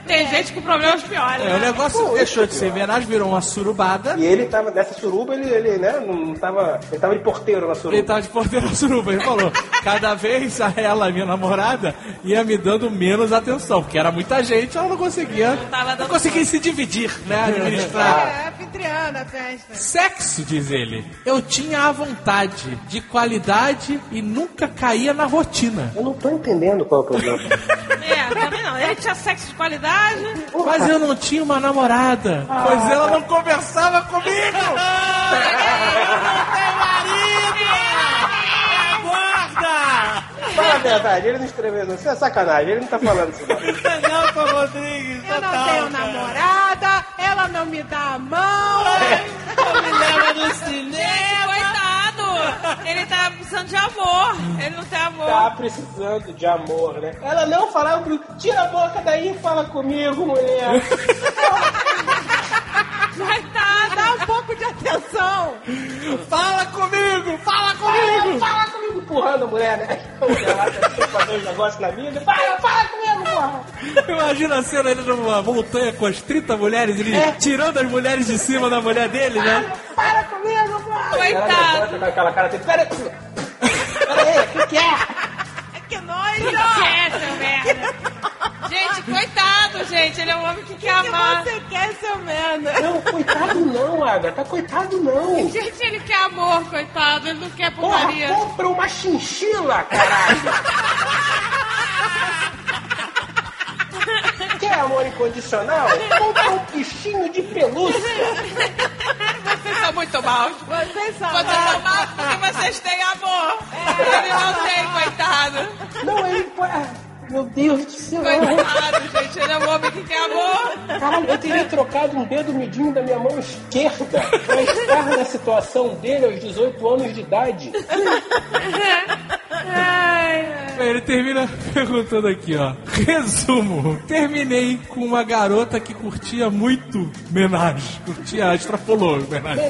É, tem gente com problemas piores. É, o negócio deixou de ser homenagem, virou uma surubada. E ele tava, nessa suruba, ele, ele né, não tava, ele tava de porteiro na suruba. Ele tava de porteiro na suruba, ele falou. Cada vez a ela, minha namorada, ia me dando menos atenção, porque era muita gente, ela não conseguia. tava Não dando conseguia se dividir, né? Administrar. É, anfitriana a festa. Sexo, diz ele. Eu tinha a vontade de qualidade e nunca caía na rotina. Eu não tô entendendo qual é o problema. É, também não. Ele tinha sexo de qualidade. Mas eu não tinha uma namorada, pois ela não conversava comigo. Guarda! Fala a verdade, ele não escreveu, não. Isso é sacanagem, ele não tá falando isso. Não. Não, Tom Rodrigues, Eu não tenho namorada, ela não me dá a mão. Não me leva no cinema. Ele tá precisando de amor. Ele não tem amor. Tá precisando de amor, né? Ela não falava comigo. Tira a boca daí e fala comigo, mulher. Coitado, dá um pouco de atenção. Fala comigo, fala comigo. Fala comigo, empurrando a mulher, né? Tá uns negócios na vida. Fala, fala comigo, porra. Imagina a cena ele numa montanha com as 30 mulheres, ele É. tirando as mulheres de cima da mulher dele, né? Fala comigo. Coitado. Com aquela cara assim, pera aí. O que que é? Que nojo! Que é, seu merda? Gente, coitado, gente. Ele é um homem que quer amar. O que você quer, seu merda? Não, coitado não, Agatha. Coitado não. Gente, ele quer amor, coitado. Ele não quer Porra, putaria. compra uma chinchila, caralho. Quer amor incondicional? Compra um bichinho de pelúcia. São muito maus. Vocês são Vocês são maus porque vocês têm amor. Ele não tem, coitado. Não, ele... Meu Deus do céu. Coitado, gente. Ele é um homem que quer amor. Caralho, eu teria trocado um dedo midinho da minha mão esquerda pra estar na situação dele aos 18 anos de idade. Ai, ai. Ele termina perguntando aqui, ó. Resumo. Terminei com uma garota que curtia muito menage. Curtia, extrapolou menage.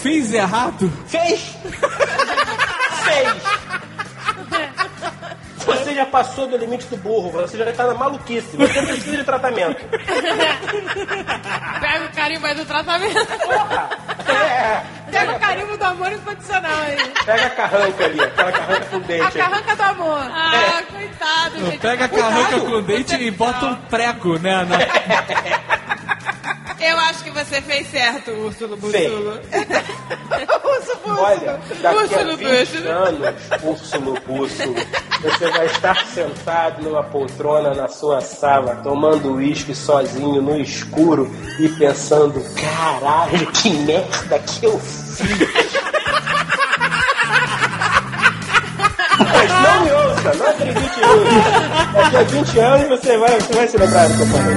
Fiz errado? Fez! Fez! Você já passou do limite do burro, você já tá na maluquice, você precisa de tratamento. Pega o carimbo aí do tratamento. É, Pega o carimbo do amor incondicional aí. pega a carranca ali, aquela carranca com A dente. carranca do amor. Ah, coitado, Não, gente. Pega a carranca com dente e bota um prego, né? Na... Eu acho que você fez certo, Úrsulo Fez. Búrsulo. Urso Búrsulo. Olha, daqui a Úrsulo 20 Búrsulo. anos, Úrsulo Búrsulo, você vai estar sentado numa poltrona na sua sala, tomando uísque sozinho no escuro e pensando, caralho, que merda que eu fiz. Mas não me ouça, não acredite nisso. Daqui a 20 anos você vai, você vai se lembrar do que eu falei.